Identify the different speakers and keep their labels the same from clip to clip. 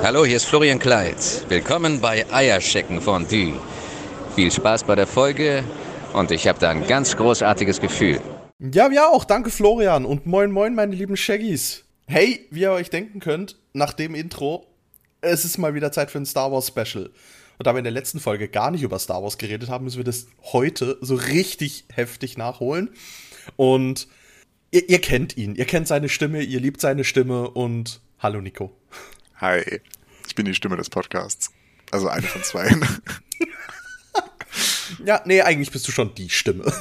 Speaker 1: Hallo, hier ist Florian Kleid. Willkommen bei Eierschecken Fondue. Viel Spaß bei der Folge und ich habe da ein ganz großartiges Gefühl.
Speaker 2: Ja, wir auch. Danke, Florian. Und moin, moin, meine lieben Shaggies. Hey, wie ihr euch denken könnt, nach dem Intro, es ist mal wieder Zeit für ein Star Wars Special. Und da wir in der letzten Folge gar nicht über Star Wars geredet haben, müssen wir das heute so richtig heftig nachholen. Und ihr, ihr kennt ihn, ihr kennt seine Stimme, ihr liebt seine Stimme und hallo Nico.
Speaker 3: Hi, ich bin die Stimme des Podcasts. Also eine von zwei.
Speaker 2: ja, nee, eigentlich bist du schon die Stimme.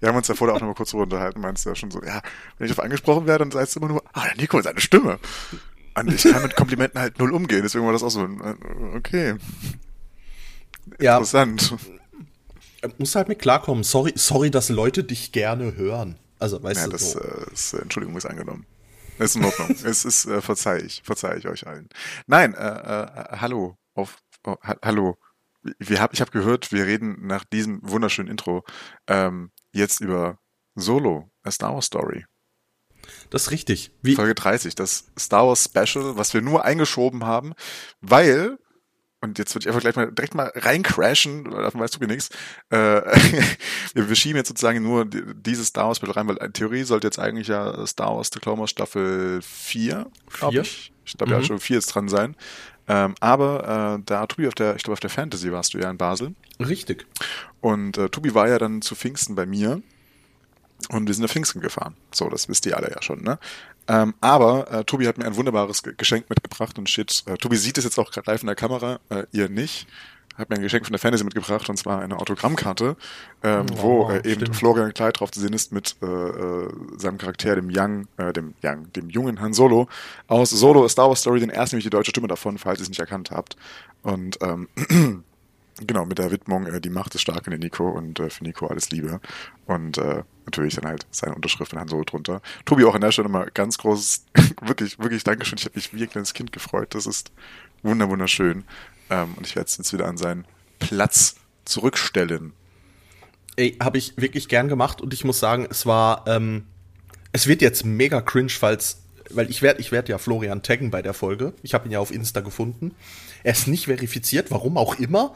Speaker 3: Wir haben uns ja vorher auch noch mal kurz unterhalten, meinst du ja schon so, ja, wenn ich auf angesprochen werde, dann sagst du immer nur, ah, der Nico, seine Stimme. Und ich kann mit Komplimenten halt null umgehen, deswegen war das auch so, äh, okay.
Speaker 2: Ja. Interessant. Muss halt mit klarkommen. Sorry, sorry, dass Leute dich gerne hören. Also, weißt
Speaker 3: ja,
Speaker 2: du,
Speaker 3: das, so. äh, ist, äh, Entschuldigung ist angenommen. Ist in Ordnung. es ist, äh, verzeih ich, verzeih ich euch allen. Nein, äh, äh, hallo, auf, oh, ha hallo. Wir hab, ich habe gehört, wir reden nach diesem wunderschönen Intro ähm, jetzt über Solo, A Star Wars Story.
Speaker 2: Das ist richtig.
Speaker 3: Wie? Folge 30, das Star Wars Special, was wir nur eingeschoben haben, weil und jetzt würde ich einfach gleich mal direkt mal reincrashen, weil davon weißt du nichts. Äh, wir schieben jetzt sozusagen nur dieses Star Wars Bild rein, weil in Theorie sollte jetzt eigentlich ja Star Wars The Clone Wars Staffel 4, glaube ich. Ich glaube mhm. ja schon 4 jetzt dran sein. Ähm, aber äh, da Tobi auf der, ich glaube auf der Fantasy warst du ja in Basel.
Speaker 2: Richtig.
Speaker 3: Und äh, Tobi war ja dann zu Pfingsten bei mir. Und wir sind nach Pfingsten gefahren. So, das wisst ihr alle ja schon, ne? Ähm, aber äh, Tobi hat mir ein wunderbares Geschenk mitgebracht und steht, äh, Tobi sieht es jetzt auch gerade live in der Kamera, äh, ihr nicht. Hat mir ein Geschenk von der Fantasy mitgebracht und zwar eine Autogrammkarte, ähm, oh, wo äh, eben stimmt. Florian Kleid drauf zu sehen ist mit äh, äh, seinem Charakter, dem Young, äh, dem Young, dem jungen Han Solo aus Solo A Star Wars Story, den ersten nämlich die deutsche Stimme davon, falls ihr es nicht erkannt habt. Und ähm, Genau, mit der Widmung, äh, die Macht ist stark in Nico und äh, für Nico alles Liebe. Und äh, natürlich dann halt seine Unterschrift von Han Solo drunter. Tobi auch an der Stelle mal ganz großes, wirklich, wirklich Dankeschön. Ich habe mich wie ein kleines Kind gefreut. Das ist wunder wunderschön. Ähm, und ich werde es jetzt wieder an seinen Platz zurückstellen.
Speaker 2: Ey, habe ich wirklich gern gemacht und ich muss sagen, es war, ähm, es wird jetzt mega cringe, falls, weil ich werde, ich werde ja Florian taggen bei der Folge. Ich habe ihn ja auf Insta gefunden. Er ist nicht verifiziert, warum auch immer.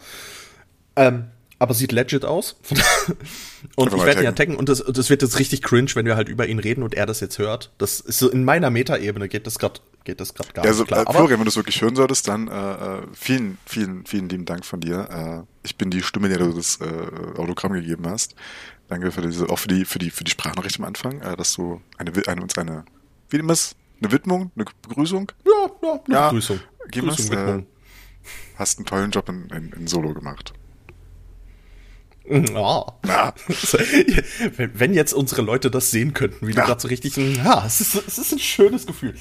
Speaker 2: Ähm, aber sieht legit aus. und ich werde ihn ja taggen und das, das wird jetzt richtig cringe, wenn wir halt über ihn reden und er das jetzt hört. Das ist so in meiner Metaebene geht das gerade geht das gerade gar
Speaker 3: ja,
Speaker 2: also, nicht klar.
Speaker 3: Äh, Florian, wenn du es wirklich hören solltest, dann äh, äh, vielen, vielen, vielen lieben Dank von dir. Äh, ich bin die Stimme, der du das äh, Autogramm gegeben hast. Danke für diese, auch für die, für die, für die Sprachnachricht am Anfang, äh, dass du eine, eine uns eine, wie nennt es? Eine Widmung, eine Begrüßung?
Speaker 2: Ja, ja, eine ja, Begrüßung.
Speaker 3: Gib Begrüßung, äh, hast einen tollen Job in, in, in Solo gemacht.
Speaker 2: Ja. ja. Wenn jetzt unsere Leute das sehen könnten, wie ja. du gerade so richtig, ja, es ist, es ist ein schönes Gefühl.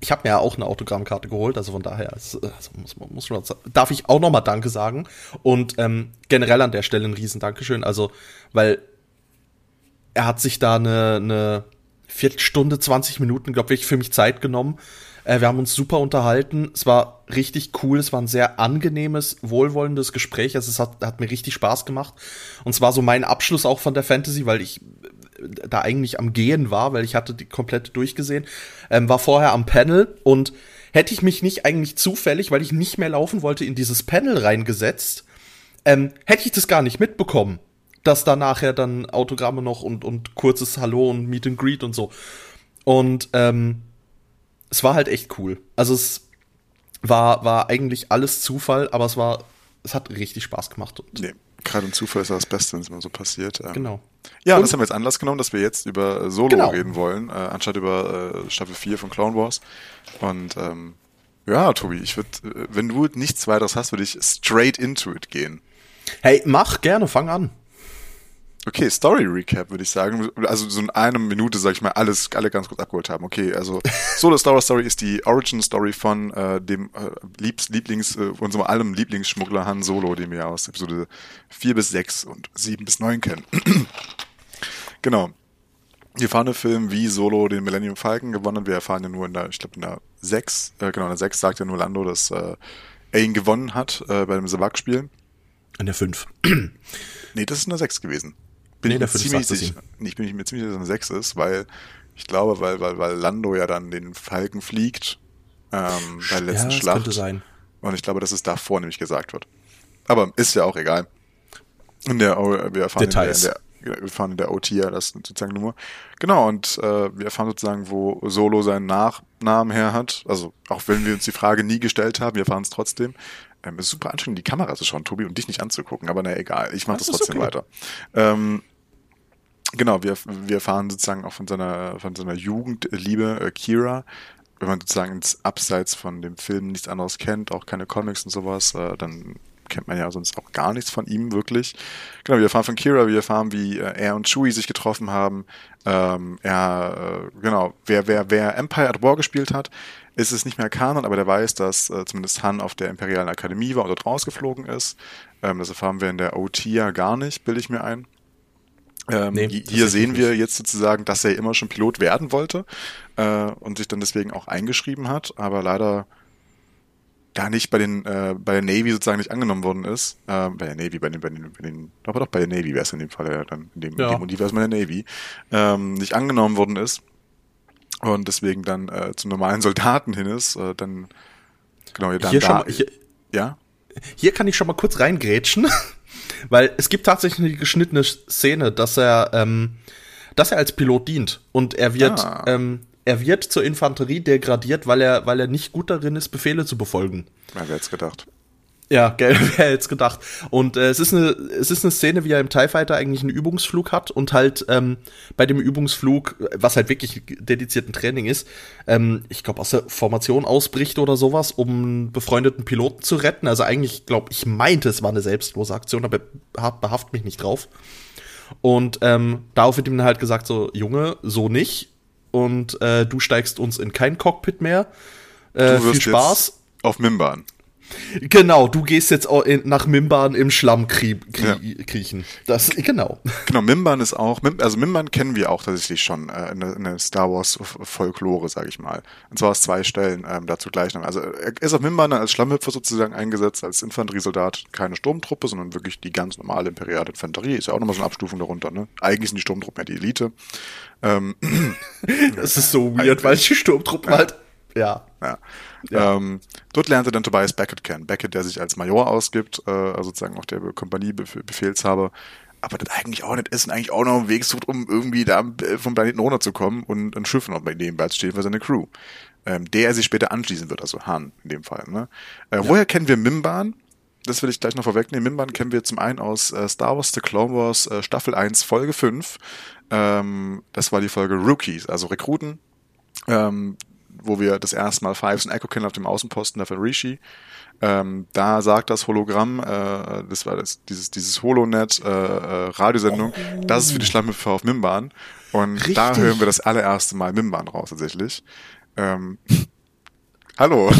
Speaker 2: Ich habe mir ja auch eine Autogrammkarte geholt, also von daher also muss, muss man, darf ich auch nochmal Danke sagen. Und ähm, generell an der Stelle ein riesen Dankeschön, also, weil er hat sich da eine, eine Viertelstunde, 20 Minuten, glaube ich, für mich Zeit genommen äh, wir haben uns super unterhalten. Es war richtig cool. Es war ein sehr angenehmes, wohlwollendes Gespräch. Also es hat, hat mir richtig Spaß gemacht. Und es war so mein Abschluss auch von der Fantasy, weil ich äh, da eigentlich am Gehen war, weil ich hatte die komplette durchgesehen. Ähm, war vorher am Panel und hätte ich mich nicht eigentlich zufällig, weil ich nicht mehr laufen wollte, in dieses Panel reingesetzt, ähm, hätte ich das gar nicht mitbekommen, dass da nachher dann Autogramme noch und, und kurzes Hallo und Meet and Greet und so. Und ähm, es war halt echt cool. Also es war, war eigentlich alles Zufall, aber es war, es hat richtig Spaß gemacht.
Speaker 3: Nee, gerade im Zufall ist das Beste, wenn es mal so passiert.
Speaker 2: Genau.
Speaker 3: Ja, und das haben wir jetzt Anlass genommen, dass wir jetzt über Solo genau. reden wollen, äh, anstatt über äh, Staffel 4 von Clown Wars. Und ähm, ja, Tobi, ich würde, äh, wenn du nichts weiteres hast, würde ich straight into it gehen.
Speaker 2: Hey, mach gerne, fang an.
Speaker 3: Okay, Story Recap würde ich sagen. Also so in einer Minute, sag ich mal, alles, alle ganz kurz abgeholt haben. Okay, also Solo Star Wars Story ist die Origin Story von äh, dem äh, Liebs, Lieblings, äh, unserem allem Lieblingsschmuggler Han Solo, den wir aus Episode 4 bis 6 und 7 bis 9 kennen. genau. Wir fahren den Film, wie Solo den Millennium Falcon gewonnen hat. Wir erfahren ja nur in der, ich glaube in der 6, äh, genau, in der 6 sagt ja nur Lando, dass äh, er ihn gewonnen hat äh, bei dem Savak-Spiel.
Speaker 2: In der 5.
Speaker 3: nee, das ist in der 6 gewesen bin nee, ich mir ziemlich sicher, ich bin mir ziemlich sicher, dass es eine 6 ist, weil ich glaube, weil, weil, weil Lando ja dann den Falken fliegt ähm, bei der letzten
Speaker 2: ja,
Speaker 3: Schlacht.
Speaker 2: könnte sein.
Speaker 3: Und ich glaube, dass es davor nämlich gesagt wird. Aber ist ja auch egal. In der, wir erfahren
Speaker 2: Details.
Speaker 3: in der, in der, wir erfahren in der OT ja das sozusagen nur. Genau, und äh, wir erfahren sozusagen, wo Solo seinen Nachnamen her hat. Also, auch wenn wir uns die Frage nie gestellt haben, wir erfahren es trotzdem. Ähm, es ist super anstrengend, die Kamera zu schauen, Tobi, und dich nicht anzugucken, aber naja, egal. Ich mache das,
Speaker 2: Das
Speaker 3: trotzdem
Speaker 2: okay.
Speaker 3: weiter. Ähm, Genau, wir, wir erfahren sozusagen auch von seiner, von seiner Jugendliebe äh, Kira, wenn man sozusagen ins Abseits von dem Film nichts anderes kennt, auch keine Comics und sowas, äh, dann kennt man ja sonst auch gar nichts von ihm wirklich. Genau, wir erfahren von Kira, wir erfahren, wie äh, er und Chewie sich getroffen haben. Ähm, er, äh, genau, wer, wer, wer Empire at War gespielt hat, ist es nicht mehr Kanon, aber der weiß, dass äh, zumindest Han auf der Imperialen Akademie war und dort rausgeflogen ist. Ähm, das erfahren wir in der OT ja gar nicht, bilde ich mir ein. Ähm,
Speaker 2: Nee,
Speaker 3: hier sehen wir jetzt sozusagen, dass er immer schon Pilot werden wollte äh, und sich dann deswegen auch eingeschrieben hat, aber leider gar nicht bei den äh, bei der Navy sozusagen nicht angenommen worden ist. Äh, bei der Navy, bei den, bei den, bei den aber doch bei der Navy wäre es in dem Fall ja dann in dem,
Speaker 2: Ja.
Speaker 3: in dem Universum der Navy ähm, nicht angenommen worden ist und deswegen dann äh, zum normalen Soldaten hin ist, äh, dann genau ja dann
Speaker 2: Hier
Speaker 3: da,
Speaker 2: schon mal, hier,
Speaker 3: ja
Speaker 2: Hier kann ich schon mal kurz reingrätschen, weil es gibt tatsächlich eine geschnittene Szene, dass er, ähm, dass er als Pilot dient und er wird,
Speaker 3: Ah.
Speaker 2: ähm, er wird zur Infanterie degradiert, weil er, weil er nicht gut darin ist, Befehle zu befolgen.
Speaker 3: wer hätte es gedacht.
Speaker 2: Ja, gell, wer hätte gedacht. Und äh, es ist eine, es ist eine Szene, wie er im TIE Fighter eigentlich einen Übungsflug hat und halt ähm, bei dem Übungsflug, was halt wirklich dedizierten Training ist, ähm, ich glaube aus der Formation ausbricht oder sowas, um einen befreundeten Piloten zu retten. Also eigentlich, glaube ich, meinte es war eine selbstlose Aktion, aber behaft, mich nicht drauf. Und ähm, darauf wird ihm dann halt gesagt, so, Junge, so nicht. Und äh, du steigst uns in kein Cockpit mehr. Äh, viel Spaß.
Speaker 3: auf Mimban.
Speaker 2: Genau, du gehst jetzt auch in, nach Mimban im Schlamm krie krie
Speaker 3: Ja.
Speaker 2: kriechen. Das, genau.
Speaker 3: Genau, Mimban ist auch, also Mimban kennen wir auch tatsächlich schon äh, in, in Star Wars Folklore, sage ich mal. Und zwar aus zwei Stellen, ähm, dazu gleich noch. Also er ist auf Mimban als Schlammhüpfer sozusagen eingesetzt, als Infanteriesoldat, keine Sturmtruppe, sondern wirklich die ganz normale imperiale Infanterie. Ist ja auch nochmal so eine Abstufung darunter, ne? Eigentlich sind die Sturmtruppen ja die Elite. Ähm,
Speaker 2: Das ist so weird, weil die Sturmtruppen halt, ja.
Speaker 3: Ja. Ähm, dort lernte dann Tobias Beckett kennen. Beckett, der sich als Major ausgibt, äh, also sozusagen auch der Kompaniebefehlshaber, aber das eigentlich auch nicht ist und eigentlich auch noch einen Weg sucht, um irgendwie da äh, vom Planeten runterzukommen und ein Schiff noch bei nebenbei steht für seine Crew. Ähm, der er sich später anschließen wird, also Han in dem Fall. Ne? Äh, Woher kennen wir Mimban? Das will ich gleich noch vorwegnehmen. Mimban kennen wir zum einen aus äh, Star Wars The Clone Wars äh, Staffel 1 Folge 5. Ähm, das war die Folge Rookies, also Rekruten ähm, wo wir das erste Mal Fives und Echo kennen auf dem Außenposten der von Rishi. Ähm, da sagt das Hologramm, äh, das war das, dieses, dieses Holonet äh, äh, Radiosendung, das ist für die Schlammpfeffer auf Mimban. Und da
Speaker 2: Richtig.
Speaker 3: hören wir das allererste Mal Mimban raus tatsächlich. Ähm, Hallo,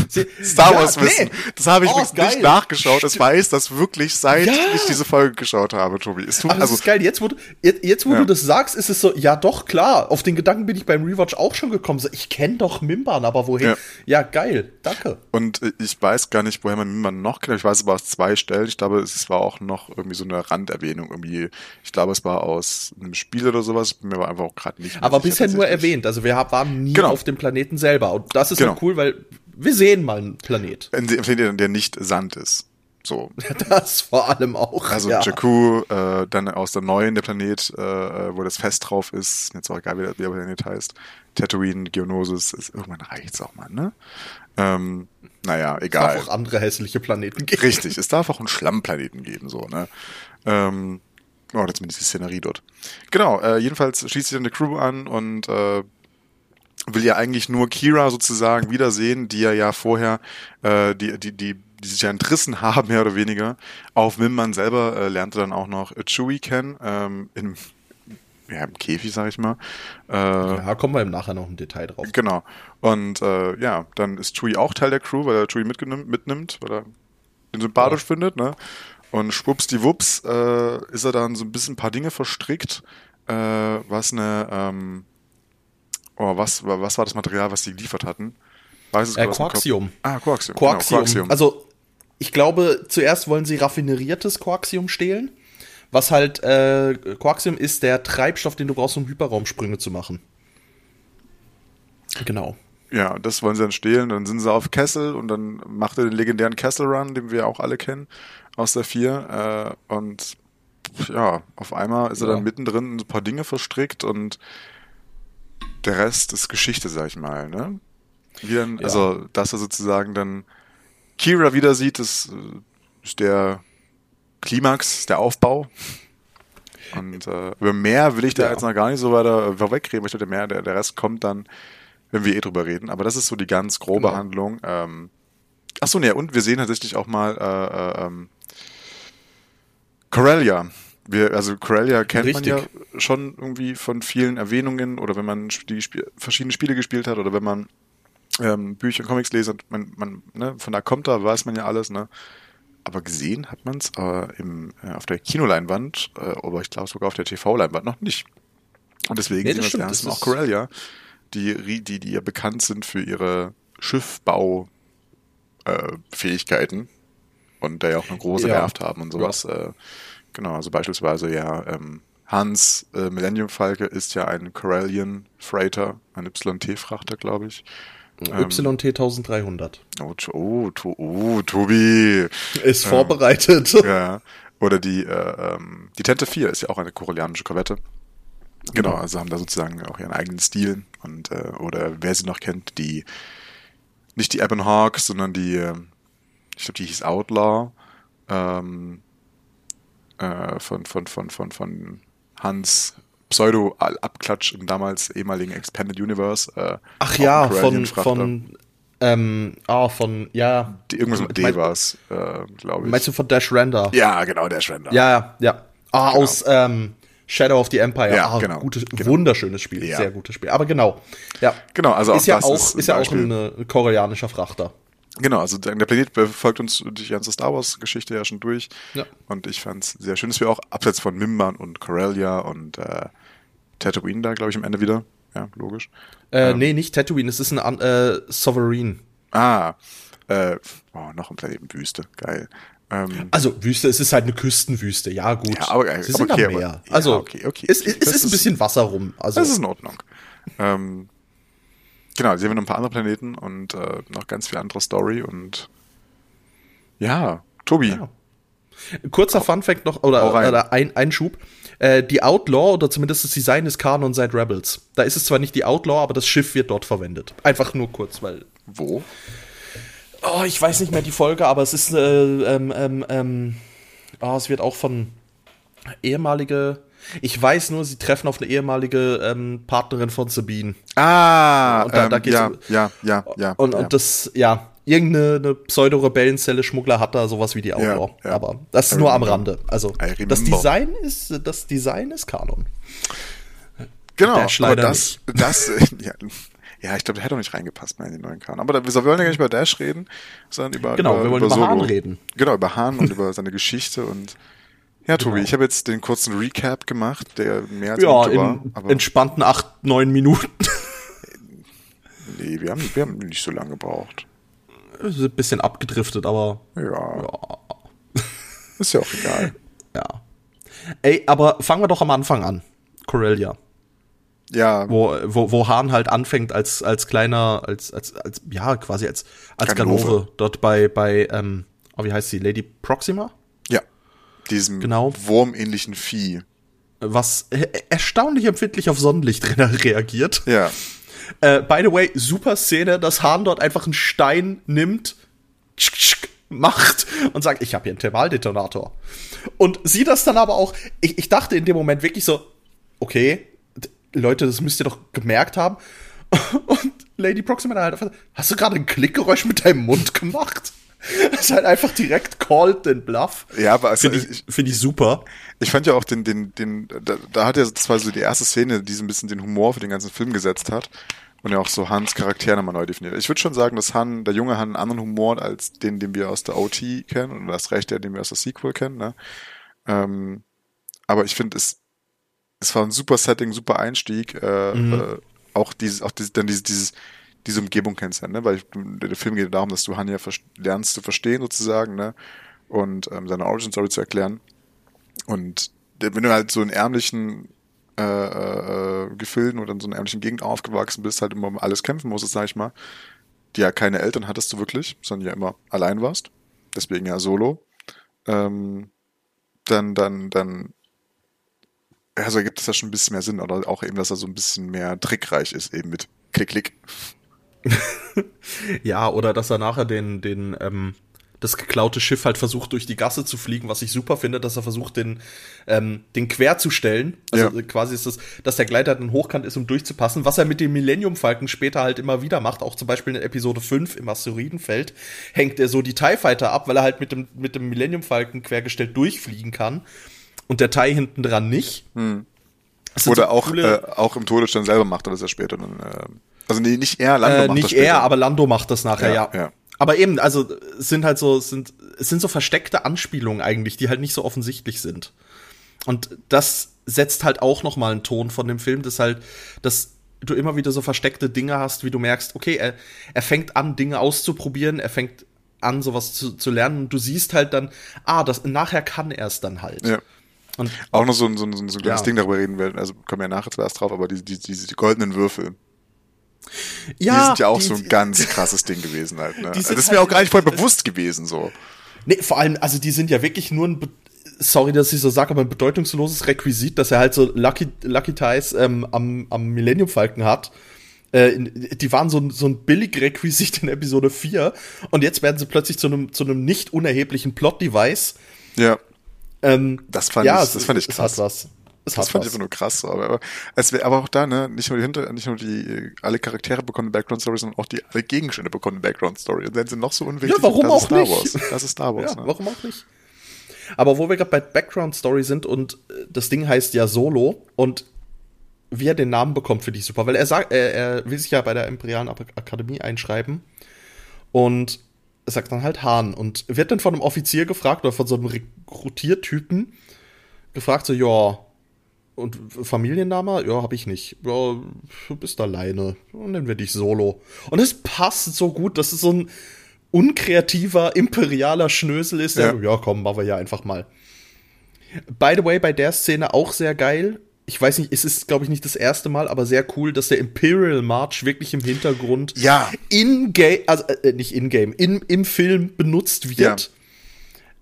Speaker 3: Star
Speaker 2: ja,
Speaker 3: Wars Wissen.
Speaker 2: nee.
Speaker 3: Das habe ich
Speaker 2: Oh, geil.
Speaker 3: nicht nachgeschaut. Es weiß das wirklich, seit
Speaker 2: Ja.
Speaker 3: ich diese Folge geschaut habe, Tobi. Es tut,
Speaker 2: Aber das
Speaker 3: also,
Speaker 2: ist geil. Jetzt, wo, du, jetzt, jetzt, wo
Speaker 3: Ja.
Speaker 2: du das sagst, ist es so, ja doch, klar. Auf den Gedanken bin ich beim Rewatch auch schon gekommen. So, ich kenne doch Mimban, aber woher?
Speaker 3: Ja.
Speaker 2: Geil. Danke.
Speaker 3: Und äh, ich weiß gar nicht, woher man Mimban noch kennt. Ich weiß aber aus zwei Stellen. Ich glaube, es war auch noch irgendwie so eine Randerwähnung. Irgendwie, ich glaube, es war aus einem Spiel oder sowas. Bin mir aber einfach auch gerade nicht
Speaker 2: Aber bisher nur erwähnt. Also wir waren nie
Speaker 3: Genau.
Speaker 2: auf dem Planeten selber. Und das ist
Speaker 3: Genau.
Speaker 2: halt cool, weil wir sehen mal einen Planet.
Speaker 3: Ein Planet, der nicht Sand ist. So.
Speaker 2: Das vor allem auch.
Speaker 3: Also
Speaker 2: ja.
Speaker 3: Jakku, äh, dann aus der neuen der Planet, äh, wo das Fest drauf ist, jetzt auch egal, wie der, wie der Planet heißt. Tatooine, Geonosis, ist, irgendwann reicht's auch mal, ne? Ähm, naja,
Speaker 2: Es
Speaker 3: egal.
Speaker 2: darf auch andere hässliche Planeten geben.
Speaker 3: Richtig, es darf auch einen Schlammplaneten geben, so, ne? Ähm, oder zumindest die Szenerie dort. Genau, äh, jedenfalls schließt sich dann eine Crew an und äh, will ja eigentlich nur Kira sozusagen wiedersehen, die er ja vorher, äh, die, die, die, die sich ja entrissen haben, mehr oder weniger. Auf Mimban selber äh, lernte dann auch noch Chewie kennen, ähm, in, ja, im Käfig, sag ich mal. Äh,
Speaker 2: Ja, kommen wir im Nachher noch im Detail drauf.
Speaker 3: Genau. Und äh, ja, dann ist Chewie auch Teil der Crew, weil er Chewie mitnimmt, weil er den sympathisch findet, ne? Und schwuppsdiwupps äh, ist er dann so ein bisschen ein paar Dinge verstrickt, äh, was eine, ähm, oh, was, was war das Material, was die geliefert hatten? Weiß es
Speaker 2: Äh? Coaxium.
Speaker 3: Ah, Coaxium.
Speaker 2: Coaxium.
Speaker 3: Genau, Coaxium.
Speaker 2: Also, ich glaube, zuerst wollen sie raffineriertes Coaxium stehlen. Was halt, äh, Coaxium ist der Treibstoff, den du brauchst, um Hyperraumsprünge zu machen. Genau.
Speaker 3: Ja, das wollen sie dann stehlen. Dann sind sie auf Kessel und dann macht er den legendären Kessel Run, den wir auch alle kennen aus der 4. Äh, und ja, auf einmal ist er
Speaker 2: Ja.
Speaker 3: dann mittendrin in so ein paar Dinge verstrickt und der Rest ist Geschichte, sag ich mal. Ne? Wie dann,
Speaker 2: Ja.
Speaker 3: Also, dass er sozusagen dann Kira wieder sieht, ist, äh, ist der Klimax, der Aufbau. Und äh, über mehr will ich da
Speaker 2: Ja.
Speaker 3: jetzt noch gar nicht so weiter äh, vorwegreden, weil ich der, mehr, der, der Rest kommt dann, wenn wir eh drüber reden. Aber das ist so die ganz grobe
Speaker 2: Genau.
Speaker 3: Handlung. Ähm, ach so, ne, und wir sehen tatsächlich auch mal äh, äh, ähm, Corellia. Wir, also Corellia kennt
Speaker 2: Richtig.
Speaker 3: man ja schon irgendwie von vielen Erwähnungen oder wenn man die Spiel, verschiedene Spiele gespielt hat oder wenn man ähm, Bücher und Comics lesen, man, man, ne, von da kommt da, weiß man ja alles, ne? Aber gesehen hat man es äh, äh, auf der Kinoleinwand, äh, oder ich glaube sogar auf der TV-Leinwand noch nicht. Und deswegen
Speaker 2: Nee,
Speaker 3: sehen
Speaker 2: das
Speaker 3: wir
Speaker 2: stimmt,
Speaker 3: das erste
Speaker 2: das
Speaker 3: Mal auch Corellia, die, die, die ja bekannt sind für ihre Schiffbau äh, und da ja auch eine große
Speaker 2: Ja.
Speaker 3: Werft haben und sowas. Äh, genau, also beispielsweise ja ähm, Hans äh, Millennium Falke ist ja ein Corellian Freighter, ein YT-Frachter, glaube ich. Ähm,
Speaker 2: YT 1300.
Speaker 3: Oh, oh, oh, Tobi.
Speaker 2: Ist vorbereitet.
Speaker 3: Ja. Oder die, äh, ähm, die Tente 4 ist ja auch eine korellianische Korvette. Genau, also haben da sozusagen auch ihren eigenen Stil. Und, äh, oder wer sie noch kennt, die, nicht die Ebon Hawk, sondern die, äh, ich glaube, die hieß Outlaw, ähm, äh, von, von, von, von, von Hans Pseudo-Abklatsch im damals ehemaligen Expanded Universe. Äh,
Speaker 2: Ach ja, von, von, ähm, ah, von, ja.
Speaker 3: Die, irgendwas mit D war es, äh, glaube ich.
Speaker 2: Meinst du von Dash Render?
Speaker 3: Ja, genau, der Schwender.
Speaker 2: Ja, ja, ja. Ah,
Speaker 3: Genau.
Speaker 2: aus ähm, Shadow of the Empire.
Speaker 3: Ja,
Speaker 2: ah,
Speaker 3: genau,
Speaker 2: Gutes,
Speaker 3: genau.
Speaker 2: Wunderschönes Spiel,
Speaker 3: Ja.
Speaker 2: sehr gutes Spiel. Aber genau, ja.
Speaker 3: Genau, also
Speaker 2: ist
Speaker 3: auch
Speaker 2: ja
Speaker 3: das
Speaker 2: auch,
Speaker 3: ist
Speaker 2: ist,
Speaker 3: ein
Speaker 2: ja auch ein äh, koreanischer Frachter.
Speaker 3: Genau, also der Planet verfolgt uns durch die ganze Star Wars-Geschichte ja schon durch.
Speaker 2: Ja.
Speaker 3: Und ich fand es sehr schön, dass wir auch abseits von Mimban und Corellia und äh, Tatooine da, glaube ich, am Ende wieder. Ja, logisch.
Speaker 2: Äh,
Speaker 3: Ähm.
Speaker 2: Nee, nicht Tatooine, es ist ein äh, Sovereign.
Speaker 3: Ah, äh, oh, noch ein Planeten Wüste. Geil. Ähm,
Speaker 2: Also Wüste, es ist halt eine Küstenwüste, ja gut.
Speaker 3: Ja, aber-
Speaker 2: Sie
Speaker 3: aber
Speaker 2: sind
Speaker 3: okay,
Speaker 2: am
Speaker 3: aber-
Speaker 2: Meer.
Speaker 3: ja,
Speaker 2: also
Speaker 3: okay, okay,
Speaker 2: es,
Speaker 3: okay.
Speaker 2: es
Speaker 3: Das
Speaker 2: ist ein
Speaker 3: ist-
Speaker 2: bisschen Wasser rum. Also
Speaker 3: das ist in Ordnung. ähm, genau, sehen wir noch ein paar andere Planeten und äh, noch ganz viel andere Story und ja, Tobi.
Speaker 2: Ja. Kurzer Funfact noch, oder, oder ein Einschub. Äh, die Outlaw oder zumindest das Design ist Kanon seit Rebels. Da ist es zwar nicht die Outlaw, aber das Schiff wird dort verwendet. Einfach nur kurz, weil.
Speaker 3: Wo?
Speaker 2: Oh, ich weiß nicht mehr die Folge, aber es ist. Äh, ähm, ähm, ähm, oh, es wird auch von ehemalige. Ich weiß nur, sie treffen auf eine ehemalige ähm, Partnerin von Sabine.
Speaker 3: Ah,
Speaker 2: Und da-
Speaker 3: ähm,
Speaker 2: da geht's
Speaker 3: ja,
Speaker 2: um-
Speaker 3: ja, ja, ja.
Speaker 2: Und,
Speaker 3: ja.
Speaker 2: und das, ja, irgendeine eine Pseudo-Rebellenzelle Schmuggler hat da sowas wie die Outlaw.
Speaker 3: ja.
Speaker 2: Aber das ist nur am. Rande. Also das Design ist, das Design ist Kanon.
Speaker 3: Genau, aber das, das, ja, ja, ich glaube, der hätte auch nicht reingepasst mehr in den neuen Kahn. Aber da, wir wollen ja gar nicht über Dash reden, sondern über
Speaker 2: Genau,
Speaker 3: über,
Speaker 2: wir wollen über
Speaker 3: Solo.
Speaker 2: Hahn reden.
Speaker 3: Genau, über Hahn und über seine Geschichte und ja, Tobi,
Speaker 2: Genau.
Speaker 3: ich habe jetzt den kurzen Recap gemacht, der mehr als
Speaker 2: Ja,
Speaker 3: Minute war,
Speaker 2: in
Speaker 3: aber
Speaker 2: entspannten acht, neun Minuten.
Speaker 3: nee, wir haben, wir haben nicht so lange gebraucht.
Speaker 2: Das ist ein bisschen abgedriftet, aber
Speaker 3: Ja, ist ja auch egal.
Speaker 2: ja. Ey, aber fangen wir doch am Anfang an. Corellia.
Speaker 3: Ja,
Speaker 2: Wo, wo, wo Hahn halt anfängt als, als kleiner, als, als, als, ja, quasi als, als
Speaker 3: Ganove.
Speaker 2: Ganove. Dort bei, bei, ähm, oh, wie heißt sie? Lady Proxima?
Speaker 3: Diesem
Speaker 2: Genau.
Speaker 3: wurmähnlichen Vieh.
Speaker 2: was erstaunlich empfindlich auf Sonnenlicht reagiert.
Speaker 3: Ja,
Speaker 2: Äh, by the way, super Szene, dass Hahn dort einfach einen Stein nimmt, macht und sagt, ich habe hier einen Thermaldetonator. Und sie das dann aber auch, ich, ich dachte in dem Moment wirklich so, okay, Leute, das müsst ihr doch gemerkt haben. Und Lady Proxima halt einfach, hast du gerade ein Klickgeräusch mit deinem Mund gemacht? Das ist halt einfach direkt called den Bluff.
Speaker 3: ja, aber also
Speaker 2: Finde
Speaker 3: ich,
Speaker 2: find ich super.
Speaker 3: Ich fand ja auch den, den, den, da, da hat er, das war so die erste Szene, die so ein bisschen den Humor für den ganzen Film gesetzt hat und ja auch so Hans Charakter nochmal neu definiert. Ich würde schon sagen, dass Han, der junge Han, einen anderen Humor als den, den wir aus der OT kennen und das Recht, der, den wir aus der Sequel kennen, ne? Ähm, aber ich finde, es, es war ein super Setting, super Einstieg, äh, äh, auch dieses, auch dieses, dann dieses, dieses, diese Umgebung kennenzulernen, ne? Weil der Film geht darum, dass du Han ja vers- lernst zu verstehen sozusagen, ne? Und ähm, seine Origin Story zu erklären. Und wenn du halt so einen ärmlichen äh, äh, Gefilden oder in so einer ärmlichen Gegend aufgewachsen bist, halt immer um alles kämpfen musstest, sag ich mal, die ja keine Eltern hattest du wirklich, sondern ja immer allein warst, deswegen ja solo, ähm, dann, dann, dann, also gibt es ja schon ein bisschen mehr Sinn, oder auch eben, dass er so ein bisschen mehr trickreich ist, eben mit Klick, Klick.
Speaker 2: ja, oder dass er nachher den, den, ähm, das geklaute Schiff halt versucht durch die Gasse zu fliegen, was ich super finde, dass er versucht, den, ähm, den quer zu stellen. Also ja. quasi ist es, dass der Gleiter dann hochkant ist, um durchzupassen, was er mit dem Millennium Falken später halt immer wieder macht. Auch zum Beispiel in Episode 5 im Asteroidenfeld hängt er so die TIE Fighter ab, weil er halt mit dem, mit dem Millennium Falken quergestellt durchfliegen kann. Und der TIE hinten dran nicht. Hm.
Speaker 3: Oder so auch, äh, auch im Todesstern selber macht er das ja später dann. Äh, also nee, nicht er,
Speaker 2: Lando äh, macht nicht das Nicht er, aber Lando macht das nachher, ja. ja. ja. Aber eben, also es sind halt so, sind, es sind so versteckte Anspielungen eigentlich, die halt nicht so offensichtlich sind. Und das setzt halt auch noch mal einen Ton von dem Film, dass halt, dass du immer wieder so versteckte Dinge hast, wie du merkst, okay, er, er fängt an, Dinge auszuprobieren, er fängt an, sowas zu, zu lernen und du siehst halt dann, ah, das, nachher kann er es dann halt.
Speaker 3: Ja. Und auch noch so ein, so ein, so ein kleines ja. Ding darüber reden wir, also kommen ja nachher zuerst drauf, aber die, die, die, die goldenen Würfel, ja, die sind ja auch die, so ein ganz krasses Ding gewesen halt. Ne? Also das ist halt mir auch gar nicht voll bewusst gewesen so.
Speaker 2: Nee, vor allem, also die sind ja wirklich nur ein, sorry, dass ich so sage, aber ein bedeutungsloses Requisit, dass er halt so Lucky, Lucky Ties ähm, am, am Millennium Falcon hat. Äh, die waren so, so ein billig Requisit in Episode 4 und jetzt werden sie plötzlich zu einem, zu einem nicht unerheblichen Plot-Device.
Speaker 3: Ja. Ähm, das fand ja, ich, das fand ich
Speaker 2: krass. Es hat was.
Speaker 3: Das fand ich einfach nur krass. Aber, aber, aber auch da, ne, nicht nur die Hinter, nicht nur die, alle Charaktere bekommen eine Background Story, sondern auch die, alle Gegenstände bekommen eine Background Story. Und dann sind noch so unwichtig.
Speaker 2: Ja, warum auch
Speaker 3: Star
Speaker 2: nicht?
Speaker 3: Wars. Das ist Star Wars.
Speaker 2: ja, ne? warum auch nicht? Aber wo wir gerade bei Background Story sind und äh, das Ding heißt ja Solo und wie er den Namen bekommt, finde ich super, weil er sagt, er, er will sich ja bei der Imperialen Akademie einschreiben und sagt dann halt Hahn und wird dann von einem Offizier gefragt oder von so einem Rekrutiertypen gefragt, so, ja, und Familienname? Ja, habe ich nicht. Ja, du bist alleine. Dann nennen wir dich Solo. Und es passt so gut, dass es so ein unkreativer, imperialer Schnösel ist. Der, ja. ja, komm, machen wir ja einfach mal. By the way, bei der Szene auch sehr geil. Ich weiß nicht, es ist, glaube ich, nicht das erste Mal, aber sehr cool, dass der Imperial March wirklich im Hintergrund
Speaker 3: ja.
Speaker 2: in-game, also äh, nicht in-game, in, im Film benutzt wird. Ja.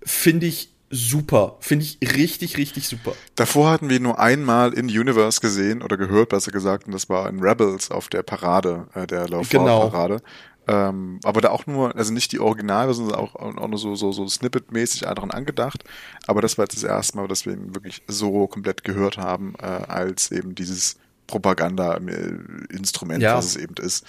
Speaker 2: Finde ich super. Finde ich richtig, richtig super.
Speaker 3: Davor hatten wir nur einmal in Universe gesehen oder gehört, besser gesagt, und das war in Rebels auf der Parade, äh, der Laufbahn-Parade. Genau. Ähm, aber da auch nur, also nicht die Originale, sondern auch, auch nur so, so, so Snippet-mäßig daran angedacht. Aber das war jetzt das erste Mal, dass wir ihn wirklich so komplett gehört haben, äh, als eben dieses Propaganda-Instrument, ja. was es eben ist.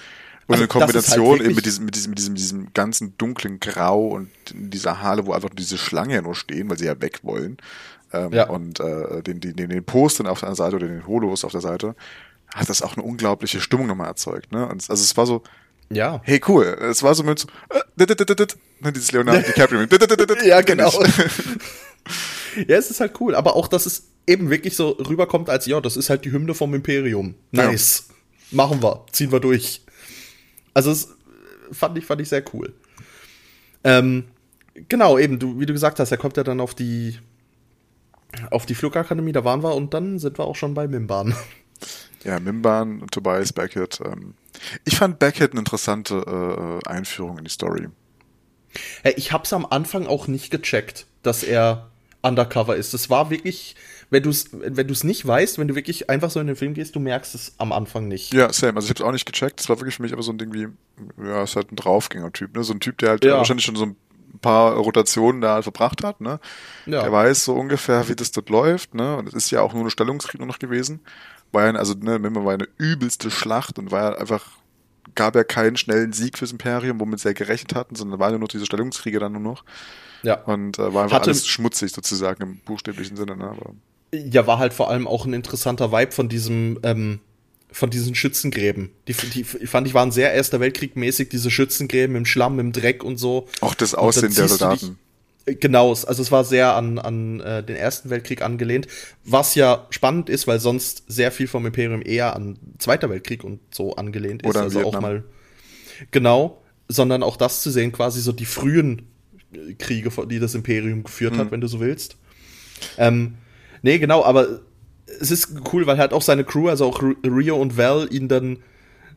Speaker 3: Und also eine Kombination halt eben mit diesem, mit diesem, mit diesem, diesem ganzen dunklen Grau und dieser Halle, wo einfach diese Schlange ja nur stehen, weil sie ja weg wollen. Ähm, ja. Und äh, den, den, den Postern auf der Seite oder den Holos auf der Seite, hat das auch eine unglaubliche Stimmung nochmal erzeugt. Ne? Und also es war so,
Speaker 2: ja.
Speaker 3: Hey, cool. Es war so mit so, äh, dieses Leonardo DiCaprio.
Speaker 2: ja, genau. ja, es ist halt cool. Aber auch, dass es eben wirklich so rüberkommt als, ja, das ist halt die Hymne vom Imperium. Nice. Ja. Machen wir. Ziehen wir durch. Also es fand ich, fand ich sehr cool. Ähm, genau, eben, du, wie du gesagt hast, er kommt ja dann auf die auf die Flugakademie, da waren wir und dann sind wir auch schon bei Mimban.
Speaker 3: Ja, Mimban Tobias Beckett. Ähm, ich fand Beckett eine interessante äh, Einführung in die Story.
Speaker 2: ich hab's am Anfang auch nicht gecheckt, dass er undercover ist. Es war wirklich, wenn du es wenn du's nicht weißt, wenn du wirklich einfach so in den Film gehst, du merkst es am Anfang nicht.
Speaker 3: Ja, same. Also ich habe es auch nicht gecheckt. Es war wirklich für mich aber so ein Ding wie, ja, ist halt ein Draufgänger-Typ, ne? So ein Typ, der halt ja. wahrscheinlich schon so ein paar Rotationen da halt verbracht hat, ne? Ja. Der weiß so ungefähr, wie das dort läuft, ne? Und es ist ja auch nur eine Stellungskrieg nur noch gewesen. War ja, also, ne, Mimmer war eine übelste Schlacht und war ja einfach, gab ja keinen schnellen Sieg fürs Imperium, womit sie ja gerechnet hatten, sondern waren ja nur diese Stellungskriege dann nur noch. Ja. Und äh, war einfach Hatte, alles schmutzig sozusagen im buchstäblichen Sinne, ne? Aber
Speaker 2: ja, war halt vor allem auch ein interessanter Vibe von diesem, ähm, von diesen Schützengräben. Die, die fand ich waren sehr Erster Weltkrieg mäßig, diese Schützengräben im Schlamm, im Dreck und so.
Speaker 3: Auch das Aussehen der Soldaten.
Speaker 2: Dich, genau, also es war sehr an, an äh, den Ersten Weltkrieg angelehnt, was ja spannend ist, weil sonst sehr viel vom Imperium eher an Zweiter Weltkrieg und so angelehnt ist.
Speaker 3: Oder
Speaker 2: also
Speaker 3: Vietnam.
Speaker 2: auch mal genau, sondern auch das zu sehen, quasi so die frühen Kriege, die das Imperium geführt mhm. hat, wenn du so willst. Ähm, Nee, genau, aber es ist cool, weil halt auch seine Crew, also auch Rio und Val, ihn dann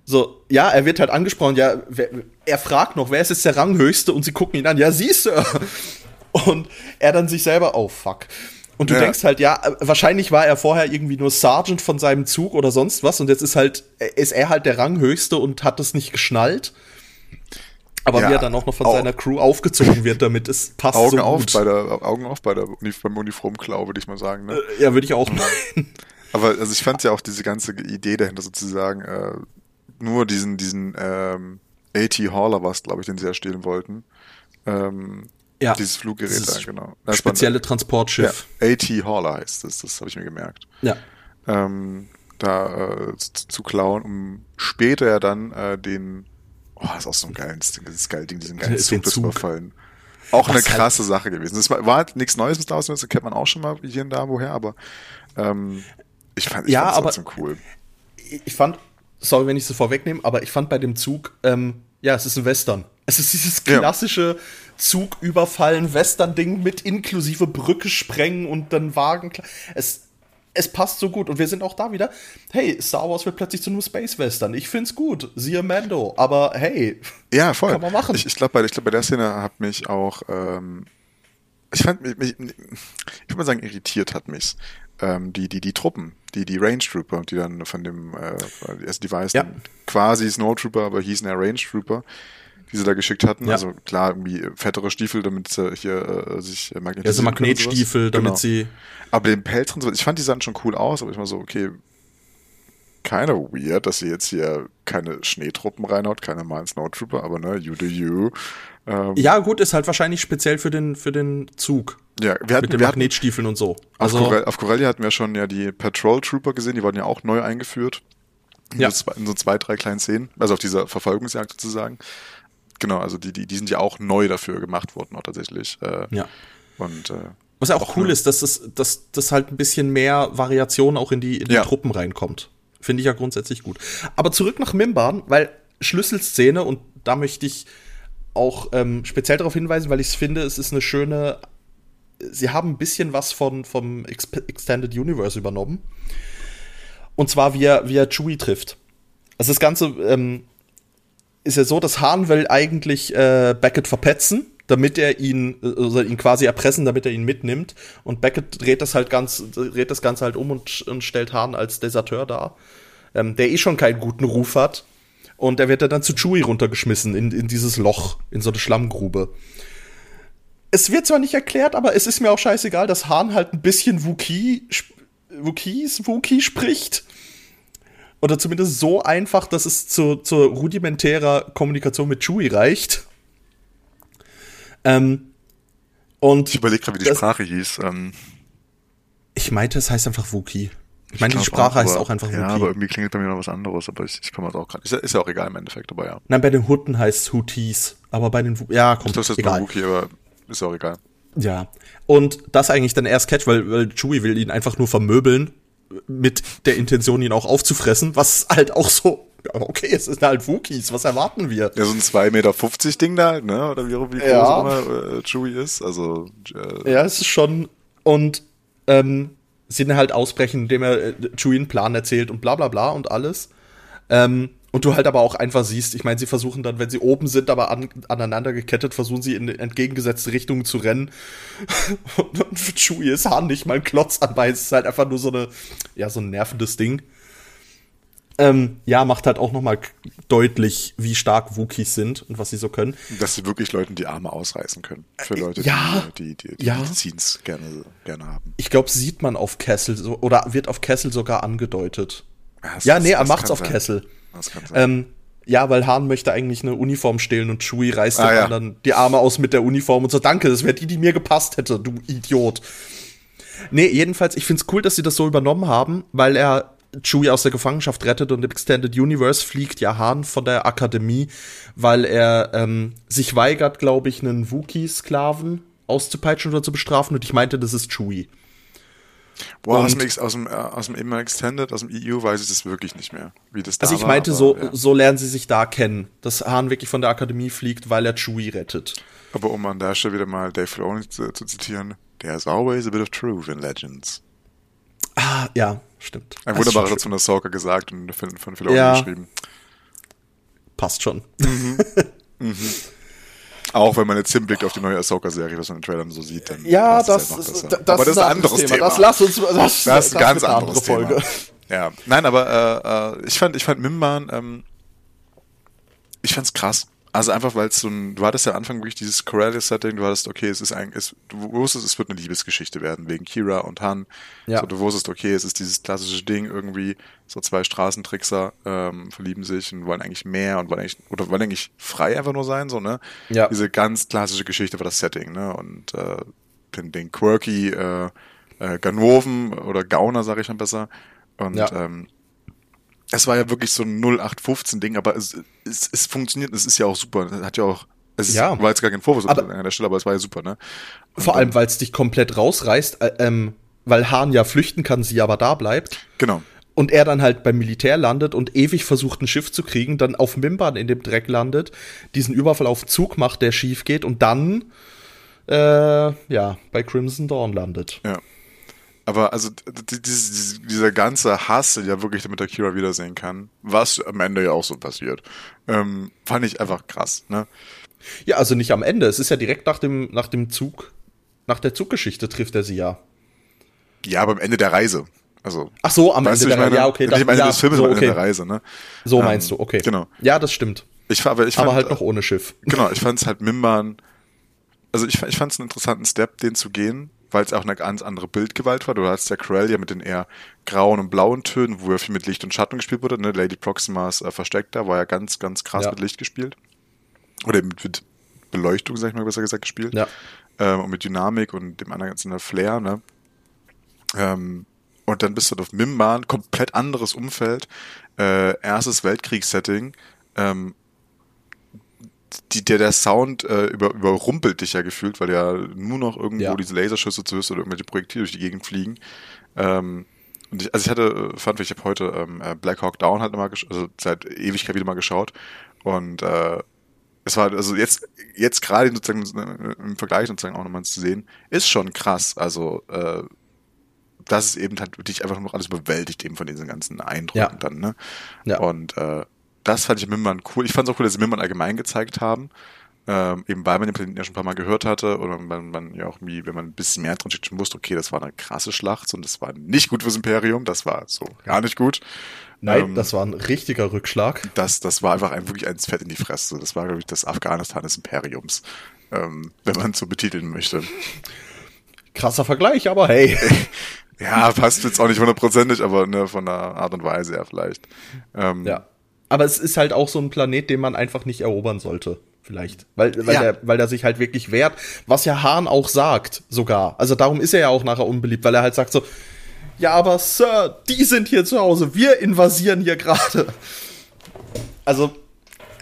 Speaker 2: so, ja, er wird halt angesprochen, ja, wer, er fragt noch, wer ist jetzt der Ranghöchste und sie gucken ihn an, ja, sie, Sir. Und er dann sich selber, oh fuck. Und du ja. denkst halt, ja, wahrscheinlich war er vorher irgendwie nur Sergeant von seinem Zug oder sonst was und jetzt ist halt, ist er halt der Ranghöchste und hat das nicht geschnallt. Aber ja, wie er dann auch noch von Au seiner Crew aufgezogen wird, damit es passt
Speaker 3: Augen
Speaker 2: so
Speaker 3: auf bei der Augen auf bei der beim Uniformklau, würde ich mal sagen. Ne?
Speaker 2: Äh, ja, würde ich auch meinen.
Speaker 3: Aber also ich fand ja auch diese ganze Idee dahinter sozusagen äh, nur diesen diesen ähm, AT Hauler was, glaube ich, den sie erstellen wollten. Ähm,
Speaker 2: ja,
Speaker 3: dieses Fluggerät dieses da, genau.
Speaker 2: Das spezielle Transportschiff.
Speaker 3: Ja, AT Hauler heißt das, das habe ich mir gemerkt.
Speaker 2: Ja.
Speaker 3: Ähm, da äh, zu, zu klauen, um später ja dann äh, den Oh, das ist auch so ein geiles Ding, dieses geile Ding, diesen geilen Zug, Zug. überfallen. Auch Was eine krasse halt Sache gewesen. Das war, war halt nichts Neues mit Star Wars, das kennt man auch schon mal hier und da woher, aber ähm, ich fand ich
Speaker 2: ja, aber cool. Ich fand, sorry, wenn ich es vorwegnehme, aber ich fand bei dem Zug, ähm, ja, es ist ein Western. Es ist dieses klassische ja. Zug überfallen, Western-Ding mit inklusive Brücke sprengen und dann Wagen. Es, es passt so gut. Und wir sind auch da wieder. Hey, Star Wars wird plötzlich zu einem Space Western. Ich find's gut. Siehe Mando. Aber hey.
Speaker 3: Ja, voll. Kann man machen. Ich, ich glaube, bei, glaub, bei der Szene hat mich auch, ähm, ich fand mich, ich würde mal sagen, irritiert hat mich. Ähm, die, die, die Truppen, die, die Range Trooper, die dann von dem, äh, also die weißen, ja. quasi Snowtrooper, aber hießen ja Range Trooper, die sie da geschickt hatten. Ja. Also klar, irgendwie fettere Stiefel, damit sie hier äh, sich
Speaker 2: magnetisieren Ja, so Magnetstiefel, damit genau. sie.
Speaker 3: Aber den Pelz und so, ich fand die sahen schon cool aus, aber ich war so, okay, keine weird, dass sie jetzt hier keine Schneetruppen reinhaut, keine normalen Snowtrooper, aber ne, you do you.
Speaker 2: Ähm, ja, gut, ist halt wahrscheinlich speziell für den, für den Zug.
Speaker 3: Ja, wir hatten,
Speaker 2: mit den Magnetstiefeln und so.
Speaker 3: Also, auf, Corel, auf Corellia hatten wir schon ja die Patrol Trooper gesehen, die wurden ja auch neu eingeführt. In, ja. so, in so zwei, drei kleinen Szenen, also auf dieser Verfolgungsjagd sozusagen. Genau, also die, die, die sind ja auch neu dafür gemacht worden, auch tatsächlich.
Speaker 2: Äh, ja.
Speaker 3: Und äh,
Speaker 2: was ja auch, auch cool ist, dass das, dass das halt ein bisschen mehr Variation auch in die, in die ja. Truppen reinkommt. Finde ich ja grundsätzlich gut. Aber zurück nach Mimban, weil Schlüsselszene, und da möchte ich auch ähm, speziell darauf hinweisen, weil ich es finde, es ist eine schöne. Sie haben ein bisschen was von, vom Extended Universe übernommen. Und zwar, wie er, wie er Chewie trifft. Also das Ganze ähm, ist ja so, dass Hahn will eigentlich äh, Beckett verpetzen, damit er ihn, also ihn quasi erpressen, damit er ihn mitnimmt. Und Beckett dreht das halt ganz, dreht das Ganze halt um und, und stellt Hahn als Deserteur dar, ähm, der eh schon keinen guten Ruf hat. Und er wird dann zu Chewie runtergeschmissen in, in dieses Loch, in so eine Schlammgrube. Es wird zwar nicht erklärt, aber es ist mir auch scheißegal, dass Hahn halt ein bisschen Wookie, Wookies, Wookie spricht oder zumindest so einfach, dass es zu, zur rudimentärer Kommunikation mit Chewie reicht. Ähm, und
Speaker 3: ich überlege gerade, wie die das, Sprache hieß. Ähm,
Speaker 2: ich meinte, es heißt einfach Wookie. Ich meine, die Sprache auch, heißt auch einfach
Speaker 3: Wookie. Ja, aber irgendwie klingelt bei mir noch was anderes, aber ich, ich komme auch gerade. Ist, ist, ja auch egal im Endeffekt, aber ja.
Speaker 2: Nein, bei den Hutten heißt es Houthis, aber bei den, ja, kommt,
Speaker 3: das ist jetzt egal. Wookie, aber ist auch egal.
Speaker 2: Ja. Und das eigentlich dann erst Catch, weil, weil Chewie will ihn einfach nur vermöbeln mit der Intention, ihn auch aufzufressen, was halt auch so, okay, es ist halt Wookies, was erwarten wir?
Speaker 3: Ja, so ein 2,50 Meter Ding da halt, ne? Oder wie, wie groß ja. immer äh, Chewie ist. Also,
Speaker 2: äh, ja, es ist schon, und ähm, sie dann halt ausbrechen, indem er äh, Chewie einen Plan erzählt und bla bla bla und alles. Ähm, und du halt aber auch einfach siehst, ich meine, sie versuchen dann, wenn sie oben sind, aber an, aneinander gekettet, versuchen sie in entgegengesetzte Richtungen zu rennen. und, und Chewie ist Hahn nicht mal ein Klotz anbei. Es ist halt einfach nur so eine, ja, so ein nervendes Ding. Ähm, ja, macht halt auch nochmal deutlich, wie stark Wookies sind und was sie so können.
Speaker 3: Dass sie wirklich Leuten die Arme ausreißen können. Für äh, Leute,
Speaker 2: ja,
Speaker 3: die, die, die
Speaker 2: ja.
Speaker 3: Medizins gerne, gerne haben.
Speaker 2: Ich glaube, sieht man auf Kessel so, oder wird auf Kessel sogar angedeutet. Das, ja, nee, er macht's auf sein. Kessel. Das kann sein. Ähm, ja, weil Hahn möchte eigentlich eine Uniform stehlen und Chewie reißt ah, ja. dann die Arme aus mit der Uniform und so, danke, das wäre die, die mir gepasst hätte, du Idiot. Nee, jedenfalls, ich find's cool, dass sie das so übernommen haben, weil er Chewie aus der Gefangenschaft rettet und im Extended Universe fliegt ja Hahn von der Akademie, weil er ähm, sich weigert, glaube ich, einen Wookie-Sklaven auszupeitschen oder zu bestrafen und ich meinte, das ist Chewie.
Speaker 3: Boah, aus dem, aus, dem, äh, aus dem immer Extended, aus dem EU weiß ich das wirklich nicht mehr, wie das
Speaker 2: da Also ich meinte, war, so, ja. so lernen sie sich da kennen, dass Hahn wirklich von der Akademie fliegt, weil er Chewie rettet.
Speaker 3: Aber um an der Stelle wieder mal Dave Filoni zu, zu zitieren, there's always a bit of truth in legends.
Speaker 2: Ah, ja, stimmt.
Speaker 3: Ein
Speaker 2: Das
Speaker 3: wunderbarer Satz von Ahsoka gesagt und von, von Filoni
Speaker 2: Ja.
Speaker 3: geschrieben.
Speaker 2: Passt schon.
Speaker 3: Auch wenn man jetzt hinblickt auf die neue Ahsoka-Serie, was man in den Trailern so sieht, dann
Speaker 2: Ja, das,
Speaker 3: halt besser.
Speaker 2: das,
Speaker 3: aber das ist ein anderes Thema.
Speaker 2: Das lass uns, das,
Speaker 3: Das ist ein ganz anderes
Speaker 2: andere
Speaker 3: Thema. Ja, nein, aber äh, äh, ich fand, ich fand Mimban, ähm, ich fand's krass. Also einfach, weil es so ein, du hattest ja am Anfang wirklich dieses Corellia-Setting, du hattest, okay, es ist ein, es, du wusstest, es wird eine Liebesgeschichte werden, wegen Kira und Han.
Speaker 2: Ja.
Speaker 3: So, du wusstest, okay, es ist dieses klassische Ding irgendwie, so zwei Straßentrickser ähm, verlieben sich und wollen eigentlich mehr und wollen eigentlich, oder wollen eigentlich frei einfach nur sein, so, ne?
Speaker 2: Ja.
Speaker 3: Diese ganz klassische Geschichte war das Setting, ne? Und äh, den, den quirky äh, äh, Ganoven oder Gauner, sage ich dann besser. Und
Speaker 2: Ja.
Speaker 3: ähm, es war ja wirklich so ein 0815-Ding, aber es, es, es funktioniert, es ist ja auch super. Es hat ja auch, es ist,
Speaker 2: Ja.
Speaker 3: war jetzt gar kein Vorwurf
Speaker 2: Aber-
Speaker 3: an der Stelle, aber es war ja super, ne? Und
Speaker 2: Vor allem, weil es dich komplett rausreißt, äh, ähm, weil Hahn ja flüchten kann, sie aber da bleibt.
Speaker 3: Genau.
Speaker 2: Und er dann halt beim Militär landet und ewig versucht, ein Schiff zu kriegen, dann auf Mimban in dem Dreck landet, diesen Überfall auf Zug macht, der schief geht und dann, äh, ja, bei Crimson Dawn landet.
Speaker 3: Ja. Aber also dieses- dieser ganze Hass, den ja wirklich mit der Kira wiedersehen kann, was am Ende ja auch so passiert, ähm, fand ich einfach krass, ne?
Speaker 2: Ja, also nicht am Ende. Es ist ja direkt nach dem, nach dem Zug, nach der Zuggeschichte trifft er sie ja.
Speaker 3: Ja, aber am Ende der Reise. Also.
Speaker 2: Ach so, am Ende
Speaker 3: ich
Speaker 2: der
Speaker 3: meine,
Speaker 2: ja, okay,
Speaker 3: nicht am Ende
Speaker 2: ja,
Speaker 3: des Films,
Speaker 2: so,
Speaker 3: am Ende der Reise, ne?
Speaker 2: So
Speaker 3: Ähm,
Speaker 2: meinst du, okay.
Speaker 3: Genau.
Speaker 2: Ja, das stimmt.
Speaker 3: Ich, aber ich fand,
Speaker 2: Aber halt noch ohne Schiff.
Speaker 3: Genau, ich fand es halt Mimban, also ich, ich fand es einen interessanten Step, den zu gehen, weil es auch eine ganz andere Bildgewalt war. Du hattest ja Corellia mit den eher grauen und blauen Tönen, wo ja viel mit Licht und Schatten gespielt wurde. Ne? Lady Proximas äh, Versteck da war ja ganz, ganz krass
Speaker 2: Ja.
Speaker 3: mit Licht gespielt. Oder mit, mit Beleuchtung, sag ich mal, besser gesagt, gespielt.
Speaker 2: Ja.
Speaker 3: Ähm, und mit Dynamik und dem anderen ganzen Flair, ne? Ähm, und dann bist du auf Mimban, komplett anderes Umfeld, äh, erstes Weltkriegssetting, ähm, die, der, der Sound äh, über, überrumpelt dich ja gefühlt, weil ja nur noch irgendwo
Speaker 2: Ja.
Speaker 3: diese Laserschüsse zu hörst oder irgendwelche Projektile durch die Gegend fliegen. Ähm, und ich, also ich hatte, äh, fand, ich habe heute ähm, äh, Black Hawk Down halt immer, also seit Ewigkeit wieder mal geschaut und äh, es war also jetzt jetzt gerade sozusagen im Vergleich sozusagen auch nochmal zu sehen, ist schon krass. Also äh, das ist eben halt dich einfach noch alles überwältigt eben von diesen ganzen Eindrücken
Speaker 2: Ja.
Speaker 3: dann, ne?
Speaker 2: Ja.
Speaker 3: Und äh, das fand ich Mimmern cool. Ich fand es auch cool, dass sie Mimmern allgemein gezeigt haben. Ähm, eben weil man den Planeten ja schon ein paar Mal gehört hatte oder man, man ja auch irgendwie, wenn man ein bisschen mehr drin steht, schon wusste, okay, das war eine krasse Schlacht und das war nicht gut fürs Imperium, das war so gar nicht gut.
Speaker 2: Nein,
Speaker 3: Ähm,
Speaker 2: das war ein richtiger Rückschlag.
Speaker 3: das, das war einfach ein, wirklich ein Fett in die Fresse. Das war, glaube ich, das Afghanistan des Imperiums, ähm, wenn man es so betiteln möchte.
Speaker 2: Krasser Vergleich, aber hey.
Speaker 3: Ja, passt jetzt auch nicht hundertprozentig, aber ne, von der Art und Weise her vielleicht. Ähm,
Speaker 2: ja. Aber es ist halt auch so ein Planet, den man einfach nicht erobern sollte. Vielleicht. Weil, weil,
Speaker 3: Ja.
Speaker 2: der, weil der sich halt wirklich wehrt. Was ja Hahn auch sagt, sogar. Also darum ist er ja auch nachher unbeliebt, weil er halt sagt so, ja, aber Sir, die sind hier zu Hause, wir invasieren hier gerade. Also,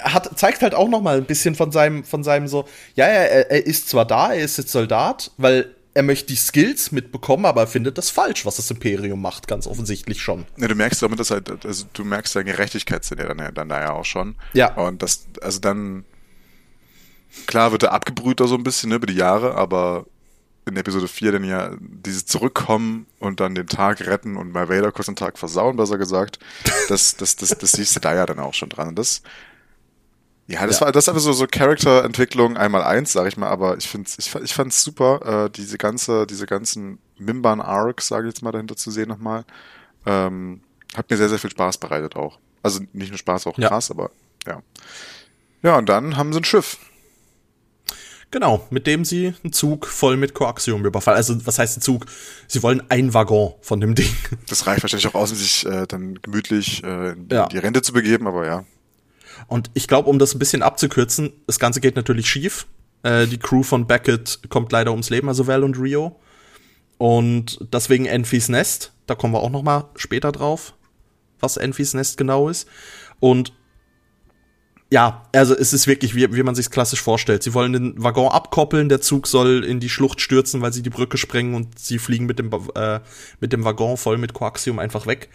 Speaker 2: hat, zeigt halt auch noch mal ein bisschen von seinem, von seinem so, ja, er, er ist zwar da, er ist jetzt Soldat, weil er möchte die Skills mitbekommen, aber er findet das falsch, was das Imperium macht, ganz offensichtlich schon.
Speaker 3: Ne, du merkst damit, dass halt, also du merkst deine Gerechtigkeitssinn ja dann, dann da ja auch schon.
Speaker 2: Ja.
Speaker 3: Und das, also dann, klar wird er abgebrüht da so ein bisschen, ne, über die Jahre, aber in Episode 4 dann ja dieses Zurückkommen und dann den Tag retten und bei Vader kurz den Tag versauen, besser gesagt, das, das, das, das siehst du da ja dann auch schon dran. Und das, ja, das
Speaker 2: Ja.
Speaker 3: war, das ist einfach so, so Charakterentwicklung einmal eins, sag ich mal, aber ich find's, ich, ich fand's super, äh, diese ganze, diese ganzen Mimban Arcs, sage ich jetzt mal, dahinter zu sehen nochmal. Ähm, hat mir sehr, sehr viel Spaß bereitet auch. Also nicht nur Spaß, auch
Speaker 2: Ja.
Speaker 3: aber ja. Ja, und dann haben sie ein Schiff.
Speaker 2: Genau, mit dem sie einen Zug voll mit Koaxium überfallen. Also, was heißt ein Zug? Sie wollen ein Waggon von dem Ding.
Speaker 3: Das reicht wahrscheinlich auch aus, um sich äh, dann gemütlich äh, in
Speaker 2: Ja.
Speaker 3: die Rente zu begeben, aber ja.
Speaker 2: Und ich glaube, um das ein bisschen abzukürzen, das Ganze geht natürlich schief. Äh, die Crew von Beckett kommt leider ums Leben, also Val und Rio. Und deswegen Enfys Nest, da kommen wir auch noch mal später drauf, was Enfys Nest genau ist. Und ja, also es ist wirklich, wie, wie man sich klassisch vorstellt. Sie wollen den Waggon abkoppeln, der Zug soll in die Schlucht stürzen, weil sie die Brücke sprengen und sie fliegen mit dem, äh, mit dem Waggon voll mit Koaxium einfach weg.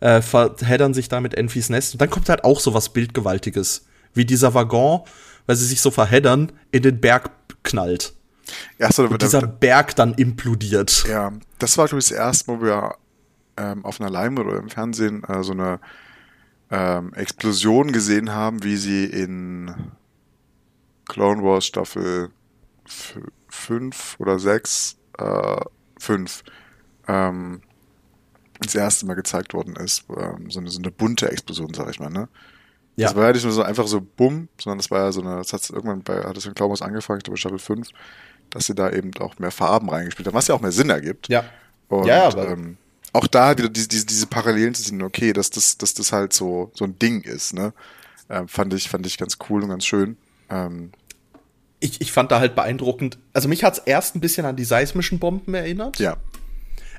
Speaker 2: Äh, verheddern sich da mit Enfys Nest. Und dann kommt halt auch so was Bildgewaltiges, wie dieser Waggon, weil sie sich so verheddern, in den Berg knallt.
Speaker 3: Erst oder
Speaker 2: Und dieser Berg dann implodiert.
Speaker 3: ja, das war, glaube ich, das erste Mal, wo wir ähm, auf einer Leinwand oder im Fernsehen äh, so eine ähm, Explosion gesehen haben, wie sie in Clone Wars Staffel 5 oder 6, äh, 5, ähm, das erste Mal gezeigt worden ist. Ähm, so, eine, so eine bunte Explosion, sag ich mal, ne? Ja. Das war ja nicht nur so einfach so bumm, sondern das war ja so eine, das hat irgendwann bei, hat es in Wars angefangen, ich glaube Staffel 5, dass sie da eben auch mehr Farben reingespielt haben, was ja auch mehr Sinn ergibt.
Speaker 2: Ja.
Speaker 3: Und, ja, aber ähm, auch da wieder diese, diese, diese Parallelen zu sehen, okay, dass das, dass das halt so, so ein Ding ist, ne? Ähm, fand ich, fand ich ganz cool und ganz schön. Ähm,
Speaker 2: ich, ich fand da halt beeindruckend, also mich hat's erst ein bisschen an die seismischen Bomben erinnert.
Speaker 3: Ja.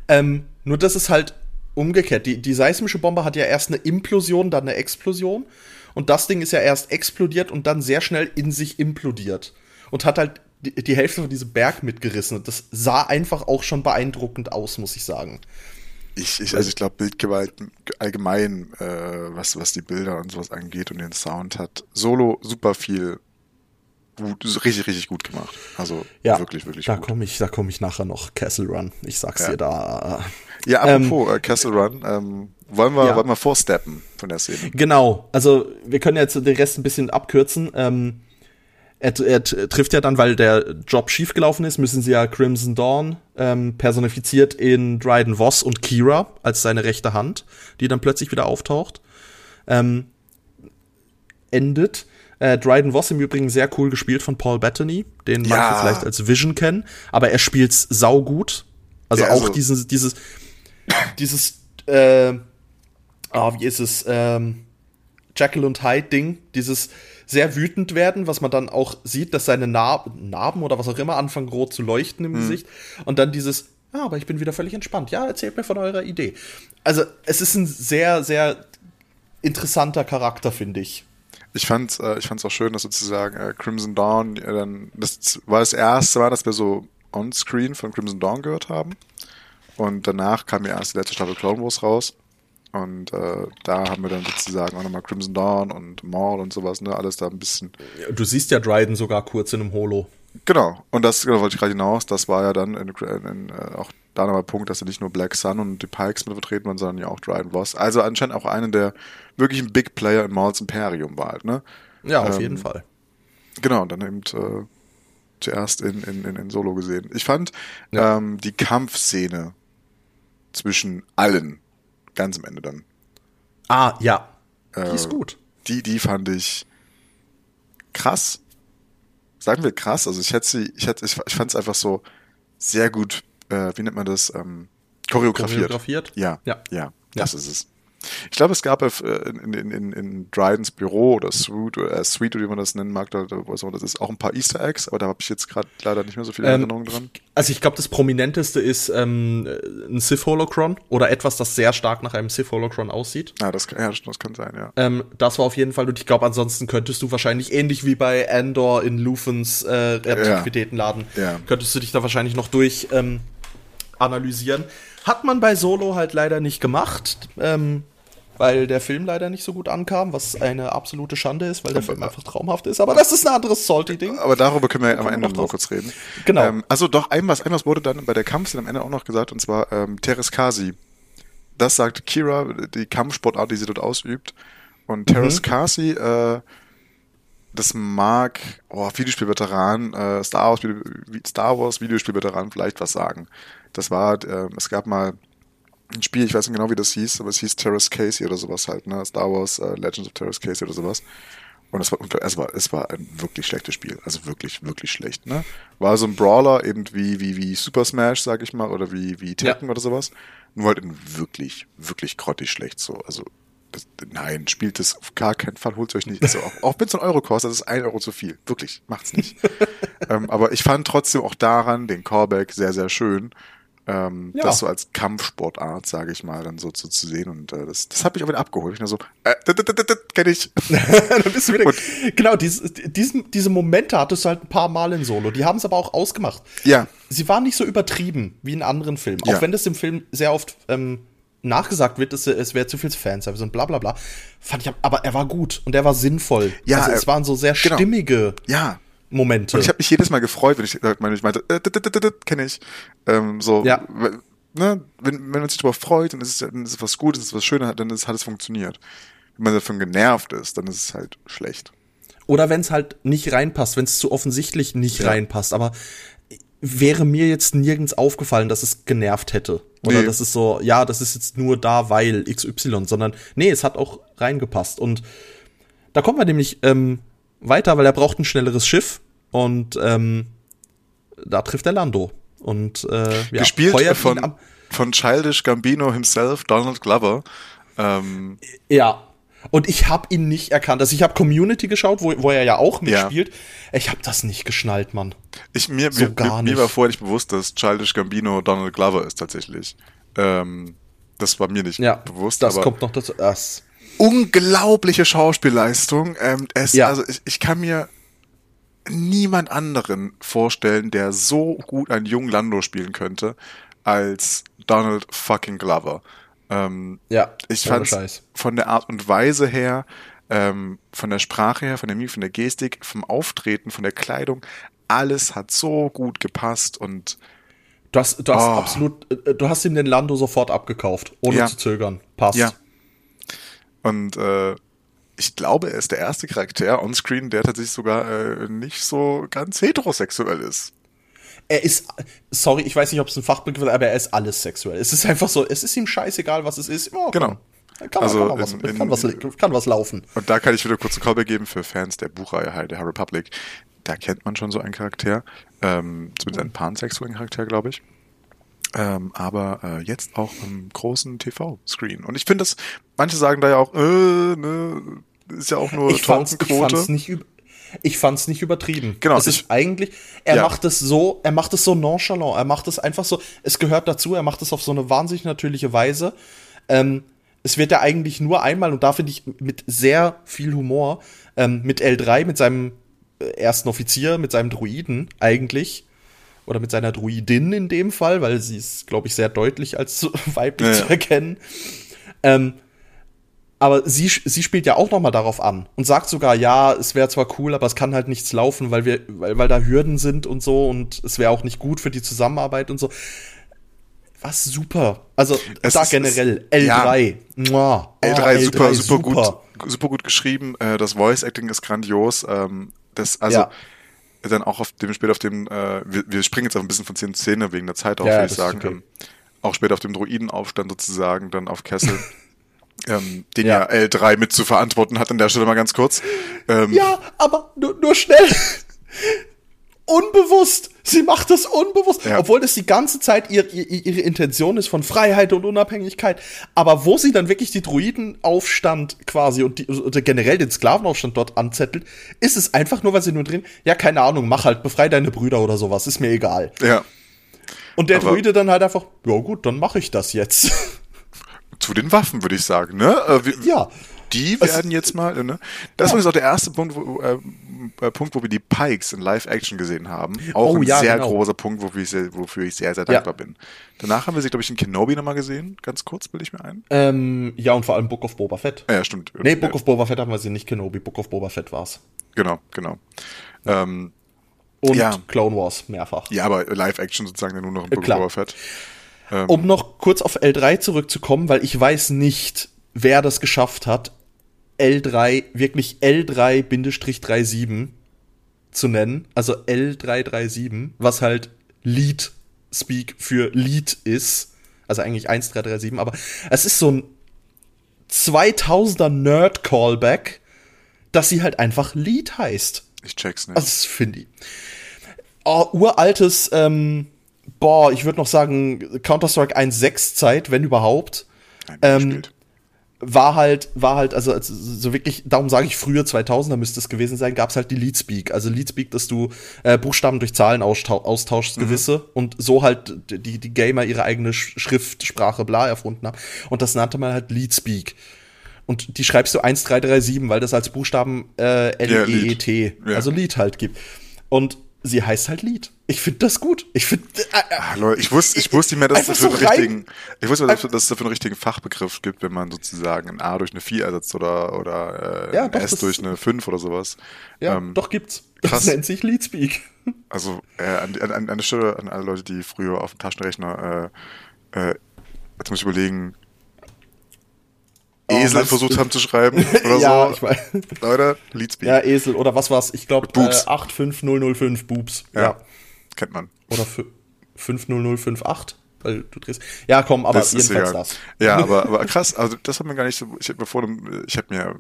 Speaker 2: Ähm, nur das ist halt umgekehrt. Die, die seismische Bombe hat ja erst eine Implosion, dann eine Explosion. Und das Ding ist ja erst explodiert und dann sehr schnell in sich implodiert. Und hat halt die, die Hälfte von diesem Berg mitgerissen. Und das sah einfach auch schon beeindruckend aus, muss ich sagen.
Speaker 3: Ich, ich, also ich glaube, Bildgewalt allgemein, äh, was, was die Bilder und sowas angeht und den Sound hat Solo super viel gut, richtig, richtig gut gemacht. Also
Speaker 2: ja,
Speaker 3: wirklich, wirklich
Speaker 2: da gut. Komm ich, da komme ich nachher noch. Castle Run, ich sag's ja. dir da.
Speaker 3: Ja, apropos ähm, äh, Castle Run, ähm, wollen wir, ja. wollen wir vorsteppen von der Szene?
Speaker 2: Genau, also wir können jetzt den Rest ein bisschen abkürzen. Ähm, er, er trifft ja dann, weil der Job schiefgelaufen ist, müssen sie ja Crimson Dawn ähm, personifiziert in Dryden Voss und Kira als seine rechte Hand, die dann plötzlich wieder auftaucht. Ähm, endet. Äh, Dryden Voss im Übrigen sehr cool gespielt von Paul Bettany, den ja. manche vielleicht als Vision kennen, aber er spielt's saugut. Also ja, also auch dieses, dieses, äh, oh, wie ist es, ähm, Jekyll und Hyde Ding, dieses sehr wütend werden, was man dann auch sieht, dass seine Nar Narben oder was auch immer anfangen rot zu leuchten im hm. Gesicht und dann dieses, ja, aber ich bin wieder völlig entspannt. Ja, erzählt mir von eurer Idee. Also es ist ein sehr, sehr interessanter Charakter, finde ich
Speaker 3: ich fand äh, ich fand's auch schön, dass sozusagen äh, Crimson Dawn, äh, dann, das war das erste Mal, dass wir so on-screen von Crimson Dawn gehört haben. Und danach kam ja erst die letzte Staffel Clone Wars raus. Und äh, da haben wir dann sozusagen auch nochmal Crimson Dawn und Maul und sowas, ne? Alles da ein bisschen.
Speaker 2: Du siehst ja Dryden sogar kurz in einem Holo.
Speaker 3: Genau, und das genau, wollte ich gerade hinaus, das war ja dann in, in, äh, auch da nochmal Punkt, dass er nicht nur Black Sun und die Pikes mit vertreten waren, sondern ja auch Dryden Voss. Also anscheinend auch einen der wirklichen Big Player in Mauls Imperium war halt, ne?
Speaker 2: Ja, auf ähm, jeden Fall.
Speaker 3: Genau, und dann eben äh, zuerst in, in, in, in Solo gesehen. Ich fand ja. ähm, die Kampfszene zwischen allen ganz am Ende dann.
Speaker 2: Ah, ja. Die äh, ist gut.
Speaker 3: Die, die fand ich krass. Sagen wir krass. Also ich hätte sie, ich hätte, ich, ich fand es einfach so sehr gut äh, wie nennt man das, ähm, choreografiert.
Speaker 2: Choreografiert?
Speaker 3: Ja, ja, ja, das ja. ist es. Ich glaube, es gab äh, in, in, in, in Drydens Büro oder Suite, äh, Suite, wie man das nennen mag, da, was auch das ist, auch ein paar Easter Eggs, aber da habe ich jetzt gerade leider nicht mehr so viele ähm, Erinnerungen dran.
Speaker 2: Also ich glaube, das prominenteste ist ähm, ein Sith Holocron oder etwas, das sehr stark nach einem Sith Holocron aussieht.
Speaker 3: Ja, das, ja, das kann sein, ja.
Speaker 2: Ähm, das war auf jeden Fall, und ich glaube, ansonsten könntest du wahrscheinlich ähnlich wie bei Andor in Lufens äh, Aktivitätenladen, ja. könntest du dich da wahrscheinlich noch durch ähm, analysieren. Hat man bei Solo halt leider nicht gemacht, ähm, weil der Film leider nicht so gut ankam, was eine absolute Schande ist, weil der Film einfach traumhaft ist. Aber das ist ein anderes Salty-Ding.
Speaker 3: Aber darüber können wir am Ende noch kurz reden.
Speaker 2: Genau.
Speaker 3: Ähm, also doch, ein was, ein was wurde dann bei der Kampfszene am Ende auch noch gesagt, und zwar ähm, Teres Kasi. Das sagt Kira, die Kampfsportart, die sie dort ausübt. Und Teres mhm. Kasi, äh, das mag oh, Videospielveteran, äh, Star Wars, Star Wars Videospielveteran vielleicht was sagen. Das war, äh, es gab mal ein Spiel, ich weiß nicht genau, wie das hieß, aber es hieß Terrace Casey oder sowas halt, ne? Star Wars äh, Legends of Terrace Casey oder sowas. Und es war, es war, es war ein wirklich schlechtes Spiel. Also wirklich, wirklich schlecht, ne? War so ein Brawler, eben wie, wie, wie Super Smash, sag ich mal, oder wie, wie Tekken ja. oder sowas. Nur halt in wirklich, wirklich grottig schlecht so. Also, das, nein, spielt es auf gar keinen Fall, holt euch nicht. Also, auch, auch wenn es ein Euro kostet, das ist ein Euro zu viel. Wirklich, macht's nicht. ähm, aber ich fand trotzdem auch daran den Callback sehr, sehr schön ähm, ja. das so als Kampfsportart, sage ich mal, dann so zu, zu sehen. Und äh, das, das hat mich auch wieder abgeholt. Ich nur so, äh, kenne ich.
Speaker 2: dann bist du wieder, und, genau, dies, diesen, diese Momente hattest du halt ein paar Mal in Solo. Die haben es aber auch ausgemacht.
Speaker 3: Ja.
Speaker 2: Sie waren nicht so übertrieben wie in anderen Filmen. Ja. Auch wenn das im Film sehr oft ähm, nachgesagt wird, es, es wäre zu viel Fanservice und bla bla bla. Fand ich, aber er war gut und er war sinnvoll.
Speaker 3: Ja,
Speaker 2: also es waren so sehr genau. stimmige.
Speaker 3: Ja,
Speaker 2: Momente.
Speaker 3: Und ich habe mich jedes Mal gefreut, wenn ich, wenn ich meinte, äh, kenne ich. Ähm, so,
Speaker 2: ja.
Speaker 3: ne, wenn, wenn man sich darüber freut, dann ist es, dann ist es was Gutes, ist es was Schönes, dann ist, hat es funktioniert. Wenn man davon genervt ist, dann ist es halt schlecht.
Speaker 2: Oder wenn es halt nicht reinpasst, wenn es zu offensichtlich nicht
Speaker 3: Ja.
Speaker 2: reinpasst. Aber wäre mir jetzt nirgends aufgefallen, dass es genervt hätte. Oder
Speaker 3: Nee.
Speaker 2: das ist so, ja, das ist jetzt nur da, weil XY, sondern nee, es hat auch reingepasst. Und da kommen wir nämlich ähm, weiter, weil er braucht ein schnelleres Schiff und ähm, da trifft er Lando. Und äh, ja,
Speaker 3: Gespielt von, von Childish Gambino himself, Donald Glover. Ähm,
Speaker 2: Ja. Und ich habe ihn nicht erkannt. Also ich habe Community geschaut, wo, wo er ja auch
Speaker 3: Ja.
Speaker 2: mitspielt. Ich habe das nicht geschnallt, Mann.
Speaker 3: ich, mir,
Speaker 2: So
Speaker 3: mir,
Speaker 2: gar
Speaker 3: mir, mir war vorher nicht bewusst, dass Childish Gambino Donald Glover ist tatsächlich. Ähm, das war mir nicht
Speaker 2: Ja,
Speaker 3: bewusst.
Speaker 2: das kommt noch dazu. Das.
Speaker 3: Unglaubliche Schauspielleistung. Ähm, es,
Speaker 2: Ja.
Speaker 3: Also ich, ich kann mir niemand anderen vorstellen, der so gut einen jungen Lando spielen könnte, als Donald fucking Glover. Ähm,
Speaker 2: Ja,
Speaker 3: ich fand von der Art und Weise her, ähm, von der Sprache her, von der Mimik, von der Gestik, vom Auftreten, von der Kleidung, alles hat so gut gepasst und
Speaker 2: Du hast, du hast
Speaker 3: Oh.
Speaker 2: absolut, äh, du hast ihm den Lando sofort abgekauft, ohne
Speaker 3: Ja.
Speaker 2: zu zögern. Passt.
Speaker 3: Ja. Und äh, ich glaube, er ist der erste Charakter onscreen, der tatsächlich sogar äh, nicht so ganz heterosexuell ist.
Speaker 2: Er ist, sorry, ich weiß nicht, ob es ein Fachbegriff ist, aber er ist alles sexuell. Es ist einfach so, es ist ihm scheißegal, was es ist. Ja,
Speaker 3: Genau.
Speaker 2: Kann,
Speaker 3: Also
Speaker 2: kann, was,
Speaker 3: in- in-
Speaker 2: kann, was, kann was laufen.
Speaker 3: Und da kann ich wieder kurz einen Callback geben für Fans der Buchreihe halt, der High Republic. Da kennt man schon so einen Charakter, ähm, zumindest einen pansexuellen Charakter, glaube ich. Ähm, aber äh, jetzt auch im großen TV-Screen. Und ich finde das, manche sagen da ja auch, äh, ne, ist ja auch nur
Speaker 2: Ich fand's, ich fand's nicht ich fand's nicht übertrieben.
Speaker 3: Genau,
Speaker 2: Es
Speaker 3: ich-
Speaker 2: ist eigentlich, er
Speaker 3: Ja.
Speaker 2: macht es so, er macht es so nonchalant, er macht es einfach so, es gehört dazu, er macht es auf so eine wahnsinnig natürliche Weise. Ähm, es wird ja eigentlich nur einmal, und da finde ich mit sehr viel Humor, ähm, mit L3, mit seinem äh, ersten Offizier, mit seinem Druiden eigentlich, oder mit seiner Druidin in dem Fall, weil sie ist, glaube ich, sehr deutlich als weiblich
Speaker 3: Ja,
Speaker 2: zu
Speaker 3: ja.
Speaker 2: erkennen. Ähm, aber sie, sie spielt ja auch noch mal darauf an und sagt sogar, ja, es wäre zwar cool, aber es kann halt nichts laufen, weil wir, weil, weil da Hürden sind und so und es wäre auch nicht gut für die Zusammenarbeit und so. Was super. Also
Speaker 3: Es
Speaker 2: da
Speaker 3: ist-
Speaker 2: generell
Speaker 3: es-
Speaker 2: L3. Mua. Oh,
Speaker 3: L3, super, super, gut, super gut geschrieben. Äh, das Voice Acting ist grandios. Ähm, das, also
Speaker 2: Ja.
Speaker 3: Dann auch auf dem später auf dem, äh, wir, wir springen jetzt auch ein bisschen von Szene zu Szene wegen der Zeit auch,
Speaker 2: Ja,
Speaker 3: würde ich sagen.
Speaker 2: okay.
Speaker 3: Ähm, auch später auf dem Druidenaufstand sozusagen, dann auf Kessel. ähm, den
Speaker 2: Ja.
Speaker 3: ja. L3 mit zu verantworten hat an der Stelle mal ganz kurz. Ähm,
Speaker 2: Ja, aber nur, nur schnell. Unbewusst. Sie macht es unbewusst.
Speaker 3: Ja.
Speaker 2: Obwohl das die ganze Zeit ihr, ihr, ihre Intention ist von Freiheit und Unabhängigkeit. Aber wo sie dann wirklich die Druidenaufstand quasi und, die, oder generell den Sklavenaufstand dort anzettelt, ist es einfach nur, weil sie nur drin, ja, keine Ahnung, mach halt, befrei deine Brüder oder sowas, ist mir egal.
Speaker 3: ja.
Speaker 2: Und der
Speaker 3: Aber-
Speaker 2: Druide dann halt einfach, ja gut, dann mache ich das jetzt.
Speaker 3: Zu den Waffen, würde ich sagen, ne? Äh,
Speaker 2: ja.
Speaker 3: Die werden jetzt mal, ne? Das war jetzt auch der erste Punkt, wo, äh, äh, Punkt, wo wir die Pikes in Live-Action gesehen haben. Auch
Speaker 2: Oh,
Speaker 3: ein
Speaker 2: ja,
Speaker 3: sehr
Speaker 2: genau.
Speaker 3: großer Punkt, wofür ich sehr, wofür ich sehr, sehr
Speaker 2: Ja.
Speaker 3: dankbar bin. Danach haben wir sie, glaube ich, in Kenobi nochmal gesehen. Ganz kurz, bilde ich mir ein.
Speaker 2: Ähm, ja, und vor allem Book of Boba Fett.
Speaker 3: Ja, stimmt.
Speaker 2: Nee, Book
Speaker 3: Ja,
Speaker 2: of Boba Fett haben wir sie nicht Kenobi, Book of Boba Fett war's.
Speaker 3: Genau, genau. Ähm,
Speaker 2: Und
Speaker 3: Ja.
Speaker 2: Clone Wars mehrfach.
Speaker 3: ja, aber Live-Action sozusagen ja nur noch im
Speaker 2: Äh,
Speaker 3: Book of
Speaker 2: klar.
Speaker 3: Boba Fett. Ähm,
Speaker 2: Um noch kurz auf L3 zurückzukommen, weil ich weiß nicht, wer das geschafft hat, L3, wirklich L3-37 zu nennen. Also L337, was halt Lead Speak für Lead ist. Also eigentlich 1337, aber es ist so ein 2000er Nerd-Callback, dass sie halt einfach Lead heißt.
Speaker 3: Ich check's nicht.
Speaker 2: Also, das finde ich. Oh, uraltes, ähm, boah, ich würde noch sagen, Counter-Strike 1.6 Zeit, wenn überhaupt. Ähm,
Speaker 3: gespielt.
Speaker 2: War halt, war halt, also, also so wirklich, darum sage ich früher 2000er müsste es gewesen sein, gab es halt die Leadspeak. Also Leadspeak, dass du äh, Buchstaben durch Zahlen austau austauschst, gewisse, und so halt die, die Gamer ihre eigene Sch Schriftsprache bla erfunden haben. Und das nannte man halt Leadspeak. Und die schreibst du 1337, weil das als Buchstaben äh, L-E-E-T,
Speaker 3: Ja.
Speaker 2: also Lied halt gibt. Und sie heißt halt Lied. Ich finde das gut. Ich finde. Äh, äh,
Speaker 3: Ah, Leute, ich wusste, ich wusste nicht mehr, dass es dafür
Speaker 2: so
Speaker 3: einen richtigen, ich wusste, dass dass es dafür einen richtigen Fachbegriff gibt, wenn man sozusagen ein A durch eine 4 ersetzt oder, oder äh,
Speaker 2: Ja,
Speaker 3: ein
Speaker 2: doch,
Speaker 3: S
Speaker 2: das-
Speaker 3: durch eine 5 oder sowas.
Speaker 2: ja,
Speaker 3: Ähm,
Speaker 2: doch gibt's. Das
Speaker 3: krass.
Speaker 2: nennt sich Leadspeak.
Speaker 3: Also äh, an, an, an der Stelle an alle Leute, die früher auf dem Taschenrechner äh, jetzt muss ich überlegen, Esel
Speaker 2: meinst
Speaker 3: versucht haben zu schreiben oder
Speaker 2: ja,
Speaker 3: so.
Speaker 2: ich weiß.
Speaker 3: Leute, Leadspeed.
Speaker 2: Ja, Esel oder was war's? Ich glaube
Speaker 3: Boobs.
Speaker 2: äh, 85005 Boobs.
Speaker 3: Ja.
Speaker 2: Ja.
Speaker 3: Kennt man.
Speaker 2: Oder fü- 50058, weil du drehst. Ja, komm, aber
Speaker 3: Das
Speaker 2: jedenfalls
Speaker 3: egal.
Speaker 2: das.
Speaker 3: Ja, aber, aber krass, also das hat mir gar nicht so, ich hätte mir vor dem, ich hätte mir,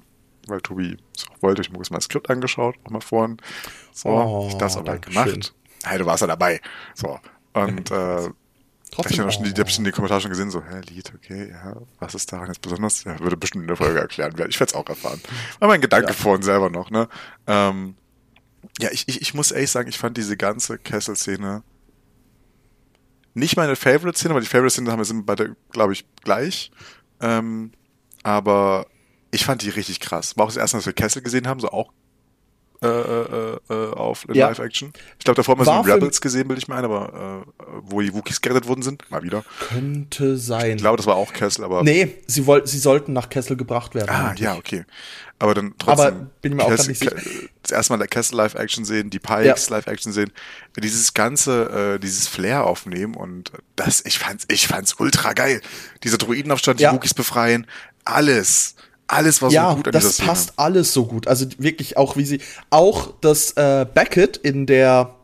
Speaker 3: weil Tobi es auch wollte, ich mir mal das Skript angeschaut, auch mal vorhin. So,
Speaker 2: Oh,
Speaker 3: ich das aber gemacht. Hey, du warst ja dabei. So. Und äh, hab ich
Speaker 2: Trotzdem.
Speaker 3: dann schon die, hab ich in die Kommentare schon gesehen, so, hä, Lied, okay, ja, was ist daran jetzt besonders? Ja, würde bestimmt in der Folge erklären. Ich werde es auch erfahren. War mein Gedanke
Speaker 2: Ja.
Speaker 3: vorhin selber noch, ne? Ähm, ja, ich, ich, ich muss ehrlich sagen, ich fand diese ganze Kessel-Szene nicht meine Favorite-Szene, weil die Favorite-Szene haben wir sind beide, glaube ich, gleich. Ähm, aber ich fand die richtig krass. War auch das erste Mal, dass wir Kessel gesehen haben, so auch äh, äh, äh, auf
Speaker 2: Ja.
Speaker 3: Live-Action. Ich glaube, davor haben wir
Speaker 2: War
Speaker 3: so Rebels gesehen, will ich meinen, aber äh, wo die Wookies gerettet worden sind, mal wieder.
Speaker 2: Könnte sein.
Speaker 3: Ich glaube, das war auch Kessel, aber
Speaker 2: nee, sie, wollten, sie sollten nach Kessel gebracht werden.
Speaker 3: Ah,
Speaker 2: eigentlich.
Speaker 3: ja, okay. Aber dann trotzdem.
Speaker 2: Aber bin ich mir auch
Speaker 3: Kessel-
Speaker 2: grad nicht sicher.
Speaker 3: Ke- Das erste Mal der Kessel Live-Action sehen, die Pikes Live-Action sehen, dieses ganze, äh, dieses Flair aufnehmen und das, ich fand's, ich fand's ultra geil. Dieser Druidenaufstand,
Speaker 2: Ja.
Speaker 3: die Wookies befreien, alles, alles war
Speaker 2: ja,
Speaker 3: so gut an
Speaker 2: das
Speaker 3: Szene.
Speaker 2: passt alles so gut. Also wirklich auch wie sie auch das äh, Beckett in der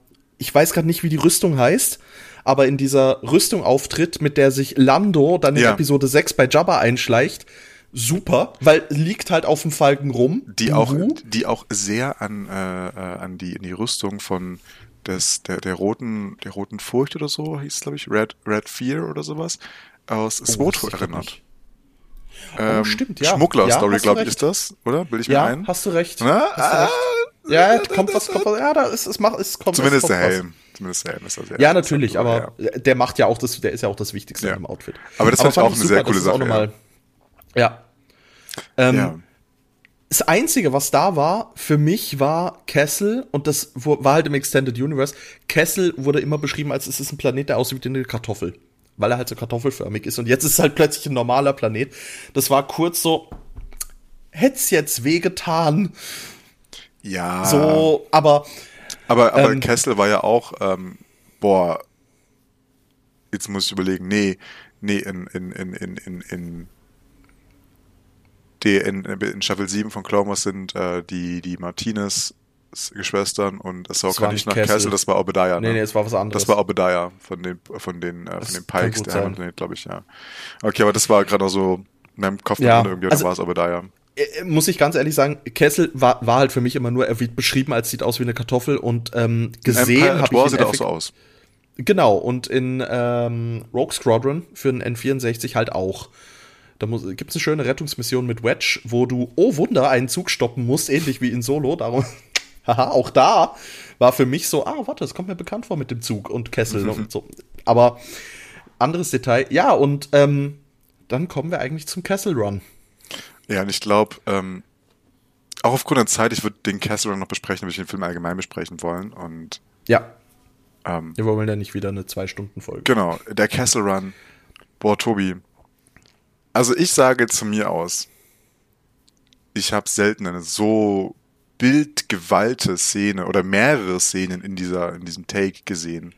Speaker 2: ich weiß gerade nicht, wie die Rüstung heißt, aber in dieser Rüstung auftritt, mit der sich Lando dann in
Speaker 3: Ja.
Speaker 2: Episode 6 bei Jabba einschleicht. Super, weil liegt halt auf dem Falken rum.
Speaker 3: die auch,
Speaker 2: Uhu.
Speaker 3: die auch sehr an, äh, äh, an die, in die Rüstung von des, der, der roten, der roten Furcht oder so, hieß es, glaube ich, Red, Red Fear oder sowas, aus SWOTO
Speaker 2: ich grad
Speaker 3: erinnert.
Speaker 2: nicht. Oh, stimmt, ja. Ja,
Speaker 3: Schmuggler-Story,
Speaker 2: du
Speaker 3: glaube ich, ist das, oder? Bild ich mir
Speaker 2: Ja,
Speaker 3: ein?
Speaker 2: hast du recht.
Speaker 3: Na?
Speaker 2: Hast du
Speaker 3: Ah,
Speaker 2: recht. Ja, kommt was, kommt was. Ja, da ist es macht es kommt
Speaker 3: Zumindest
Speaker 2: es
Speaker 3: der
Speaker 2: kommt was.
Speaker 3: Helm. Zumindest der Helm ist das ja.
Speaker 2: Ja, natürlich, aber
Speaker 3: Ja.
Speaker 2: der macht ja auch das, der ist ja auch das Wichtigste
Speaker 3: Ja.
Speaker 2: dem Outfit.
Speaker 3: Aber das fand ich auch eine
Speaker 2: super,
Speaker 3: sehr coole
Speaker 2: auch
Speaker 3: Sache,
Speaker 2: noch mal- Ja. Ähm,
Speaker 3: ja.
Speaker 2: Das Einzige, was da war, für mich war Kessel, und das war halt im Extended Universe, Kessel wurde immer beschrieben als es ist ein Planet, der aussieht wie eine Kartoffel. Weil er halt so kartoffelförmig ist. Und jetzt ist es halt plötzlich ein normaler Planet. Das war kurz so, hätt's jetzt wehgetan.
Speaker 3: ja.
Speaker 2: So, aber
Speaker 3: Aber, aber
Speaker 2: Ähm,
Speaker 3: Kessel war ja auch, ähm, boah, jetzt muss ich überlegen, nee, nee, in, in, in, in, in, in, die, in, in Staffel 7 von Clone Wars sind äh, die, die Martinez Geschwistern und Ahsoka
Speaker 2: war
Speaker 3: nicht
Speaker 2: nicht
Speaker 3: nach
Speaker 2: Kessel.
Speaker 3: Kessel, das war Obadiah.
Speaker 2: Nee,
Speaker 3: ne?
Speaker 2: nee, es war was anderes.
Speaker 3: Das war Obadiah von den, von den, äh, von den Pikes, der. Heimatplanet, glaube ich, ja. Okay, aber das war gerade noch so in meinem Kopf
Speaker 2: Ja,
Speaker 3: irgendwie,
Speaker 2: also-
Speaker 3: war es Obadiah.
Speaker 2: äh, muss ich ganz ehrlich sagen, Kessel war, war halt für mich immer nur, er wird beschrieben als sieht aus wie eine Kartoffel und ähm, gesehen habe ich
Speaker 3: sieht
Speaker 2: ihn
Speaker 3: auch so aus.
Speaker 2: Genau, und in ähm, Rogue Squadron für den N64 halt auch. Da gibt es eine schöne Rettungsmission mit Wedge, wo du, oh Wunder, einen Zug stoppen musst, ähnlich wie in Solo. Darum, haha, auch da war für mich so, ah, warte, das kommt mir bekannt vor mit dem Zug und Kessel und so. Aber anderes Detail, ja, und ähm, dann kommen wir eigentlich zum Kessel Run.
Speaker 3: Ja, und ich glaube, ähm, auch aufgrund der Zeit, ich würde den Castle Run noch besprechen, würde ich den Film allgemein besprechen wollen. Und
Speaker 2: Ja.
Speaker 3: ähm,
Speaker 2: Wir wollen ja nicht wieder eine Zwei-Stunden-Folge.
Speaker 3: genau, der Castle Run, boah, Tobi. Also ich sage zu mir aus, ich habe selten eine so bildgewalte Szene oder mehrere Szenen in dieser, in diesem Take gesehen.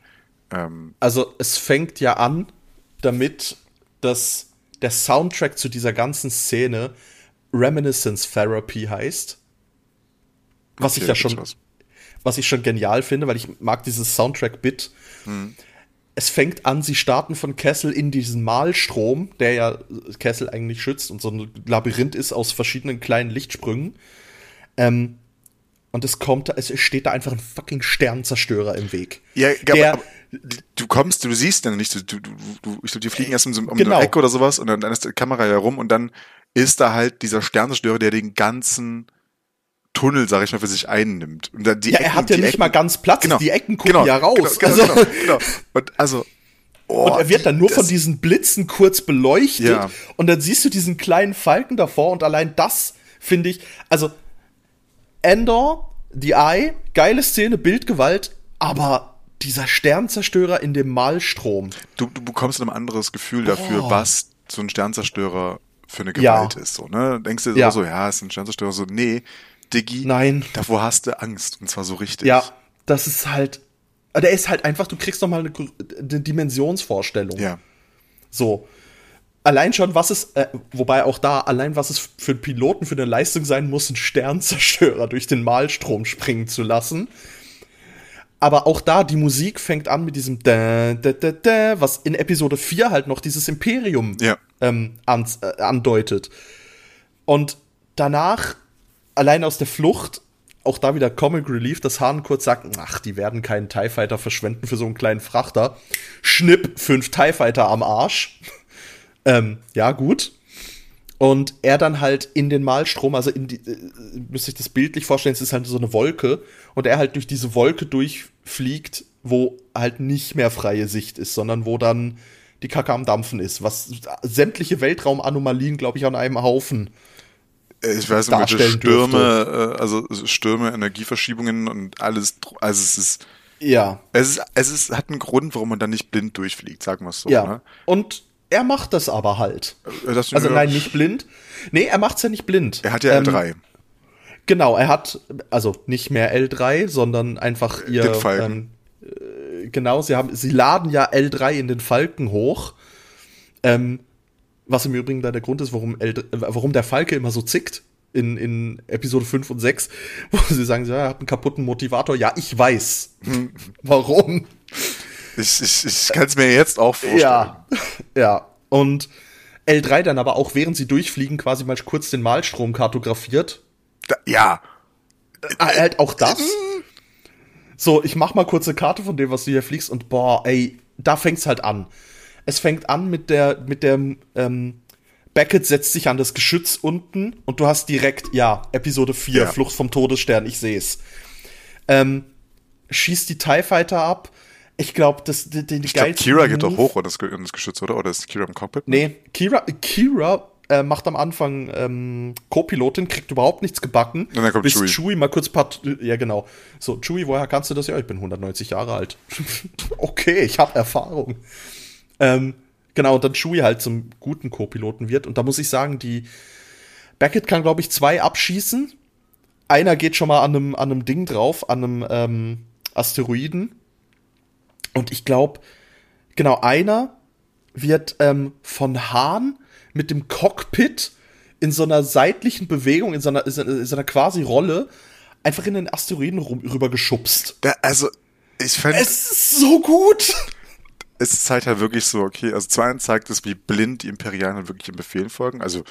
Speaker 3: Ähm,
Speaker 2: Also es fängt ja an damit, dass der Soundtrack zu dieser ganzen Szene Reminiscence Therapy heißt. Was ich
Speaker 3: okay,
Speaker 2: ja
Speaker 3: gibt's
Speaker 2: schon,
Speaker 3: was.
Speaker 2: was ich schon genial finde, weil ich mag dieses Soundtrack-Bit.
Speaker 3: Hm.
Speaker 2: Es fängt an, sie starten von Kessel in diesen Malstrom, der ja Kessel eigentlich schützt und so ein Labyrinth ist aus verschiedenen kleinen Lichtsprüngen. Ähm, und es kommt, es steht da einfach ein fucking Sternzerstörer im Weg.
Speaker 3: Ja,
Speaker 2: Der-
Speaker 3: aber, du kommst, du siehst ja nicht, du, du, du, ich glaube, die fliegen erst um, so- um
Speaker 2: Genau.
Speaker 3: eine Ecke oder sowas und dann, dann ist die Kamera ja rum und dann ist da halt dieser Sternzerstörer, der den ganzen Tunnel, sag ich mal, für sich einnimmt. Und dann die
Speaker 2: Ja, er
Speaker 3: Ecken-
Speaker 2: hat ja nicht
Speaker 3: Ecken-
Speaker 2: mal ganz Platz,
Speaker 3: Genau,
Speaker 2: die Ecken gucken
Speaker 3: genau,
Speaker 2: ja raus.
Speaker 3: Genau, genau,
Speaker 2: Also-
Speaker 3: genau, genau. Und also, oh,
Speaker 2: Und er wird dann nur von diesen Blitzen kurz beleuchtet.
Speaker 3: Ja.
Speaker 2: Und dann siehst du diesen kleinen Falken davor. Und allein das finde ich, also Endor, die Eye, geile Szene, Bildgewalt, aber dieser Sternzerstörer in dem Malstrom.
Speaker 3: du, du bekommst ein anderes Gefühl dafür,
Speaker 2: Oh.
Speaker 3: was so ein Sternzerstörer für eine
Speaker 2: Ja.
Speaker 3: Gewalt ist. So, ne? Denkst du dir
Speaker 2: Ja.
Speaker 3: so, ja, ist ein Sternzerstörer, so, nee, Diggi,
Speaker 2: Nein.
Speaker 3: davor hast du Angst. Und zwar so richtig.
Speaker 2: Ja, das ist halt, der ist halt einfach, du kriegst noch mal eine, eine Dimensionsvorstellung.
Speaker 3: Ja.
Speaker 2: So. Allein schon, was es, äh, wobei auch da, allein was es für einen Piloten für eine Leistung sein muss, einen Sternzerstörer durch den Malstrom springen zu lassen. Aber auch da, die Musik fängt an mit diesem da, da, da, da, was in Episode 4 halt noch dieses Imperium
Speaker 3: Ja.
Speaker 2: ähm, an, äh, andeutet. Und danach, allein aus der Flucht, auch da wieder Comic Relief, dass Hahn kurz sagt, ach, die werden keinen TIE Fighter verschwenden für so einen kleinen Frachter. Schnipp, fünf TIE Fighter am Arsch. Ähm, ja, gut. Und er dann halt in den Malstrom, also in die, äh, müsste ich das bildlich vorstellen, es ist halt so eine Wolke und er halt durch diese Wolke durchfliegt, wo halt nicht mehr freie Sicht ist, sondern wo dann die Kacke am Dampfen ist, was sämtliche Weltraumanomalien, glaube ich, an einem Haufen
Speaker 3: Äh, Ich weiß nicht, welche Stürme, äh, also Stürme, Energieverschiebungen und alles, also es ist,
Speaker 2: Ja,
Speaker 3: es ist, es ist, hat einen Grund, warum man da nicht blind durchfliegt, sagen wir es so.
Speaker 2: ja.
Speaker 3: Ne?
Speaker 2: Und er macht das aber halt.
Speaker 3: Äh, das-
Speaker 2: Also nein, nicht blind. Nee, er macht's ja nicht blind.
Speaker 3: Er hat ja
Speaker 2: Ähm,
Speaker 3: L3.
Speaker 2: Genau, er hat also nicht mehr L3, sondern einfach ihr
Speaker 3: Den Falken.
Speaker 2: Ähm, äh, genau, sie haben sie laden ja L3 in den Falken hoch. Ähm, was im Übrigen da der Grund ist, warum, L, äh, warum der Falke immer so zickt in, in Episode 5 und 6, wo sie sagen, ja, er hat einen kaputten Motivator. Ja, ich weiß. warum?
Speaker 3: Ich, ich, ich kann es mir jetzt auch vorstellen.
Speaker 2: Ja, ja. Und L3 dann aber auch, während sie durchfliegen, quasi mal kurz den Malstrom kartografiert.
Speaker 3: Da, ja.
Speaker 2: Ah, halt auch das. So, ich mach mal kurz eine Karte von dem, was du hier fliegst und boah, ey, da fängt's halt an. Es fängt an mit der, mit der, ähm, Beckett setzt sich an das Geschütz unten und du hast direkt, ja, Episode 4,
Speaker 3: Ja.
Speaker 2: Flucht vom Todesstern, ich seh's. Ähm, schießt die TIE Fighter ab. Ich glaube, das, die, die
Speaker 3: Ich glaube, Kira geht doch
Speaker 2: Move-
Speaker 3: hoch in das, Ge- in das Geschütz, oder? Oder ist Kira im Cockpit?
Speaker 2: Nee, Kira, Kira äh, macht am Anfang ähm, Co-Pilotin, kriegt überhaupt nichts gebacken.
Speaker 3: Und dann kommt
Speaker 2: bis
Speaker 3: Chewie.
Speaker 2: Chewie mal kurz part ja genau. So, Chewie, woher kannst du das? Ja, ich bin 190 Jahre alt. okay, ich habe Erfahrung. Ähm, genau, und dann Chewie halt zum guten Co-Piloten wird. Und da muss ich sagen, die Beckett kann, glaube ich, zwei abschießen. Einer geht schon mal an einem, an einem Ding drauf, an einem ähm, Asteroiden. Und ich glaube, genau, einer wird ähm, von Hahn mit dem Cockpit in so einer seitlichen Bewegung, in so einer, in so einer quasi Rolle, einfach in den Asteroiden rum, rüber geschubst.
Speaker 3: Da, also, ich fände, es,
Speaker 2: ist so gut!
Speaker 3: es zeigt halt wirklich so, okay, also zum einen zeigt es, wie blind die Imperialen halt wirklich im Befehlen folgen. Also,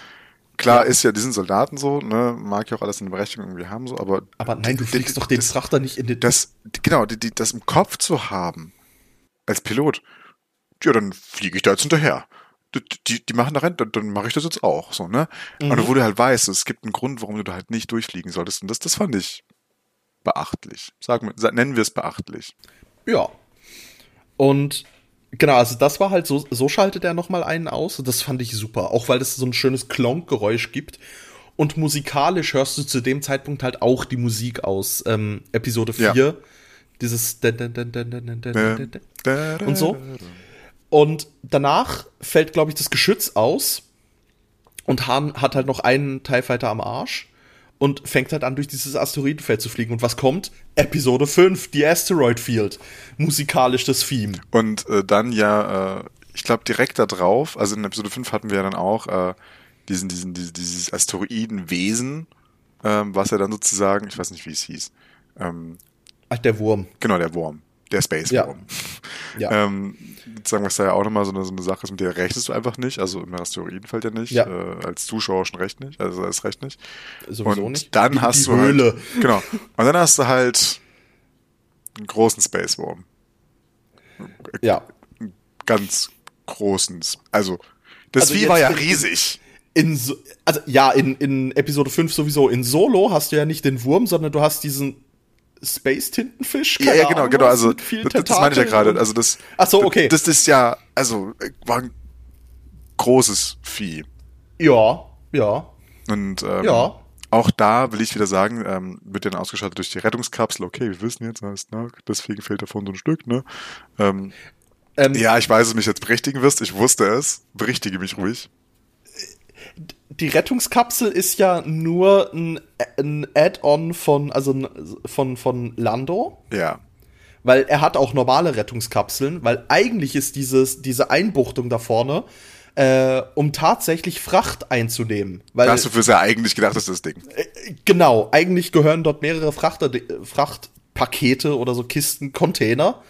Speaker 3: klar ist ja, die sind Soldaten so, ne, mag ja auch alles eine Berechtigung irgendwie haben, so, aber.
Speaker 2: Aber nein, du fliegst doch den
Speaker 3: das,
Speaker 2: Frachter nicht in den.
Speaker 3: das, genau, die, die, das im Kopf zu haben, als Pilot, ja, dann fliege ich da jetzt hinterher. Die, die, machen da rein, dann, dann mache ich das jetzt auch, so, ne?
Speaker 2: Mhm.
Speaker 3: Und wo du halt weißt, es gibt einen Grund, warum du da halt nicht durchfliegen solltest. Und das, das fand ich beachtlich. Sagen wir, nennen wir es beachtlich.
Speaker 2: Ja. Und genau, also das war halt so, so schaltet er nochmal einen aus. Das fand ich super. Auch weil es so ein schönes Klonk-Geräusch gibt. Und musikalisch hörst du zu dem Zeitpunkt halt auch die Musik aus ähm, Episode 4.
Speaker 3: Ja.
Speaker 2: Dieses und so. Und danach fällt, glaube ich, das Geschütz aus. Und Hahn hat halt noch einen TIE Fighter am Arsch. Und fängt halt an, durch dieses Asteroidenfeld zu fliegen. Und was kommt? Episode 5, die Asteroid Field. Musikalisch das Theme.
Speaker 3: Und äh, dann ja, äh, ich glaube direkt da drauf, also in Episode 5 hatten wir ja dann auch äh, diesen, diesen, dieses, dieses Asteroidenwesen, ähm, was ja dann sozusagen, ich weiß nicht, wie es hieß, ähm,
Speaker 2: Ach, der Wurm.
Speaker 3: genau, der Wurm, der Space
Speaker 2: Ja.
Speaker 3: Wurm.
Speaker 2: Ja.
Speaker 3: Ähm, sagen was da ja auch nochmal so eine, so eine Sache ist, mit der rechnest du einfach nicht, also im Asteroidenfeld ja nicht,
Speaker 2: Ja.
Speaker 3: äh, als Zuschauer schon recht nicht, also als recht nicht.
Speaker 2: Sowieso
Speaker 3: und
Speaker 2: nicht.
Speaker 3: dann
Speaker 2: Die-
Speaker 3: hast
Speaker 2: die
Speaker 3: du
Speaker 2: Höhle.
Speaker 3: halt, genau, und dann hast du halt einen großen Space Wurm.
Speaker 2: Ja.
Speaker 3: ganz großen. Also, das
Speaker 2: Also
Speaker 3: Vieh war ja riesig.
Speaker 2: In so, also ja, in, in Episode 5 sowieso. In Solo hast du ja nicht den Wurm, sondern du hast diesen Space-Tintenfisch.
Speaker 3: Ja,
Speaker 2: keine
Speaker 3: ja, genau,
Speaker 2: Ahnung
Speaker 3: genau. Also, das, das meine ich ja
Speaker 2: Tentakeln
Speaker 3: gerade. Also, das,
Speaker 2: Ach so, okay.
Speaker 3: Das ist ja, also, war ein großes Vieh.
Speaker 2: Ja, ja.
Speaker 3: Und, ähm,
Speaker 2: Ja.
Speaker 3: auch da will ich wieder sagen, ähm, wird dann ausgeschaltet durch die Rettungskapsel. Okay, wir wissen jetzt, heißt, na, deswegen fehlt davon so ein Stück, ne? Ähm,
Speaker 2: Ähm,
Speaker 3: ja, ich weiß, dass du mich jetzt berichtigen wirst. Ich wusste es. Berichtige mich ruhig.
Speaker 2: Die Rettungskapsel ist ja nur ein, ein Add-on von, also von, von Lando.
Speaker 3: Ja.
Speaker 2: Weil er hat auch normale Rettungskapseln, weil eigentlich ist dieses, diese Einbuchtung da vorne, äh, um tatsächlich Fracht einzunehmen. Weil,
Speaker 3: Hast du für sehr eigentlich gedacht, das ist das Ding?
Speaker 2: Äh, genau, eigentlich gehören dort mehrere Frachter, Frachtpakete oder so Kisten, Container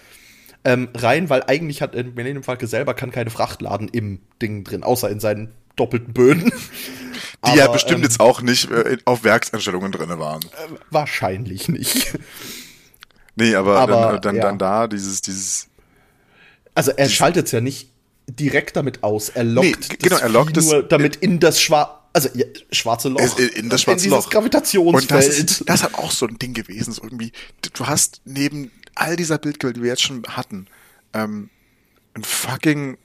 Speaker 2: ähm, rein, weil eigentlich hat Millennium Falcon selber kann keine Fracht laden im Ding drin, außer in seinen doppelten Böden.
Speaker 3: Die Aber, ja bestimmt ähm, jetzt auch nicht äh, auf Werkseinstellungen drin waren.
Speaker 2: Äh, wahrscheinlich nicht.
Speaker 3: Nee, aber, aber dann, dann, ja. dann da dieses, dieses.
Speaker 2: Also er schaltet es ja nicht direkt damit aus. Er lockt
Speaker 3: nee, genau, er lockt
Speaker 2: nur
Speaker 3: es,
Speaker 2: damit in das Schwarze, also ja, schwarze Loch.
Speaker 3: In, in das schwarze in Loch.
Speaker 2: Gravitationsfeld.
Speaker 3: Und das, ist, das hat auch so ein Ding gewesen. So irgendwie, du hast neben all dieser Bildquellen, die wir jetzt schon hatten, ähm, ein fucking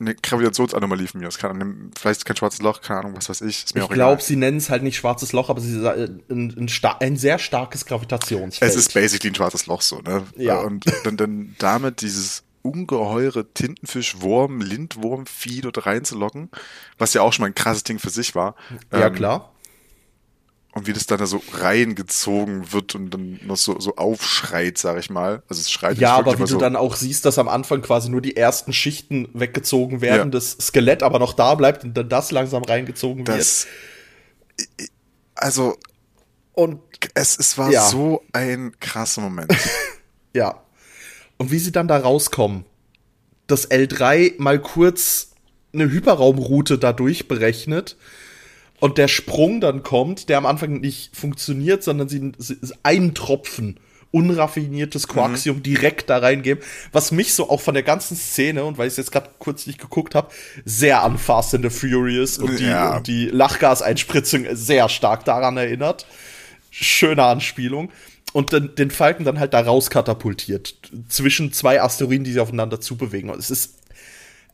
Speaker 3: eine Gravitationsanomalie von mir aus. Kann, vielleicht kein schwarzes Loch, keine Ahnung, was weiß ich.
Speaker 2: Ist mir ich glaube, sie nennen es halt nicht schwarzes Loch, aber sie sagen ein, ein, ein, sehr starkes Gravitationsfeld.
Speaker 3: Es ist basically ein schwarzes Loch so, ne?
Speaker 2: Ja.
Speaker 3: Und dann, dann damit dieses ungeheure Tintenfisch, Wurm, Lindwurm, Vieh dort reinzulocken, was ja auch schon mal ein krasses Ding für sich war.
Speaker 2: Ja, ähm, klar
Speaker 3: und wie das dann da so reingezogen wird und dann noch so, so aufschreit, sag ich mal. Also es schreit
Speaker 2: Ja, aber wie du so dann auch siehst, dass am Anfang quasi nur die ersten Schichten weggezogen werden, ja. das Skelett aber noch da bleibt und dann das langsam reingezogen
Speaker 3: das, wird. Also
Speaker 2: und
Speaker 3: es, es war ja. so ein krasser Moment.
Speaker 2: ja. Und wie sie dann da rauskommen, das L3 mal kurz eine Hyperraumroute dadurch berechnet und der Sprung dann kommt, der am Anfang nicht funktioniert, sondern sie, sie einen Tropfen unraffiniertes Quarksium mhm. direkt da reingeben, was mich so auch von der ganzen Szene und weil ich es jetzt gerade kurz nicht geguckt habe, sehr an Fast and the Furious und die, ja. und die Lachgaseinspritzung sehr stark daran erinnert. Schöne Anspielung. Und den, den Falken dann halt da raus katapultiert zwischen zwei Asteroiden, die sich aufeinander zubewegen. Und es ist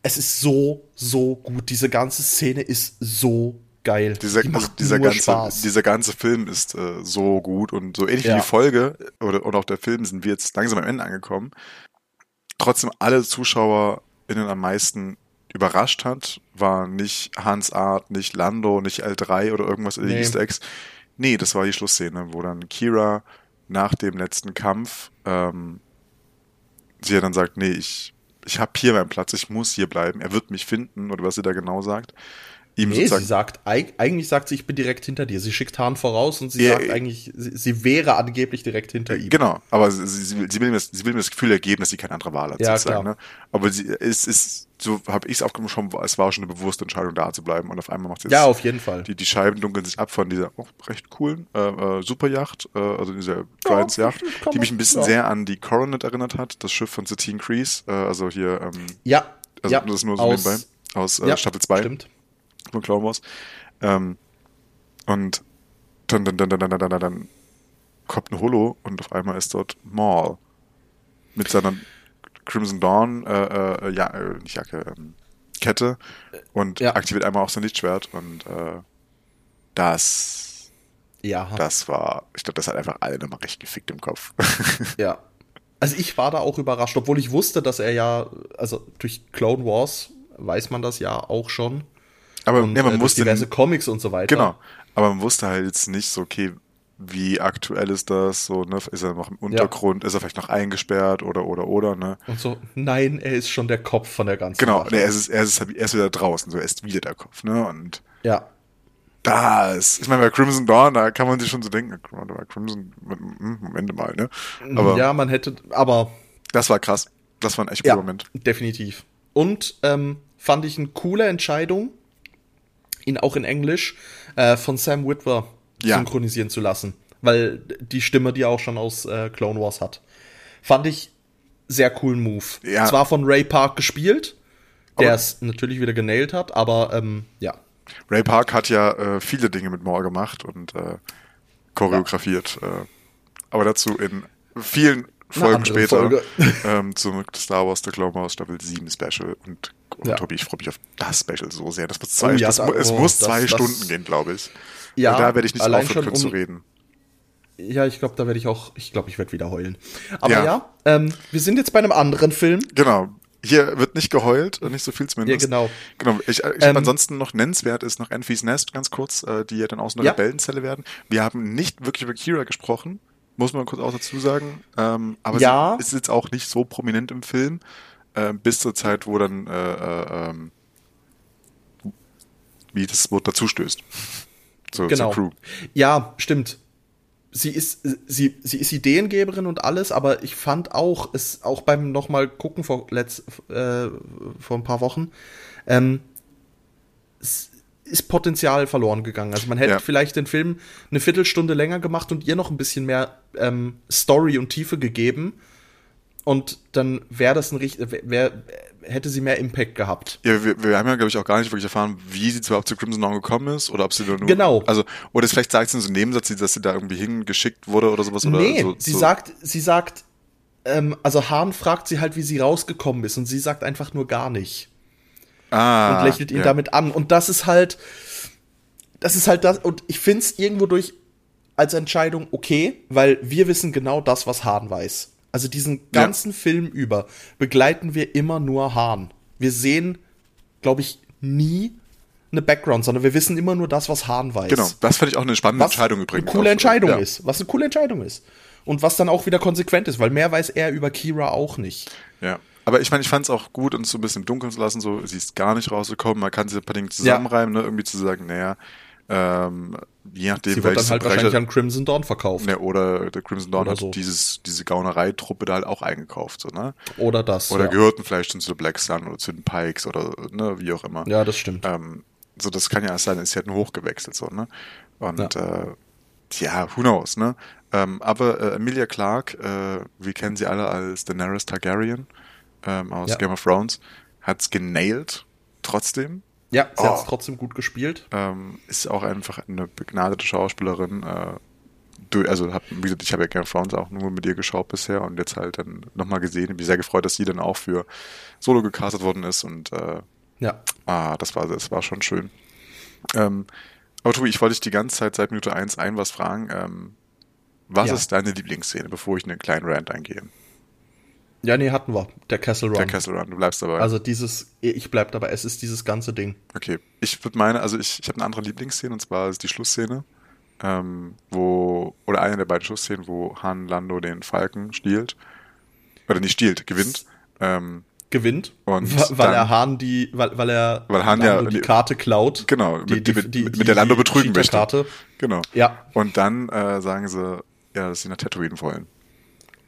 Speaker 2: es ist so so gut. Diese ganze Szene ist so geil.
Speaker 3: Dieser, die dieser, ganze, Spaß. dieser ganze Film ist äh, so gut und so ähnlich ja. wie die Folge oder, oder auch der Film sind wir jetzt langsam am Ende angekommen. Trotzdem alle ZuschauerInnen am meisten überrascht hat, war nicht Hans Art, nicht Lando, nicht L3 oder irgendwas in nee. Easter Eggs. Nee, das war die Schlussszene, wo dann Kira nach dem letzten Kampf ähm, sie ja dann sagt, nee, ich, ich habe hier meinen Platz, ich muss hier bleiben, er wird mich finden, oder was sie da genau sagt
Speaker 2: ihm nee, sozusagen. Sie sagt, eigentlich sagt sie, ich bin direkt hinter dir. Sie schickt Hahn voraus und sie ja, sagt äh, eigentlich, sie, sie, wäre angeblich direkt hinter ihm.
Speaker 3: Genau, aber sie, sie, will mir das, sie will mir das Gefühl ergeben, dass sie keine andere Wahl hat.
Speaker 2: Ja, sozusagen,
Speaker 3: klar. Ne? Aber sie ist, ist so habe ich es aufgenommen, schon, es war schon eine bewusste Entscheidung, da zu bleiben. Und auf einmal macht sie
Speaker 2: Ja, auf jeden Fall.
Speaker 3: Die, die Scheiben dunkeln sich ab von dieser auch recht coolen äh, äh, Superjacht, äh, also dieser Giants ja, Yacht, die mich ein bisschen ja. sehr an die Coronet erinnert hat, das Schiff von Satine Crease, äh, also hier ähm,
Speaker 2: Ja.
Speaker 3: Also
Speaker 2: ja,
Speaker 3: das ist nur so aus, nebenbei. Aus äh, ja, Staffel 2.
Speaker 2: Stimmt
Speaker 3: von Clone Wars. Ähm, und dann, dann, dann, dann, dann, dann, dann, dann kommt ein Holo und auf einmal ist dort Maul mit seiner Crimson Dawn, äh, äh, ja, äh, nicht Jacke, ähm, Kette und ja. aktiviert einmal auch sein Lichtschwert und äh, das,
Speaker 2: ja.
Speaker 3: das war, ich glaube, das hat einfach alle nochmal recht gefickt im Kopf.
Speaker 2: ja. Also ich war da auch überrascht, obwohl ich wusste, dass er ja, also durch Clone Wars weiß man das ja auch schon,
Speaker 3: aber und, ja, man äh, wusste
Speaker 2: diverse Comics und so weiter.
Speaker 3: Genau. Aber man wusste halt jetzt nicht so, okay, wie aktuell ist das? So, ne? Ist er noch im Untergrund? Ja. Ist er vielleicht noch eingesperrt oder oder oder, ne?
Speaker 2: Und so, nein, er ist schon der Kopf von der ganzen
Speaker 3: Genau, nee, er, ist, er, ist, er ist wieder draußen, so er ist wieder der Kopf, ne? Und
Speaker 2: ja.
Speaker 3: Das, ich meine, bei Crimson Dawn, da kann man sich schon so denken, bei Crimson, hm, Moment mal, ne?
Speaker 2: Aber ja, man hätte, aber.
Speaker 3: Das war krass. Das war ein echt cooler ja, Moment.
Speaker 2: Definitiv. Und ähm, fand ich eine coole Entscheidung, ihn auch in Englisch äh, von Sam Witwer ja. synchronisieren zu lassen. Weil die Stimme, die er auch schon aus äh, Clone Wars hat. Fand ich sehr coolen Move. Ja. Zwar von Ray Park gespielt, der es natürlich wieder genailt hat, aber ähm, ja.
Speaker 3: Ray Park hat ja äh, viele Dinge mit Maul gemacht und äh, choreografiert. Ja. Äh, aber dazu in vielen Folgen später Folge. ähm, zum Star Wars The Clone Wars Staffel 7 Special und und ja. Tobi, ich freue mich auf das Special so sehr. Das muss zwei, oh, ja, das, da, es oh, muss zwei das, Stunden das, gehen, glaube ich. Ja, und da werde ich nicht aufhören können um, zu reden.
Speaker 2: Ja, ich glaube, da werde ich auch, ich glaube, ich werde wieder heulen. Aber ja, ja ähm, wir sind jetzt bei einem anderen Film.
Speaker 3: Genau. Hier wird nicht geheult, nicht so viel zumindest.
Speaker 2: Ja, genau.
Speaker 3: Genau. Ich, ich ähm, ansonsten noch nennenswert ist noch Enfys Nest, ganz kurz, äh, die ja dann aus einer ja. Rebellenzelle werden. Wir haben nicht wirklich über Kira gesprochen, muss man kurz auch dazu sagen. Ähm, aber
Speaker 2: Ja.
Speaker 3: sie ist jetzt auch nicht so prominent im Film, äh, bis zur Zeit, wo dann äh, äh, ähm, wie das Wort dazu stößt. So,
Speaker 2: Genau.
Speaker 3: Zur Crew.
Speaker 2: Ja, stimmt. Sie ist, sie, sie ist Ideengeberin und alles, aber ich fand auch, es auch beim nochmal gucken vor, letzt, äh, vor ein paar Wochen, ähm, es ist Potenzial verloren gegangen. Also man hätte
Speaker 3: Ja.
Speaker 2: vielleicht den Film eine Viertelstunde länger gemacht und ihr noch ein bisschen mehr ähm, Story und Tiefe gegeben. Und dann wäre das ein richtig, hätte sie mehr Impact gehabt.
Speaker 3: Ja, wir, wir haben ja, glaube ich, auch gar nicht wirklich erfahren, wie sie überhaupt zu Crimson Dawn gekommen ist oder ob sie da nur.
Speaker 2: Genau.
Speaker 3: Also, oder es vielleicht sagt sie in so einem Nebensatz, dass sie da irgendwie hingeschickt wurde oder sowas.
Speaker 2: Nee,
Speaker 3: oder so,
Speaker 2: sie
Speaker 3: so.
Speaker 2: sagt, sie sagt, ähm, also Hahn fragt sie halt, wie sie rausgekommen ist und sie sagt einfach nur gar nicht
Speaker 3: ah,
Speaker 2: und lächelt ihn
Speaker 3: ja.
Speaker 2: damit an und das ist halt, das ist halt das und ich finde es irgendwo durch als Entscheidung okay, weil wir wissen genau das, was Hahn weiß. Also diesen ganzen Film über begleiten wir immer nur Hahn. Wir sehen, glaube ich, nie eine Background, sondern wir wissen immer nur das, was Hahn weiß.
Speaker 3: Genau, das fand ich auch eine spannende
Speaker 2: was
Speaker 3: Entscheidung übrigens.
Speaker 2: Eine coole
Speaker 3: auch.
Speaker 2: Entscheidung
Speaker 3: ja.
Speaker 2: ist. Was eine coole Entscheidung ist. Und was dann auch wieder konsequent ist, weil mehr weiß er über Kira auch nicht.
Speaker 3: Ja. Aber ich meine, ich fand es auch gut, uns so ein bisschen im Dunkeln zu lassen, so, sie ist gar nicht rausgekommen, man kann sie ein paar Dinge zusammenreimen, ne, irgendwie zu sagen, naja, ähm, je nachdem,
Speaker 2: Sie wird dann halt
Speaker 3: Verbrecher-
Speaker 2: wahrscheinlich an Crimson Dawn verkauft.
Speaker 3: ne, oder der Crimson Dawn
Speaker 2: Oder
Speaker 3: hat
Speaker 2: so.
Speaker 3: dieses, diese Gaunereitruppe da halt auch eingekauft, so, ne?
Speaker 2: Oder das.
Speaker 3: Oder
Speaker 2: ja.
Speaker 3: gehörten vielleicht schon zu Black Sun oder zu den Pikes oder, ne, wie auch immer.
Speaker 2: ja, das stimmt.
Speaker 3: Ähm, so, das kann ja erst sein, ist ja nur hochgewechselt, so, ne? Und, äh, ja, who knows, ne? Ähm, aber äh, Emilia Clarke, äh, wir kennen sie alle als Daenerys Targaryen ähm, aus
Speaker 2: Ja.
Speaker 3: Game of Thrones, hat's genailed, trotzdem.
Speaker 2: Ja, sie
Speaker 3: Oh.
Speaker 2: hat es trotzdem gut gespielt.
Speaker 3: Ähm, ist auch einfach eine begnadete Schauspielerin. Äh, du, also, hab, wie gesagt, ich habe ja Game of Thrones auch nur mit ihr geschaut bisher und jetzt halt dann nochmal gesehen. Ich bin sehr gefreut, dass sie dann auch für Solo gecastet worden ist und äh,
Speaker 2: Ja.
Speaker 3: Ah, das war, das war schon schön. Ähm, aber Tobi, ich wollte dich die ganze Zeit seit Minute 1 ein was fragen. Ähm, was
Speaker 2: Ja.
Speaker 3: ist deine Lieblingsszene, bevor ich in einen kleinen Rant eingehe?
Speaker 2: Ja, nee, hatten wir. Der Castle Run.
Speaker 3: Der Castle Run, du bleibst dabei.
Speaker 2: Also dieses, ich bleib dabei, es ist dieses ganze Ding.
Speaker 3: okay, ich würde meine, also ich, ich habe eine andere Lieblingsszene und zwar ist die Schlussszene, ähm, wo, oder eine der beiden Schlussszenen, wo Han Lando den Falken stiehlt. Oder nicht stiehlt, gewinnt. Ähm,
Speaker 2: Gewinnt,
Speaker 3: Und
Speaker 2: weil
Speaker 3: dann-
Speaker 2: er Hahn die, weil, weil er
Speaker 3: Weil Hahn ja
Speaker 2: Lando die
Speaker 3: die-
Speaker 2: Karte klaut.
Speaker 3: genau,
Speaker 2: die,
Speaker 3: mit,
Speaker 2: die,
Speaker 3: mit,
Speaker 2: die,
Speaker 3: mit
Speaker 2: die,
Speaker 3: der Lando betrügen möchte.
Speaker 2: Cheater-Karte.
Speaker 3: Genau.
Speaker 2: Ja.
Speaker 3: Und dann äh, sagen sie, ja, dass sie nach Tatooine wollen.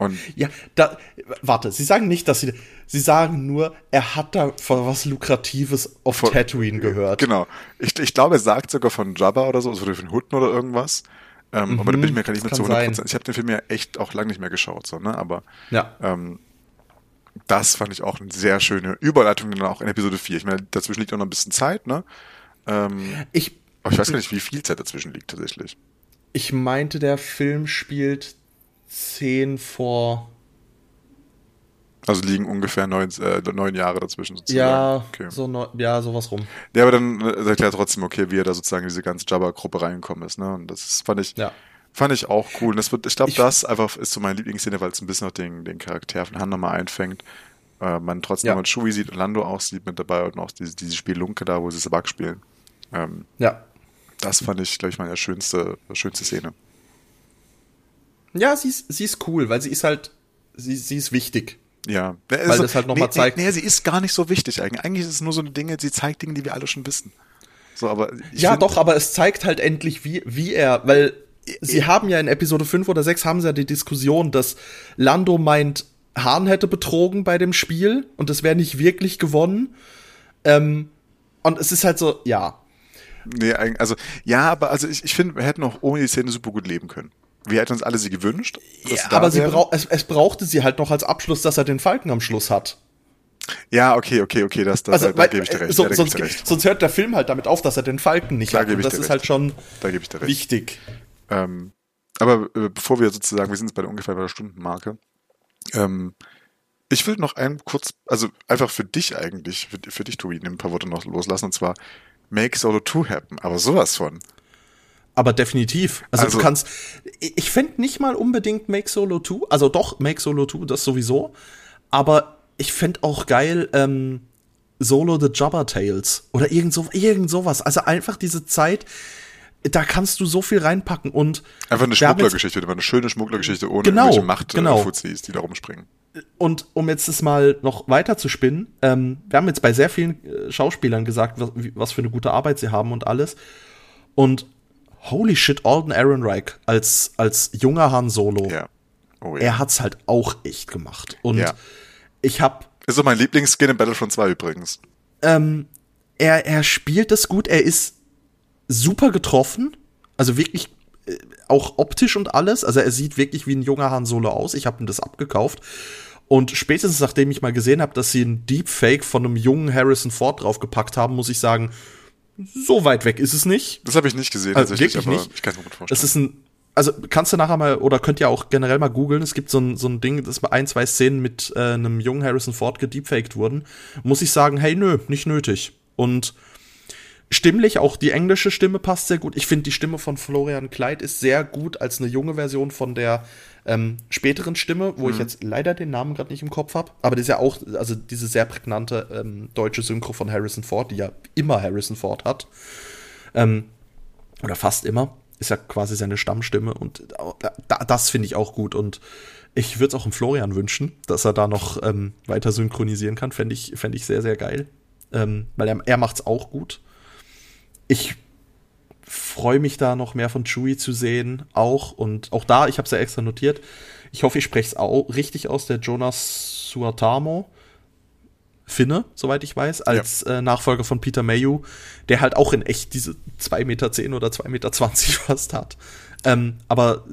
Speaker 3: Und
Speaker 2: Ja, da, warte, sie sagen nicht, dass sie, sie sagen nur, er hat da von was Lukratives auf
Speaker 3: Von-
Speaker 2: Tatooine gehört.
Speaker 3: Genau. Ich, ich glaube, er sagt sogar von Jabba oder so, also von Hutten oder irgendwas. Ähm, aber da bin ich mir gerade nicht mehr zu
Speaker 2: kann
Speaker 3: 100%.
Speaker 2: sein.
Speaker 3: Ich habe den Film ja echt auch lange nicht mehr geschaut, so, ne? aber
Speaker 2: Ja.
Speaker 3: ähm, das fand ich auch eine sehr schöne Überleitung dann auch in Episode 4. Ich meine, dazwischen liegt auch noch ein bisschen Zeit, ne? Ähm,
Speaker 2: Ich,
Speaker 3: aber ich weiß gar nicht, wie viel Zeit dazwischen liegt tatsächlich.
Speaker 2: ich meinte, der Film spielt zehn vor,
Speaker 3: Also liegen ungefähr neun, äh, neun Jahre dazwischen sozusagen.
Speaker 2: ja,
Speaker 3: Okay.
Speaker 2: so, neu- ja, sowas rum.
Speaker 3: Ja, aber dann äh, erklärt trotzdem, okay, wie er da sozusagen in diese ganze Jabba-Gruppe reingekommen ist, ne? Und das fand ich,
Speaker 2: Ja.
Speaker 3: fand ich auch cool. Und das wird, ich glaube, das einfach ist so meine Lieblingsszene, weil es ein bisschen noch den, den Charakter von Han nochmal einfängt. Äh, man trotzdem
Speaker 2: Ja.
Speaker 3: mal Chewie sieht und Lando auch sieht mit dabei und auch diese, diese Spielunke da, wo sie Sabak spielen. Ähm,
Speaker 2: Ja.
Speaker 3: das fand ich, glaube ich, meine schönste, schönste Szene.
Speaker 2: Ja, sie ist, sie ist cool, weil sie ist halt, sie, sie ist wichtig.
Speaker 3: Ja.
Speaker 2: Weil das halt noch mal zeigt-
Speaker 3: Nee, nee, sie ist gar nicht so wichtig eigentlich. Eigentlich ist es nur so eine Dinge, sie zeigt Dinge, die wir alle schon wissen. So, aber ich
Speaker 2: ja,
Speaker 3: find-
Speaker 2: doch, aber es zeigt halt endlich, wie, wie er, weil sie haben ja in Episode 5 oder 6 haben sie ja die Diskussion, dass Lando meint, Hahn hätte betrogen bei dem Spiel und es wäre nicht wirklich gewonnen. Ähm, und es ist halt so, ja.
Speaker 3: Nee, eigentlich- also, ja, aber also ich, ich finde, wir hätten auch ohne die Szene super gut leben können. Wir hätten uns alle sie gewünscht. da
Speaker 2: aber sie
Speaker 3: wären.
Speaker 2: brau es, es brauchte sie halt noch als Abschluss, dass er den Falken am Schluss hat.
Speaker 3: Ja, okay, okay, okay, das, das,
Speaker 2: Also,
Speaker 3: da,
Speaker 2: weil,
Speaker 3: gebe ich dir
Speaker 2: äh,
Speaker 3: recht.
Speaker 2: so,
Speaker 3: ja, da
Speaker 2: sonst,
Speaker 3: dir recht.
Speaker 2: sonst hört der Film halt damit auf, dass er den Falken nicht
Speaker 3: Da
Speaker 2: hat. das ist
Speaker 3: recht.
Speaker 2: halt schon
Speaker 3: Da gebe ich dir recht.
Speaker 2: wichtig.
Speaker 3: Ähm, aber äh, bevor wir sozusagen, wir sind jetzt bei der ungefähr bei der Stundenmarke. Ähm, ich will noch einen kurz, also einfach für dich eigentlich, für, für dich, Tobi, ein paar Worte noch loslassen, und zwar Make Solo 2 happen, aber sowas von.
Speaker 2: Aber definitiv. Also,
Speaker 3: Also-
Speaker 2: du kannst. Ich fände nicht mal unbedingt Make Solo 2. Also doch, Make Solo 2, das sowieso. Aber ich fände auch geil, ähm, Solo the Jabba Tales. Oder irgend, so, irgend sowas. Also einfach diese Zeit. da kannst du so viel reinpacken und
Speaker 3: Einfach eine Schmugglergeschichte, eine schöne Schmugglergeschichte ohne
Speaker 2: Genau,
Speaker 3: irgendwelche Macht
Speaker 2: genau.
Speaker 3: Fuzis, die da rumspringen.
Speaker 2: Und um jetzt das mal noch weiter zu spinnen, ähm, wir haben jetzt bei sehr vielen äh, Schauspielern gesagt, was, was für eine gute Arbeit sie haben und alles. Und holy shit, Alden Ehrenreich als, als junger Han Solo,
Speaker 3: Ja. Oh ja.
Speaker 2: er hat's halt auch echt gemacht. Und
Speaker 3: Ja.
Speaker 2: ich hab,
Speaker 3: Ist so mein Lieblingsskin in Battlefront 2 übrigens.
Speaker 2: ähm, er, er spielt das gut, er ist super getroffen, also wirklich äh, auch optisch und alles, also er sieht wirklich wie ein junger Han Solo aus, ich habe ihm das abgekauft. Und spätestens nachdem ich mal gesehen habe, dass sie ein Deepfake von einem jungen Harrison Ford draufgepackt haben, muss ich sagen, so weit weg ist es nicht.
Speaker 3: Das habe ich nicht gesehen,
Speaker 2: Also
Speaker 3: tatsächlich,
Speaker 2: wirklich nicht?
Speaker 3: ich kann es mir gut vorstellen.
Speaker 2: Das ist ein, also kannst du nachher mal, oder könnt ihr auch generell mal googeln, es gibt so ein, so ein Ding, dass ein, zwei Szenen mit äh, einem jungen Harrison Ford gedeepfaked wurden, muss ich sagen, hey, nö, nicht nötig. Und stimmlich, auch die englische Stimme passt sehr gut. Ich finde, die Stimme von Florian Kleid ist sehr gut als eine junge Version von der ähm, späteren Stimme, wo ich jetzt leider den Namen gerade nicht im Kopf habe. Aber das ist ja auch, also diese sehr prägnante ähm, deutsche Synchro von Harrison Ford, die ja immer Harrison Ford hat. Ähm, oder fast immer. Ist ja quasi seine Stammstimme und da, das finde ich auch gut. Und ich würde es auch dem Florian wünschen, dass er da noch ähm, weiter synchronisieren kann. Fände ich, fänd ich sehr, sehr geil. Ähm, weil er, er macht es auch gut. Ich freue mich da noch mehr von Chewie zu sehen, auch. Und auch da, ich habe es ja extra notiert. Ich hoffe, ich spreche es auch richtig aus, der Jonas Suatamo. Finne, soweit ich weiß, als äh, Nachfolger von Peter Mayhew, der halt auch in echt diese 2,10 Meter oder 2,20 Meter fast hat. Ähm, aber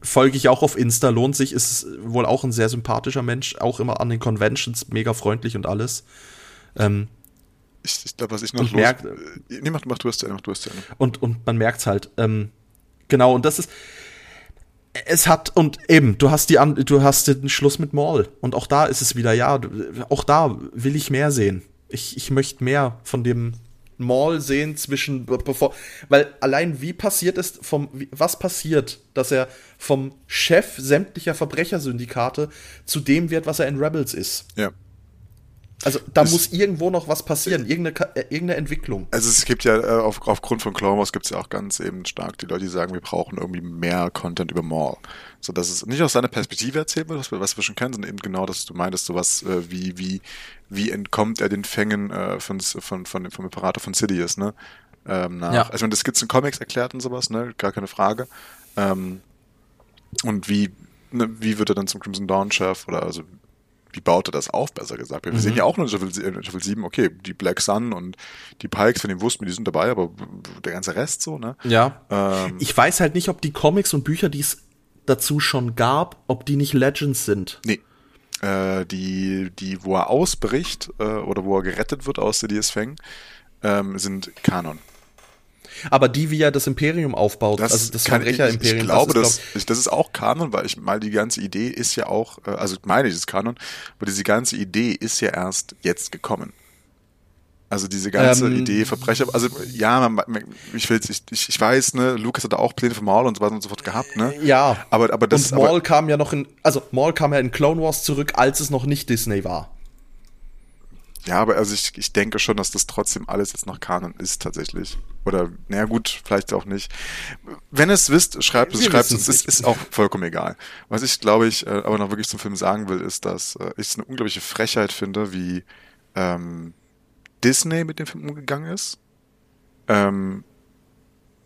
Speaker 2: folge ich auch auf Insta, lohnt sich, ist wohl auch ein sehr sympathischer Mensch, auch immer an den Conventions, mega freundlich und alles. Ähm,
Speaker 3: ich ich glaube, was ich noch
Speaker 2: Und merkt-
Speaker 3: äh, nee, mach, mach du es zu Ende, mach du es zu Ende.
Speaker 2: und, und man merkt's halt. Ähm, genau, und das ist. Es hat, und eben, du hast die du hast den Schluss mit Maul. Und auch da ist es wieder, ja, auch da will ich mehr sehen. Ich, ich möchte mehr von dem Maul sehen zwischen, be- bevor, weil allein wie passiert es vom, was passiert, dass er vom Chef sämtlicher Verbrechersyndikate zu dem wird, was er in Rebels ist.
Speaker 3: Ja.
Speaker 2: Also da
Speaker 3: Das-
Speaker 2: muss irgendwo noch was passieren, irgendeine, Ka- äh, irgendeine Entwicklung.
Speaker 3: Also es gibt ja äh, auf, aufgrund von Wars gibt es ja auch ganz eben stark die Leute, die sagen, wir brauchen irgendwie mehr Content über Maul. So dass es nicht aus seiner Perspektive erzählt wird, was wir, was wir schon kennen, sondern eben genau, dass du meintest, sowas äh, wie, wie, wie entkommt er den Fängen äh, von, von, von, vom Imperator von Sidious, ne? Ähm, nach.
Speaker 2: Ja.
Speaker 3: Also das gibt's in Comics erklärt und sowas, ne? Gar keine Frage. Ähm, und wie, ne, wie wird er dann zum Crimson Dawn Chef oder also wie baut er das auf, besser gesagt? Wir sehen ja auch nur in Staffel, in Staffel 7, okay, die Black Sun und die Pikes, von denen wussten wir, die sind dabei, aber der ganze Rest so, ne?
Speaker 2: Ja.
Speaker 3: Ähm,
Speaker 2: Ich weiß halt nicht, ob die Comics und Bücher, die es dazu schon gab, ob die nicht Legends sind.
Speaker 3: nee. Äh, die, die, wo er ausbricht äh, oder wo er gerettet wird aus Sidious Fang, ähm, sind Kanon.
Speaker 2: Aber die, wie er das Imperium aufbaut, also das
Speaker 3: kann ich,
Speaker 2: Verbrecher-Imperium,
Speaker 3: ich glaube,
Speaker 2: das
Speaker 3: das,
Speaker 2: ist,
Speaker 3: ich, das ist auch Kanon, weil ich mal die ganze Idee ist ja auch, äh, also meine ich, ist Kanon, aber diese ganze Idee ist ja erst jetzt gekommen. Also diese ganze
Speaker 2: Ähm,
Speaker 3: Idee Verbrecher, also ja, man, ich will ich, ich, weiß, ne, Lucas hat da auch Pläne für Maul und so weiter und so fort gehabt, ne?
Speaker 2: glaub- ja.
Speaker 3: Aber, aber das,
Speaker 2: und Maul
Speaker 3: aber,
Speaker 2: kam ja noch in, also Maul kam ja in Clone Wars zurück, als es noch nicht Disney war.
Speaker 3: Ja, aber also ich, ich denke schon, dass das trotzdem alles jetzt noch Kanon ist tatsächlich. Oder, naja gut, vielleicht auch nicht. Wenn es wisst, schreibt es, schreibt es,
Speaker 2: wissen's
Speaker 3: ist, auch vollkommen egal. Was ich, glaube ich, äh, aber noch wirklich zum Film sagen will, ist, dass äh, ich es eine unglaubliche Frechheit finde, wie ähm, Disney mit dem Film umgegangen ist. Ähm,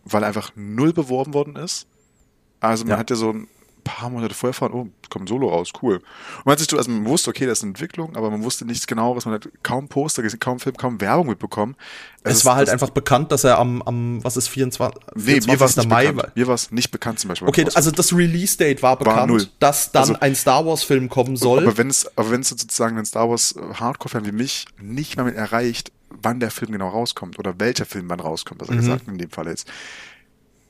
Speaker 3: weil einfach null beworben worden ist. Also man
Speaker 2: Ja.
Speaker 3: hat ja so ein paar Monate vorher erfahren, oh, kommt Solo raus, cool. Und man sich, so- also man wusste, okay, das ist eine Entwicklung, aber man wusste nichts genaueres, man hat kaum Poster gesehen, kaum Film, kaum Werbung mitbekommen.
Speaker 2: Es,
Speaker 3: ist-
Speaker 2: war halt einfach bekannt, dass er am, am was ist, 24,
Speaker 3: Nee, mir war es nicht
Speaker 2: Mai
Speaker 3: bekannt.
Speaker 2: war.
Speaker 3: Mir war es nicht bekannt zum Beispiel.
Speaker 2: Okay, also das Release-Date war bekannt,
Speaker 3: null.
Speaker 2: dass dann
Speaker 3: Also-
Speaker 2: ein Star Wars-Film kommen soll.
Speaker 3: Aber wenn es, aber wenn es sozusagen ein Star Wars äh, Hardcore-Fan wie mich nicht mal mit erreicht, wann der Film genau rauskommt oder welcher Film wann rauskommt,
Speaker 2: Mhm.
Speaker 3: besser gesagt in dem Fall jetzt.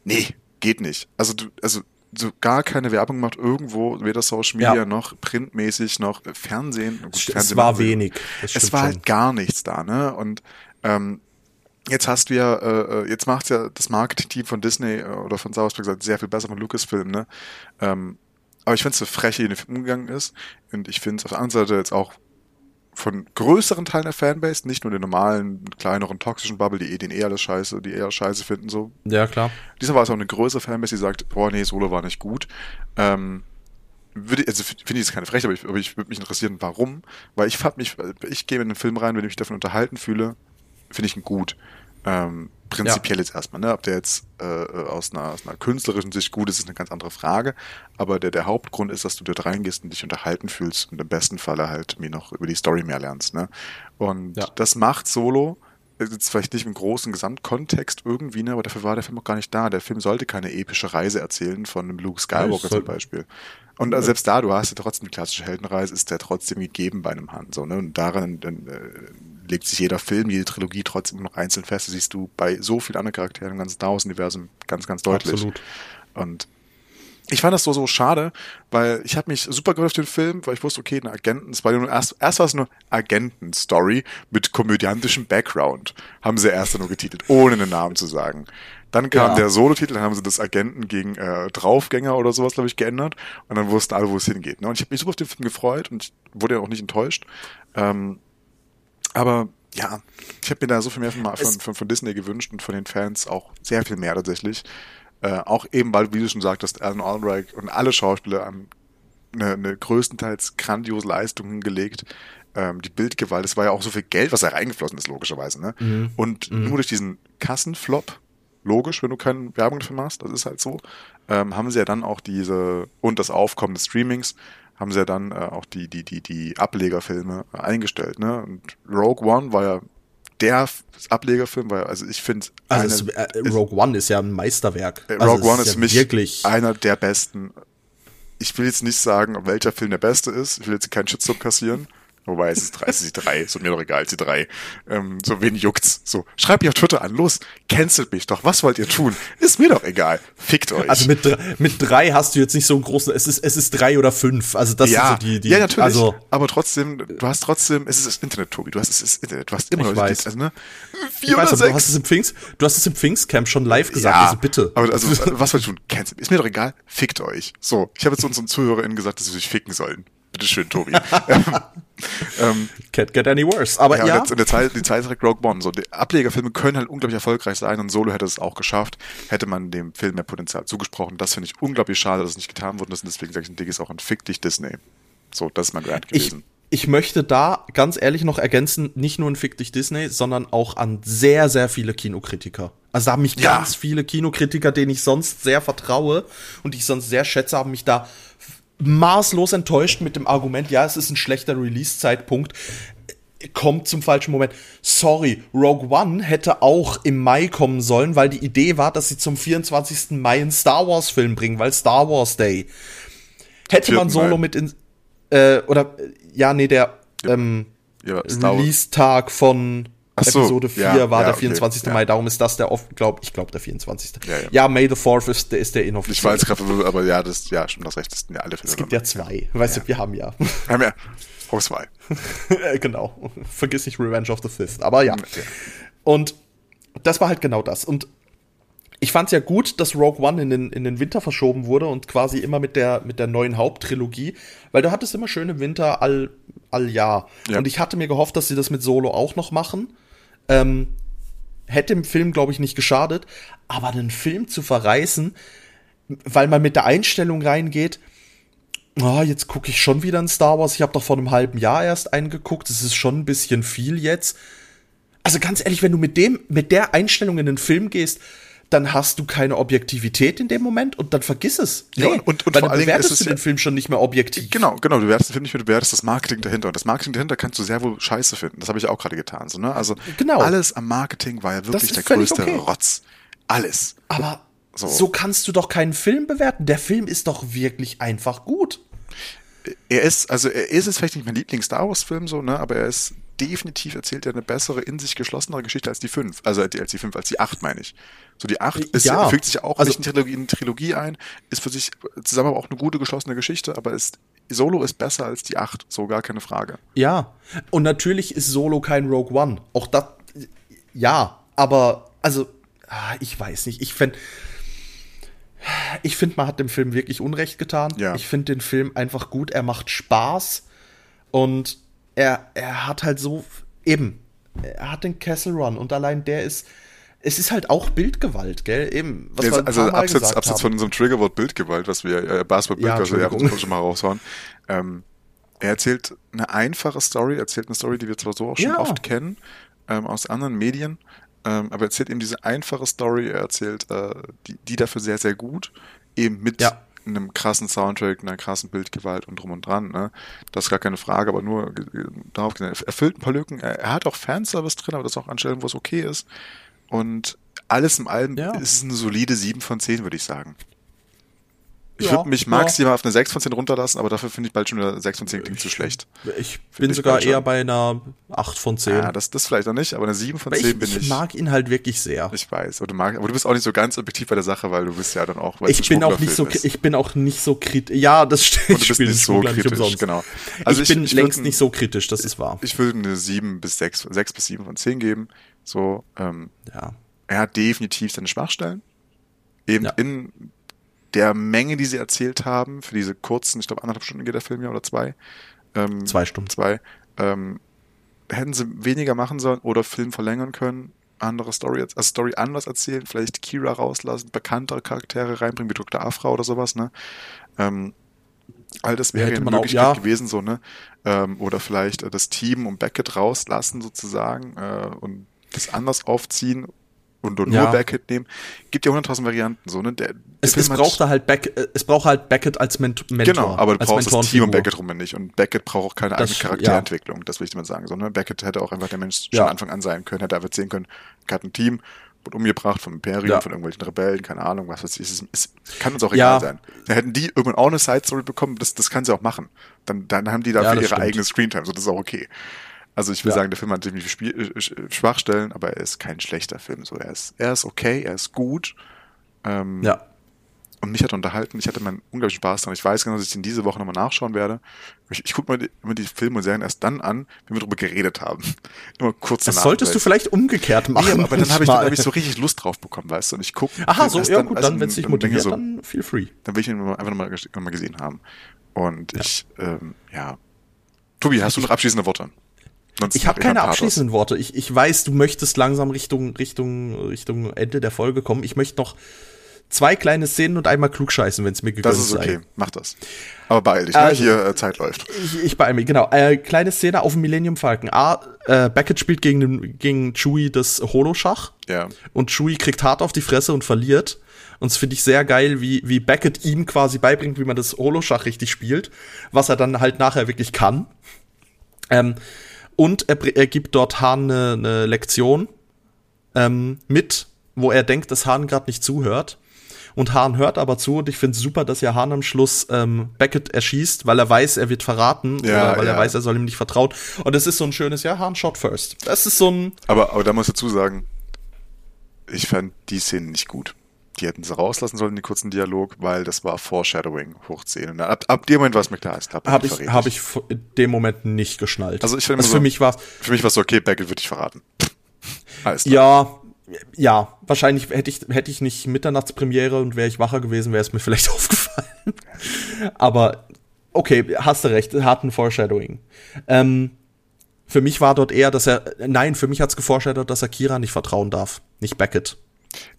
Speaker 3: Nee, geht nicht. Also du, also so gar keine Werbung macht irgendwo, weder Social Media
Speaker 2: Ja.
Speaker 3: noch printmäßig noch Fernsehen. Gut,
Speaker 2: Es
Speaker 3: Fernsehen
Speaker 2: war
Speaker 3: sie.
Speaker 2: wenig, das
Speaker 3: Es war
Speaker 2: schon.
Speaker 3: halt gar nichts da, ne? Und ähm, jetzt hast du ja, äh, äh, jetzt macht ja das Marketing-Team von Disney äh, oder von Star Wars gesagt, sehr viel besser von Lucasfilm, ne? Ähm, aber ich finde es so frech, wie in den Film umgegangen ist. Und ich finde es auf der anderen Seite jetzt auch von größeren Teilen der Fanbase, nicht nur den normalen, kleineren, toxischen Bubble, die eh den eh alles scheiße, die eher scheiße finden, so.
Speaker 2: Ja, klar.
Speaker 3: Dieser war es auch eine größere Fanbase, die sagt, boah, nee, Solo war nicht gut. Ähm, würde, also finde ich jetzt keine Frechheit, aber ich, aber ich würde mich interessieren, warum. Weil ich fand mich, ich gehe in den Film rein, wenn ich mich davon unterhalten fühle, finde ich ihn gut. Ähm, prinzipiell ja. jetzt erstmal, ne? Ob der jetzt äh, aus, einer, aus einer künstlerischen Sicht gut ist, ist eine ganz andere Frage. Aber der, der Hauptgrund ist, dass du dort reingehst und dich unterhalten fühlst und im besten Falle halt mir noch über die Story mehr lernst. Ne? Und ja. das macht Solo jetzt vielleicht nicht im großen Gesamtkontext irgendwie, ne, aber dafür war der Film auch gar nicht da. Der Film sollte keine epische Reise erzählen von einem Luke Skywalker ja, zum Beispiel. Und also selbst da, du hast ja trotzdem die klassische Heldenreise, ist der trotzdem gegeben bei einem Han. So, ne? Und daran dann, äh, legt sich jeder Film, jede Trilogie trotzdem noch einzeln fest. Das siehst du bei so vielen anderen Charakteren im ganzen Star Wars-Universum ganz, ganz deutlich. Absolut. Und ich fand das so, so schade, weil ich habe mich super gefreut auf den Film, weil ich wusste, okay, eine Agenten, es war nur erst, erst war es nur Agenten-Story mit komödiantischem Background, haben sie erst nur getitelt, ohne einen Namen zu sagen. Dann kam ja. der Solo-Titel, dann haben sie das Agenten gegen äh, Draufgänger oder sowas, glaube ich, geändert. Und dann wussten alle, wo es hingeht. Ne? Und ich habe mich super auf den Film gefreut und ich wurde ja auch nicht enttäuscht. Ähm, aber ja, ich habe mir da so viel mehr von, von, von, von Disney gewünscht und von den Fans auch sehr viel mehr tatsächlich. Äh, auch eben, weil, wie du schon sagtest, Alan Albright und alle Schauspieler haben eine, eine größtenteils grandiose Leistung hingelegt. Ähm, die Bildgewalt, es war ja auch so viel Geld, was da reingeflossen ist, logischerweise. Ne? Mhm. Und mhm. nur durch diesen Kassenflop, logisch, wenn du keine Werbung dafür machst, das ist halt so, ähm, haben sie ja dann auch diese, und das Aufkommen des Streamings, haben sie ja dann äh, auch die, die, die, die Ablegerfilme eingestellt. Ne? Und Rogue One war ja der Ablegerfilm, weil also ich finde
Speaker 2: also äh, Rogue One ist ja ein Meisterwerk.
Speaker 3: Äh, also Rogue One ist, ist für mich wirklich einer der besten. Ich will jetzt nicht sagen, welcher Film der beste ist. Ich will jetzt keinen Shitstorm kassieren. Wobei es ist drei, es ist die drei, so mir doch egal, die drei. Ähm, so wen juckt's? So, schreibt mich auf Twitter an, los, cancelt mich doch, was wollt ihr tun? Ist mir doch egal, fickt euch.
Speaker 2: Also mit, mit drei hast du jetzt nicht so einen großen, es ist, es ist drei oder fünf, also das
Speaker 3: ja,
Speaker 2: sind so die, die.
Speaker 3: Ja, natürlich,
Speaker 2: also,
Speaker 3: aber trotzdem, du hast trotzdem, es ist das Internet, Tobi, du hast es ist Internet, du hast immer
Speaker 2: noch,
Speaker 3: weiß.
Speaker 2: Also, ne? Vier ich weiß, aber du hast es im Pfingst, du hast es im Pfingstcamp schon live gesagt, ja, also bitte.
Speaker 3: Aber also, was wollt ihr tun? Cancel, ist mir doch egal, fickt euch. So, ich habe jetzt unseren ZuhörerInnen gesagt, dass sie sich ficken sollen. Bitteschön, Tobi.
Speaker 2: ähm, Can't get any worse. Aber ja, ja.
Speaker 3: Und der, Zeit, die Zeit direkt Rogue One. So, die Ablegerfilme können halt unglaublich erfolgreich sein und Solo hätte es auch geschafft, hätte man dem Film mehr Potenzial zugesprochen. Das finde ich unglaublich schade, dass es nicht getan wurde. Und deswegen sage ich, ein ist auch ein Fick dich Disney. So, das ist mein Grant gewesen.
Speaker 2: Ich, ich möchte da ganz ehrlich noch ergänzen, nicht nur ein Fick dich Disney, sondern auch an sehr, sehr viele Kinokritiker. Also da haben mich ja. ganz viele Kinokritiker, denen ich sonst sehr vertraue und die ich sonst sehr schätze, haben mich da maßlos enttäuscht mit dem Argument, ja, es ist ein schlechter Release-Zeitpunkt, kommt zum falschen Moment. Sorry, Rogue One hätte auch im Mai kommen sollen, weil die Idee war, dass sie zum 24. Mai einen Star Wars-Film bringen, weil Star Wars Day. Hätte man Solo Mai. mit in, äh, oder, ja, nee, der ähm, ja, Release-Tag von so, Episode 4 ja, war ja, der 24. Okay, Mai, darum ist das der, glaub, ich glaube, der 24. Ja, May the 4th ist, der, ist der inoffizielle.
Speaker 3: Ich weiß gerade, aber ja, das, ja, stimmt, das Recht, das sind ja alle
Speaker 2: Filme. Es gibt ja zwei, weißt du, wir haben ja.
Speaker 3: Wir haben ja Auswahl.
Speaker 2: genau. Vergiss nicht Revenge of the Fifth, aber ja. Und das war halt genau das. Und ich fand es ja gut, dass Rogue One in den, in den Winter verschoben wurde und quasi immer mit der, mit der neuen Haupttrilogie, weil du hattest immer schöne Winter all, all Jahr. Ja. Und ich hatte mir gehofft, dass sie das mit Solo auch noch machen. Ähm, hätte im Film, glaube ich, nicht geschadet, aber einen Film zu verreißen, weil man mit der Einstellung reingeht, oh, jetzt gucke ich schon wieder ein Star Wars, ich habe doch vor einem halben Jahr erst eingeguckt, es ist schon ein bisschen viel jetzt. Also ganz ehrlich, wenn du mit dem, mit der Einstellung in den Film gehst, dann hast du keine Objektivität in dem Moment und dann vergiss es.
Speaker 3: Nee, ja, und, und, und
Speaker 2: weil dann bewertest du den Film schon nicht mehr objektiv.
Speaker 3: Genau, genau, du bewertest den Film nicht mehr, du bewertest das Marketing dahinter. Und das Marketing dahinter kannst du sehr wohl scheiße finden. Das habe ich auch gerade getan. So, ne? Also genau. alles am Marketing war ja wirklich der größte okay. Rotz. Alles.
Speaker 2: Aber so. so kannst du doch keinen Film bewerten. Der Film ist doch wirklich einfach gut
Speaker 3: er ist, also er ist jetzt vielleicht nicht mein Lieblings-Star Wars-Film so, ne, aber er ist definitiv erzählt er eine bessere, in sich geschlossenere Geschichte als die fünf. Also als die fünf, als die acht, meine ich. So die acht ist, ja. fügt sich auch also, nicht in Trilogie, in Trilogie ein, ist für sich zusammen aber auch eine gute geschlossene Geschichte, aber ist Solo ist besser als die acht, so gar keine Frage.
Speaker 2: Ja, und natürlich ist Solo kein Rogue One. Auch das, ja, aber also, ah, ich weiß nicht, ich fände ich finde, man hat dem Film wirklich Unrecht getan. Ja. Ich finde den Film einfach gut. Er macht Spaß und er, er hat halt so, eben, er hat den Castle Run und allein der ist, es ist halt auch Bildgewalt, gell? Eben,
Speaker 3: was ja, wir also abseits, abseits von unserem Triggerwort Bildgewalt, was wir äh, Basketball Bild, ja, was wir ja schon mal raushauen. Ähm, er erzählt eine einfache Story, erzählt eine Story, die wir zwar so auch schon ja. oft kennen, ähm, aus anderen Medien, ähm, aber er erzählt eben diese einfache Story, er erzählt äh, die, die dafür sehr, sehr gut, eben mit ja. Einem krassen Soundtrack, einer krassen Bildgewalt und drum und dran. Ne? Das ist gar keine Frage, aber nur darauf gesehen. Er erfüllt ein paar Lücken, er, er hat auch Fanservice drin, aber das auch an Stellen, wo es okay ist. Und alles im allem ja. ist es eine solide 7 von 10, würde ich sagen. Ich ja, würde mich maximal ja. auf eine 6 von 10 runterlassen, aber dafür finde ich bald schon eine 6 von 10 klingt zu schlecht.
Speaker 2: Ich bin sogar eher bei einer 8 von 10. Ja,
Speaker 3: das, das vielleicht noch nicht, aber eine 7 von 10 ich, bin ich.
Speaker 2: Ich mag ihn halt wirklich sehr.
Speaker 3: Ich weiß, aber du, magst, aber du bist auch nicht so ganz objektiv bei der Sache, weil du bist ja dann auch,
Speaker 2: weil ich bin auch nicht so, ist. ich bin auch nicht so kritisch. Ja, das stimmt.
Speaker 3: Und du bist nicht so kritisch, nicht genau.
Speaker 2: Also ich, ich bin ich längst nicht so kritisch, das ist wahr.
Speaker 3: Ich würde eine 7 bis 6, 6 bis 7 von 10 geben. So, ähm, ja. Er hat definitiv seine Schwachstellen. Eben ja. in der Menge, die sie erzählt haben, für diese kurzen, ich glaube anderthalb Stunden geht der Film ja oder zwei.
Speaker 2: Ähm, zwei Stunden.
Speaker 3: Zwei. Ähm, hätten sie weniger machen sollen oder Film verlängern können, andere Story, also Story anders erzählen, vielleicht Kira rauslassen, bekanntere Charaktere reinbringen, wie Dr. Afra oder sowas, ne? Ähm, all das wäre eine Möglichkeit auch, ja. gewesen, so, ne? Ähm, oder vielleicht äh, das Team um Beckett rauslassen, sozusagen, äh, und das anders aufziehen und nur ja. Beckett nehmen. Gibt ja hunderttausend Varianten so, ne? Der, der
Speaker 2: es, es braucht halt Beck, es braucht halt Beckett als Ment Mentor.
Speaker 3: Genau, aber du brauchst das Team um Beckett rum nicht. Und Beckett braucht auch keine das, eigene Charakterentwicklung, ja. das will ich dir mal sagen. So, ne? Beckett hätte auch einfach der Mensch ja. von Anfang an sein können, hätte einfach sehen können, hat ein Team, wird umgebracht vom Imperium, ja. von irgendwelchen Rebellen, keine Ahnung, was weiß ich. Es, es kann uns auch egal sein. Da hätten die irgendwann auch eine Side-Story bekommen, das, das kann sie auch machen. Dann, dann haben die dafür ihre stimmt. eigene Screentime, so das ist auch okay. Also ich will ja. sagen, der Film hat ziemlich Spiel, äh, Schwachstellen, aber er ist kein schlechter Film. So, er ist, er ist okay, er ist gut. Ähm, ja. Und mich hat unterhalten. Ich hatte meinen unglaublichen Spaß dran. Ich weiß genau, dass ich ihn diese Woche nochmal nachschauen werde. Ich, ich gucke mir immer die Filme und Serien erst dann an, wenn wir darüber geredet haben.
Speaker 2: Immer kurz danach. Das solltest du vielleicht umgekehrt machen.
Speaker 3: Ja, aber dann habe ich, hab ich so richtig Lust drauf bekommen, weißt du? Und ich gucke.
Speaker 2: Aha, so, ja dann, gut, dann, wenn es dich motiviert, so, dann feel free.
Speaker 3: Dann will ich ihn einfach nochmal noch mal gesehen haben. Und ja. ich, ähm, ja. Tobi, hast du noch abschließende Worte?
Speaker 2: Ich habe keine abschließenden Worte. Ich, ich weiß, du möchtest langsam Richtung, Richtung, Richtung Ende der Folge kommen. Ich möchte noch zwei kleine Szenen und einmal klugscheißen, wenn es mir gegönnt
Speaker 3: ist. Das ist okay, sei. mach das. Aber beeil dich, ne? also, hier äh, Zeit läuft.
Speaker 2: Ich, ich beeil mich, genau. Äh, kleine Szene auf dem Millennium Falcon. A, äh, Beckett spielt gegen, den, gegen Chewie das Holoschach.
Speaker 3: Ja.
Speaker 2: Und Chewie kriegt hart auf die Fresse und verliert. Und das finde ich sehr geil, wie, wie Beckett ihm quasi beibringt, wie man das Holoschach richtig spielt, was er dann halt nachher wirklich kann. Ähm, und er, er gibt dort Hahn eine, eine Lektion ähm, mit, wo er denkt, dass Hahn gerade nicht zuhört. Und Hahn hört aber zu und ich finde es super, dass ja Hahn am Schluss ähm, Beckett erschießt, weil er weiß, er wird verraten, ja, weil ja. er weiß, er soll ihm nicht vertrauen. Und es ist so ein schönes, ja, Hahn shot first. Das ist so ein.
Speaker 3: Aber, aber da muss ich dazu sagen, ich fand die Szene nicht gut die hätten sie rauslassen sollen, den kurzen Dialog, weil das war Foreshadowing hoch 10. Ab, ab dem Moment war es mir klar,
Speaker 2: ist Habe ich, hab ich in dem Moment nicht geschnallt.
Speaker 3: Also ich also so, für mich war Für mich war es so, okay, Beckett würde ich verraten.
Speaker 2: Alles ja, ja, wahrscheinlich hätte ich, hätte ich nicht Mitternachtspremiere und wäre ich wacher gewesen, wäre es mir vielleicht aufgefallen. Aber okay, hast du recht, harten Foreshadowing. Ähm, für mich war dort eher, dass er, nein, für mich hat es geforeshadowt, dass er Kira nicht vertrauen darf, nicht Beckett.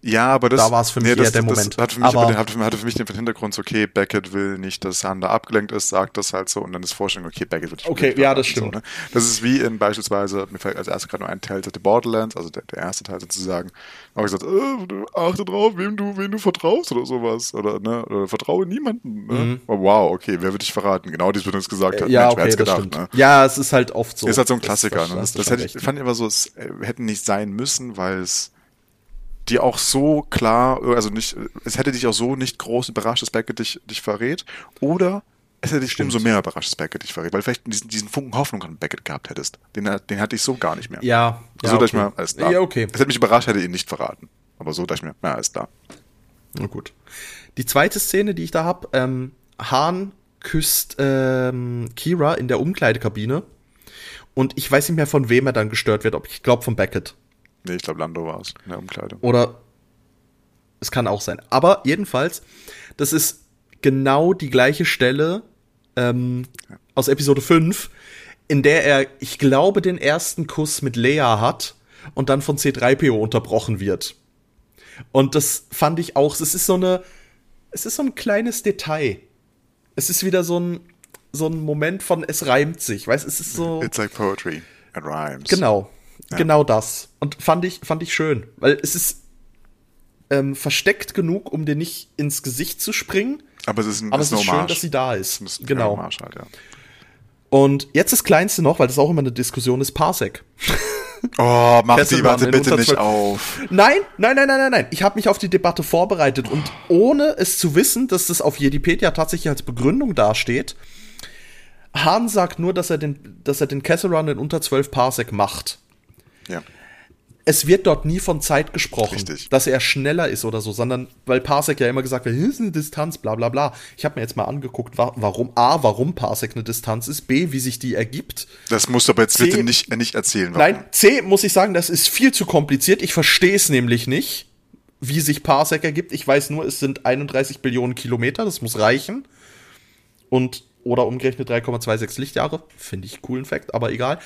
Speaker 3: Ja, aber das,
Speaker 2: da war es für mich nee, das, der Moment.
Speaker 3: hat für mich, aber, hatte, hatte für mich den Hintergrund, so, okay, Beckett will nicht, dass Han da abgelenkt ist, sagt das halt so und dann ist Vorstellung, okay, Beckett wird
Speaker 2: Okay, ja, das stimmt.
Speaker 3: So, ne? Das ist wie in beispielsweise, mir fällt als erstes gerade nur ein Teil The Borderlands, also der, der erste Teil sozusagen, habe ich gesagt, äh, achte drauf, wem du, wem du vertraust oder sowas. Oder, ne, oder vertraue niemanden. Ne? Mhm. Oh, wow, okay, wer wird dich verraten? Genau dies, was uns gesagt hat.
Speaker 2: Ja, Mensch, okay, das gedacht, stimmt. Ne? Ja, es ist halt oft so.
Speaker 3: Ist halt so ein Klassiker. Das, ne? das, das hätte ich, fand ich immer so, es äh, hätte nicht sein müssen, weil es die auch so klar, also nicht, es hätte dich auch so nicht groß überrascht, dass Beckett dich, dich verrät. Oder es hätte dich Stimmt. umso mehr überrascht, dass Beckett dich verrät, weil vielleicht diesen, diesen Funken Hoffnung an Beckett gehabt hättest. Den, den hatte ich so gar nicht mehr.
Speaker 2: Ja.
Speaker 3: So,
Speaker 2: ja,
Speaker 3: dass okay. ich mir, alles klar.
Speaker 2: Ja, okay.
Speaker 3: Es hätte mich überrascht, hätte ich ihn nicht verraten. Aber so, dass ich mir, na, alles klar.
Speaker 2: Na gut. Die zweite Szene, die ich da hab, ähm, Hahn küsst ähm, Kira in der Umkleidekabine. Und ich weiß nicht mehr, von wem er dann gestört wird. Ob ich glaube von Beckett.
Speaker 3: Nee, ich glaube, Lando war es in der Umkleide.
Speaker 2: Oder es kann auch sein. Aber jedenfalls, das ist genau die gleiche Stelle ähm, ja. aus Episode 5, in der er, ich glaube, den ersten Kuss mit Leia hat und dann von C3PO unterbrochen wird. Und das fand ich auch, es ist so eine, es ist so ein kleines Detail. Es ist wieder so ein, so ein Moment von, es reimt sich, weißt, es ist so.
Speaker 3: It's like poetry. It rhymes.
Speaker 2: Genau. Ja. Genau das. Und fand ich, fand ich schön, weil es ist ähm, versteckt genug, um dir nicht ins Gesicht zu springen.
Speaker 3: Aber es ist ein
Speaker 2: Aber es ist schön, dass sie da ist.
Speaker 3: Ist
Speaker 2: genau.
Speaker 3: Hommage halt, ja.
Speaker 2: Und jetzt das Kleinste noch, weil das auch immer eine Diskussion ist, Parsec.
Speaker 3: Oh, mach die,
Speaker 2: in
Speaker 3: bitte nicht auf.
Speaker 2: Nein, nein, nein, nein, nein, nein. Ich habe mich auf die Debatte vorbereitet und ohne es zu wissen, dass das auf Jedipedia tatsächlich als Begründung dasteht, Hahn sagt nur, dass er den, dass er den Kessel Run in unter 12 Parsec macht.
Speaker 3: Ja.
Speaker 2: Es wird dort nie von Zeit gesprochen,
Speaker 3: Richtig.
Speaker 2: dass er schneller ist oder so, sondern weil Parsec ja immer gesagt wird, hier ist eine Distanz, bla bla bla. Ich habe mir jetzt mal angeguckt, wa warum A, warum Parsec eine Distanz ist, B, wie sich die ergibt.
Speaker 3: Das musst du aber jetzt bitte
Speaker 2: C-
Speaker 3: nicht, äh, nicht erzählen. warum.
Speaker 2: Nein, C muss ich sagen, das ist viel zu kompliziert. Ich verstehe es nämlich nicht, wie sich Parsec ergibt. Ich weiß nur, es sind 31 Billionen Kilometer, das muss reichen. Und oder umgerechnet 3,26 Lichtjahre, finde ich coolen Fact, aber egal.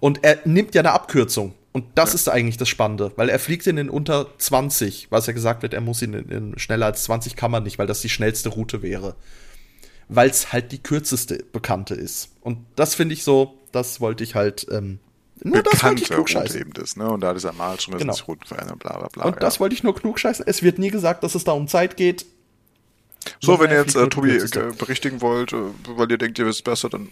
Speaker 2: Und er nimmt ja eine Abkürzung. Und das ist eigentlich das Spannende, weil er fliegt ihn in unter 20, was ja gesagt wird, er muss ihn in, in schneller als 20 kann man nicht, weil das die schnellste Route wäre. Weil es halt die kürzeste bekannte ist. Und das finde ich so, das wollte ich halt, ähm, nur das wollte ich
Speaker 3: Bekannte
Speaker 2: klug
Speaker 3: Route
Speaker 2: scheißen.
Speaker 3: eben ist, ne? Und da hat es einmal schon, dass
Speaker 2: Genau.
Speaker 3: sich Routen verändern, bla bla bla.
Speaker 2: Und das
Speaker 3: ja.
Speaker 2: wollte ich nur klug scheißen. Es wird nie gesagt, dass es da um Zeit geht.
Speaker 3: So, wenn ihr jetzt äh, Tobi äh, berichtigen wollt, äh, weil ihr denkt, ihr wisst besser, dann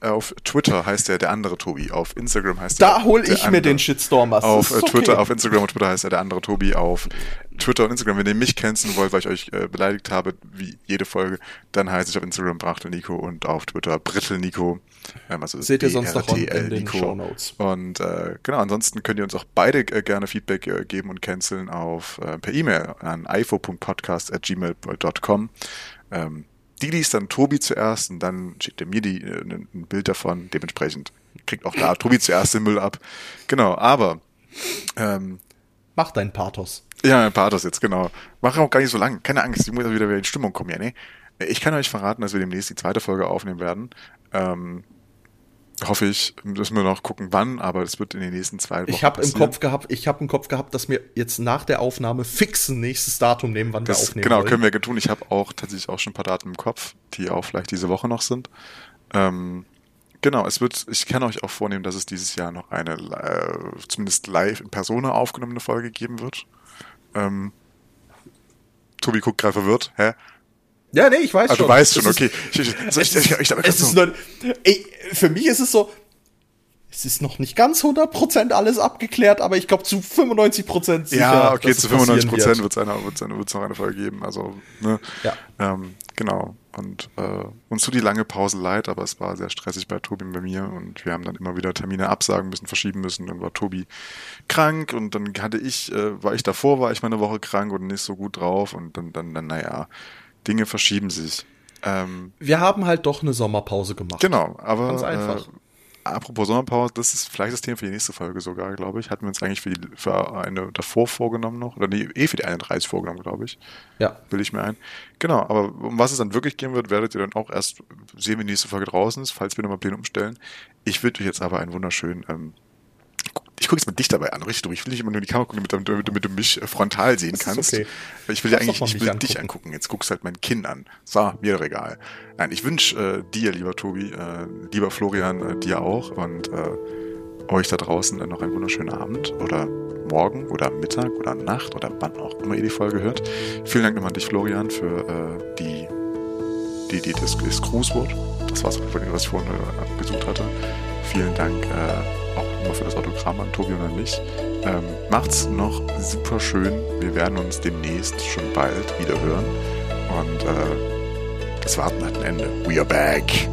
Speaker 3: äh, auf Twitter heißt er der andere Tobi. Auf Instagram heißt
Speaker 2: Da
Speaker 3: er
Speaker 2: hol
Speaker 3: der
Speaker 2: ich mir
Speaker 3: andere.
Speaker 2: den Shitstorm was.
Speaker 3: Auf äh, Twitter,
Speaker 2: okay.
Speaker 3: auf Instagram und Twitter heißt er der andere Tobi. Auf Twitter und Instagram, wenn ihr mich canceln wollt, weil ich euch äh, beleidigt habe, wie jede Folge, dann heiße ich auf Instagram Brachtel Nico und auf Twitter Brittel Nico. Ähm, also
Speaker 2: Seht ihr sonst noch in den
Speaker 3: Nico.
Speaker 2: Shownotes.
Speaker 3: Und äh, genau, ansonsten könnt ihr uns auch beide äh, gerne Feedback äh, geben und canceln auf äh, per E-Mail an ifo.podcast.gmail.com. Ähm, die liest dann Tobi zuerst und dann schickt er mir die, äh, ein Bild davon. Dementsprechend kriegt auch da Tobi zuerst den Müll ab. Genau, aber ähm,
Speaker 2: Mach deinen Pathos.
Speaker 3: Ja, ein Pathos jetzt, genau. Machen auch gar nicht so lang. Keine Angst, ich muss wieder wieder in Stimmung kommen, ja, ne? Ich kann euch verraten, dass wir demnächst die zweite Folge aufnehmen werden. Ähm, hoffe ich, müssen wir noch gucken, wann, aber das wird in den nächsten zwei Wochen
Speaker 2: Ich habe im. Kopf gehabt, ich habe im Kopf gehabt, dass wir jetzt nach der Aufnahme fix ein nächstes Datum nehmen, wann wir
Speaker 3: Das,
Speaker 2: aufnehmen
Speaker 3: genau,
Speaker 2: wollen.
Speaker 3: können wir tun. Ich habe auch tatsächlich auch schon ein paar Daten im Kopf, die auch vielleicht diese Woche noch sind. Ähm, genau, es wird, ich kann euch auch vornehmen, dass es dieses Jahr noch eine äh, zumindest live in Persona aufgenommene Folge geben wird. Ähm, Tobi guckt gerade verwirrt. Hä?
Speaker 2: Ja, nee, ich weiß
Speaker 3: Ah,
Speaker 2: schon.
Speaker 3: du weißt schon, okay. Also
Speaker 2: für mich ist es so, es ist noch nicht ganz 100% alles abgeklärt, aber ich glaube zu 95% sicher.
Speaker 3: ja, okay, zu
Speaker 2: es passieren
Speaker 3: 95 Prozent
Speaker 2: wird.
Speaker 3: wird es eine, wird's eine, wird's noch eine Folge geben. Also, ne?
Speaker 2: Ja.
Speaker 3: Ähm, genau. Und äh, uns tut die lange Pause leid, aber es war sehr stressig bei Tobi und bei mir und wir haben dann immer wieder Termine absagen müssen, verschieben müssen. Dann war Tobi krank und dann hatte ich, äh, war ich davor, war ich mal eine Woche krank und nicht so gut drauf und dann, dann, dann naja, Dinge verschieben sich. Ähm,
Speaker 2: Wir haben halt doch eine Sommerpause gemacht.
Speaker 3: Genau, aber
Speaker 2: Ganz einfach.
Speaker 3: Äh, apropos Sommerpause, das ist vielleicht das Thema für die nächste Folge sogar, glaube ich. Hatten wir uns eigentlich für, die, für eine davor vorgenommen noch, oder nee, eh für die 31 vorgenommen, glaube ich.
Speaker 2: Ja.
Speaker 3: Bilde ich mir ein. Genau, aber um was es dann wirklich gehen wird, werdet ihr dann auch erst sehen, wenn die nächste Folge draußen ist, falls wir nochmal Pläne umstellen. Ich würde euch jetzt aber einen wunderschönen, ähm, ich gucke jetzt mal dich dabei an, richtig dumm. Ich will nicht immer nur in die Kamera gucken, damit, damit, damit du mich äh, frontal sehen kannst.
Speaker 2: okay.
Speaker 3: Ich will ja eigentlich, ich
Speaker 2: mich
Speaker 3: will dich
Speaker 2: angucken.
Speaker 3: angucken. Jetzt guckst du halt mein Kinn an. So, mir doch egal. Nein, ich wünsche äh, dir, lieber Tobi, äh, lieber Florian, äh, dir auch und äh, euch da draußen äh, noch einen wunderschönen Abend oder Morgen oder Mittag oder Nacht oder wann auch immer ihr die Folge hört. Vielen Dank nochmal an dich, Florian, für äh, die, die, die, das, das Grußwort. Das war es, was ich vorhin äh, gesucht hatte. Vielen Dank äh, auch nochmal für das Autogramm an Tobi und an mich. Ähm, macht's noch super schön. Wir werden uns demnächst schon bald wieder hören. Und äh, das Warten hat ein Ende. We are back.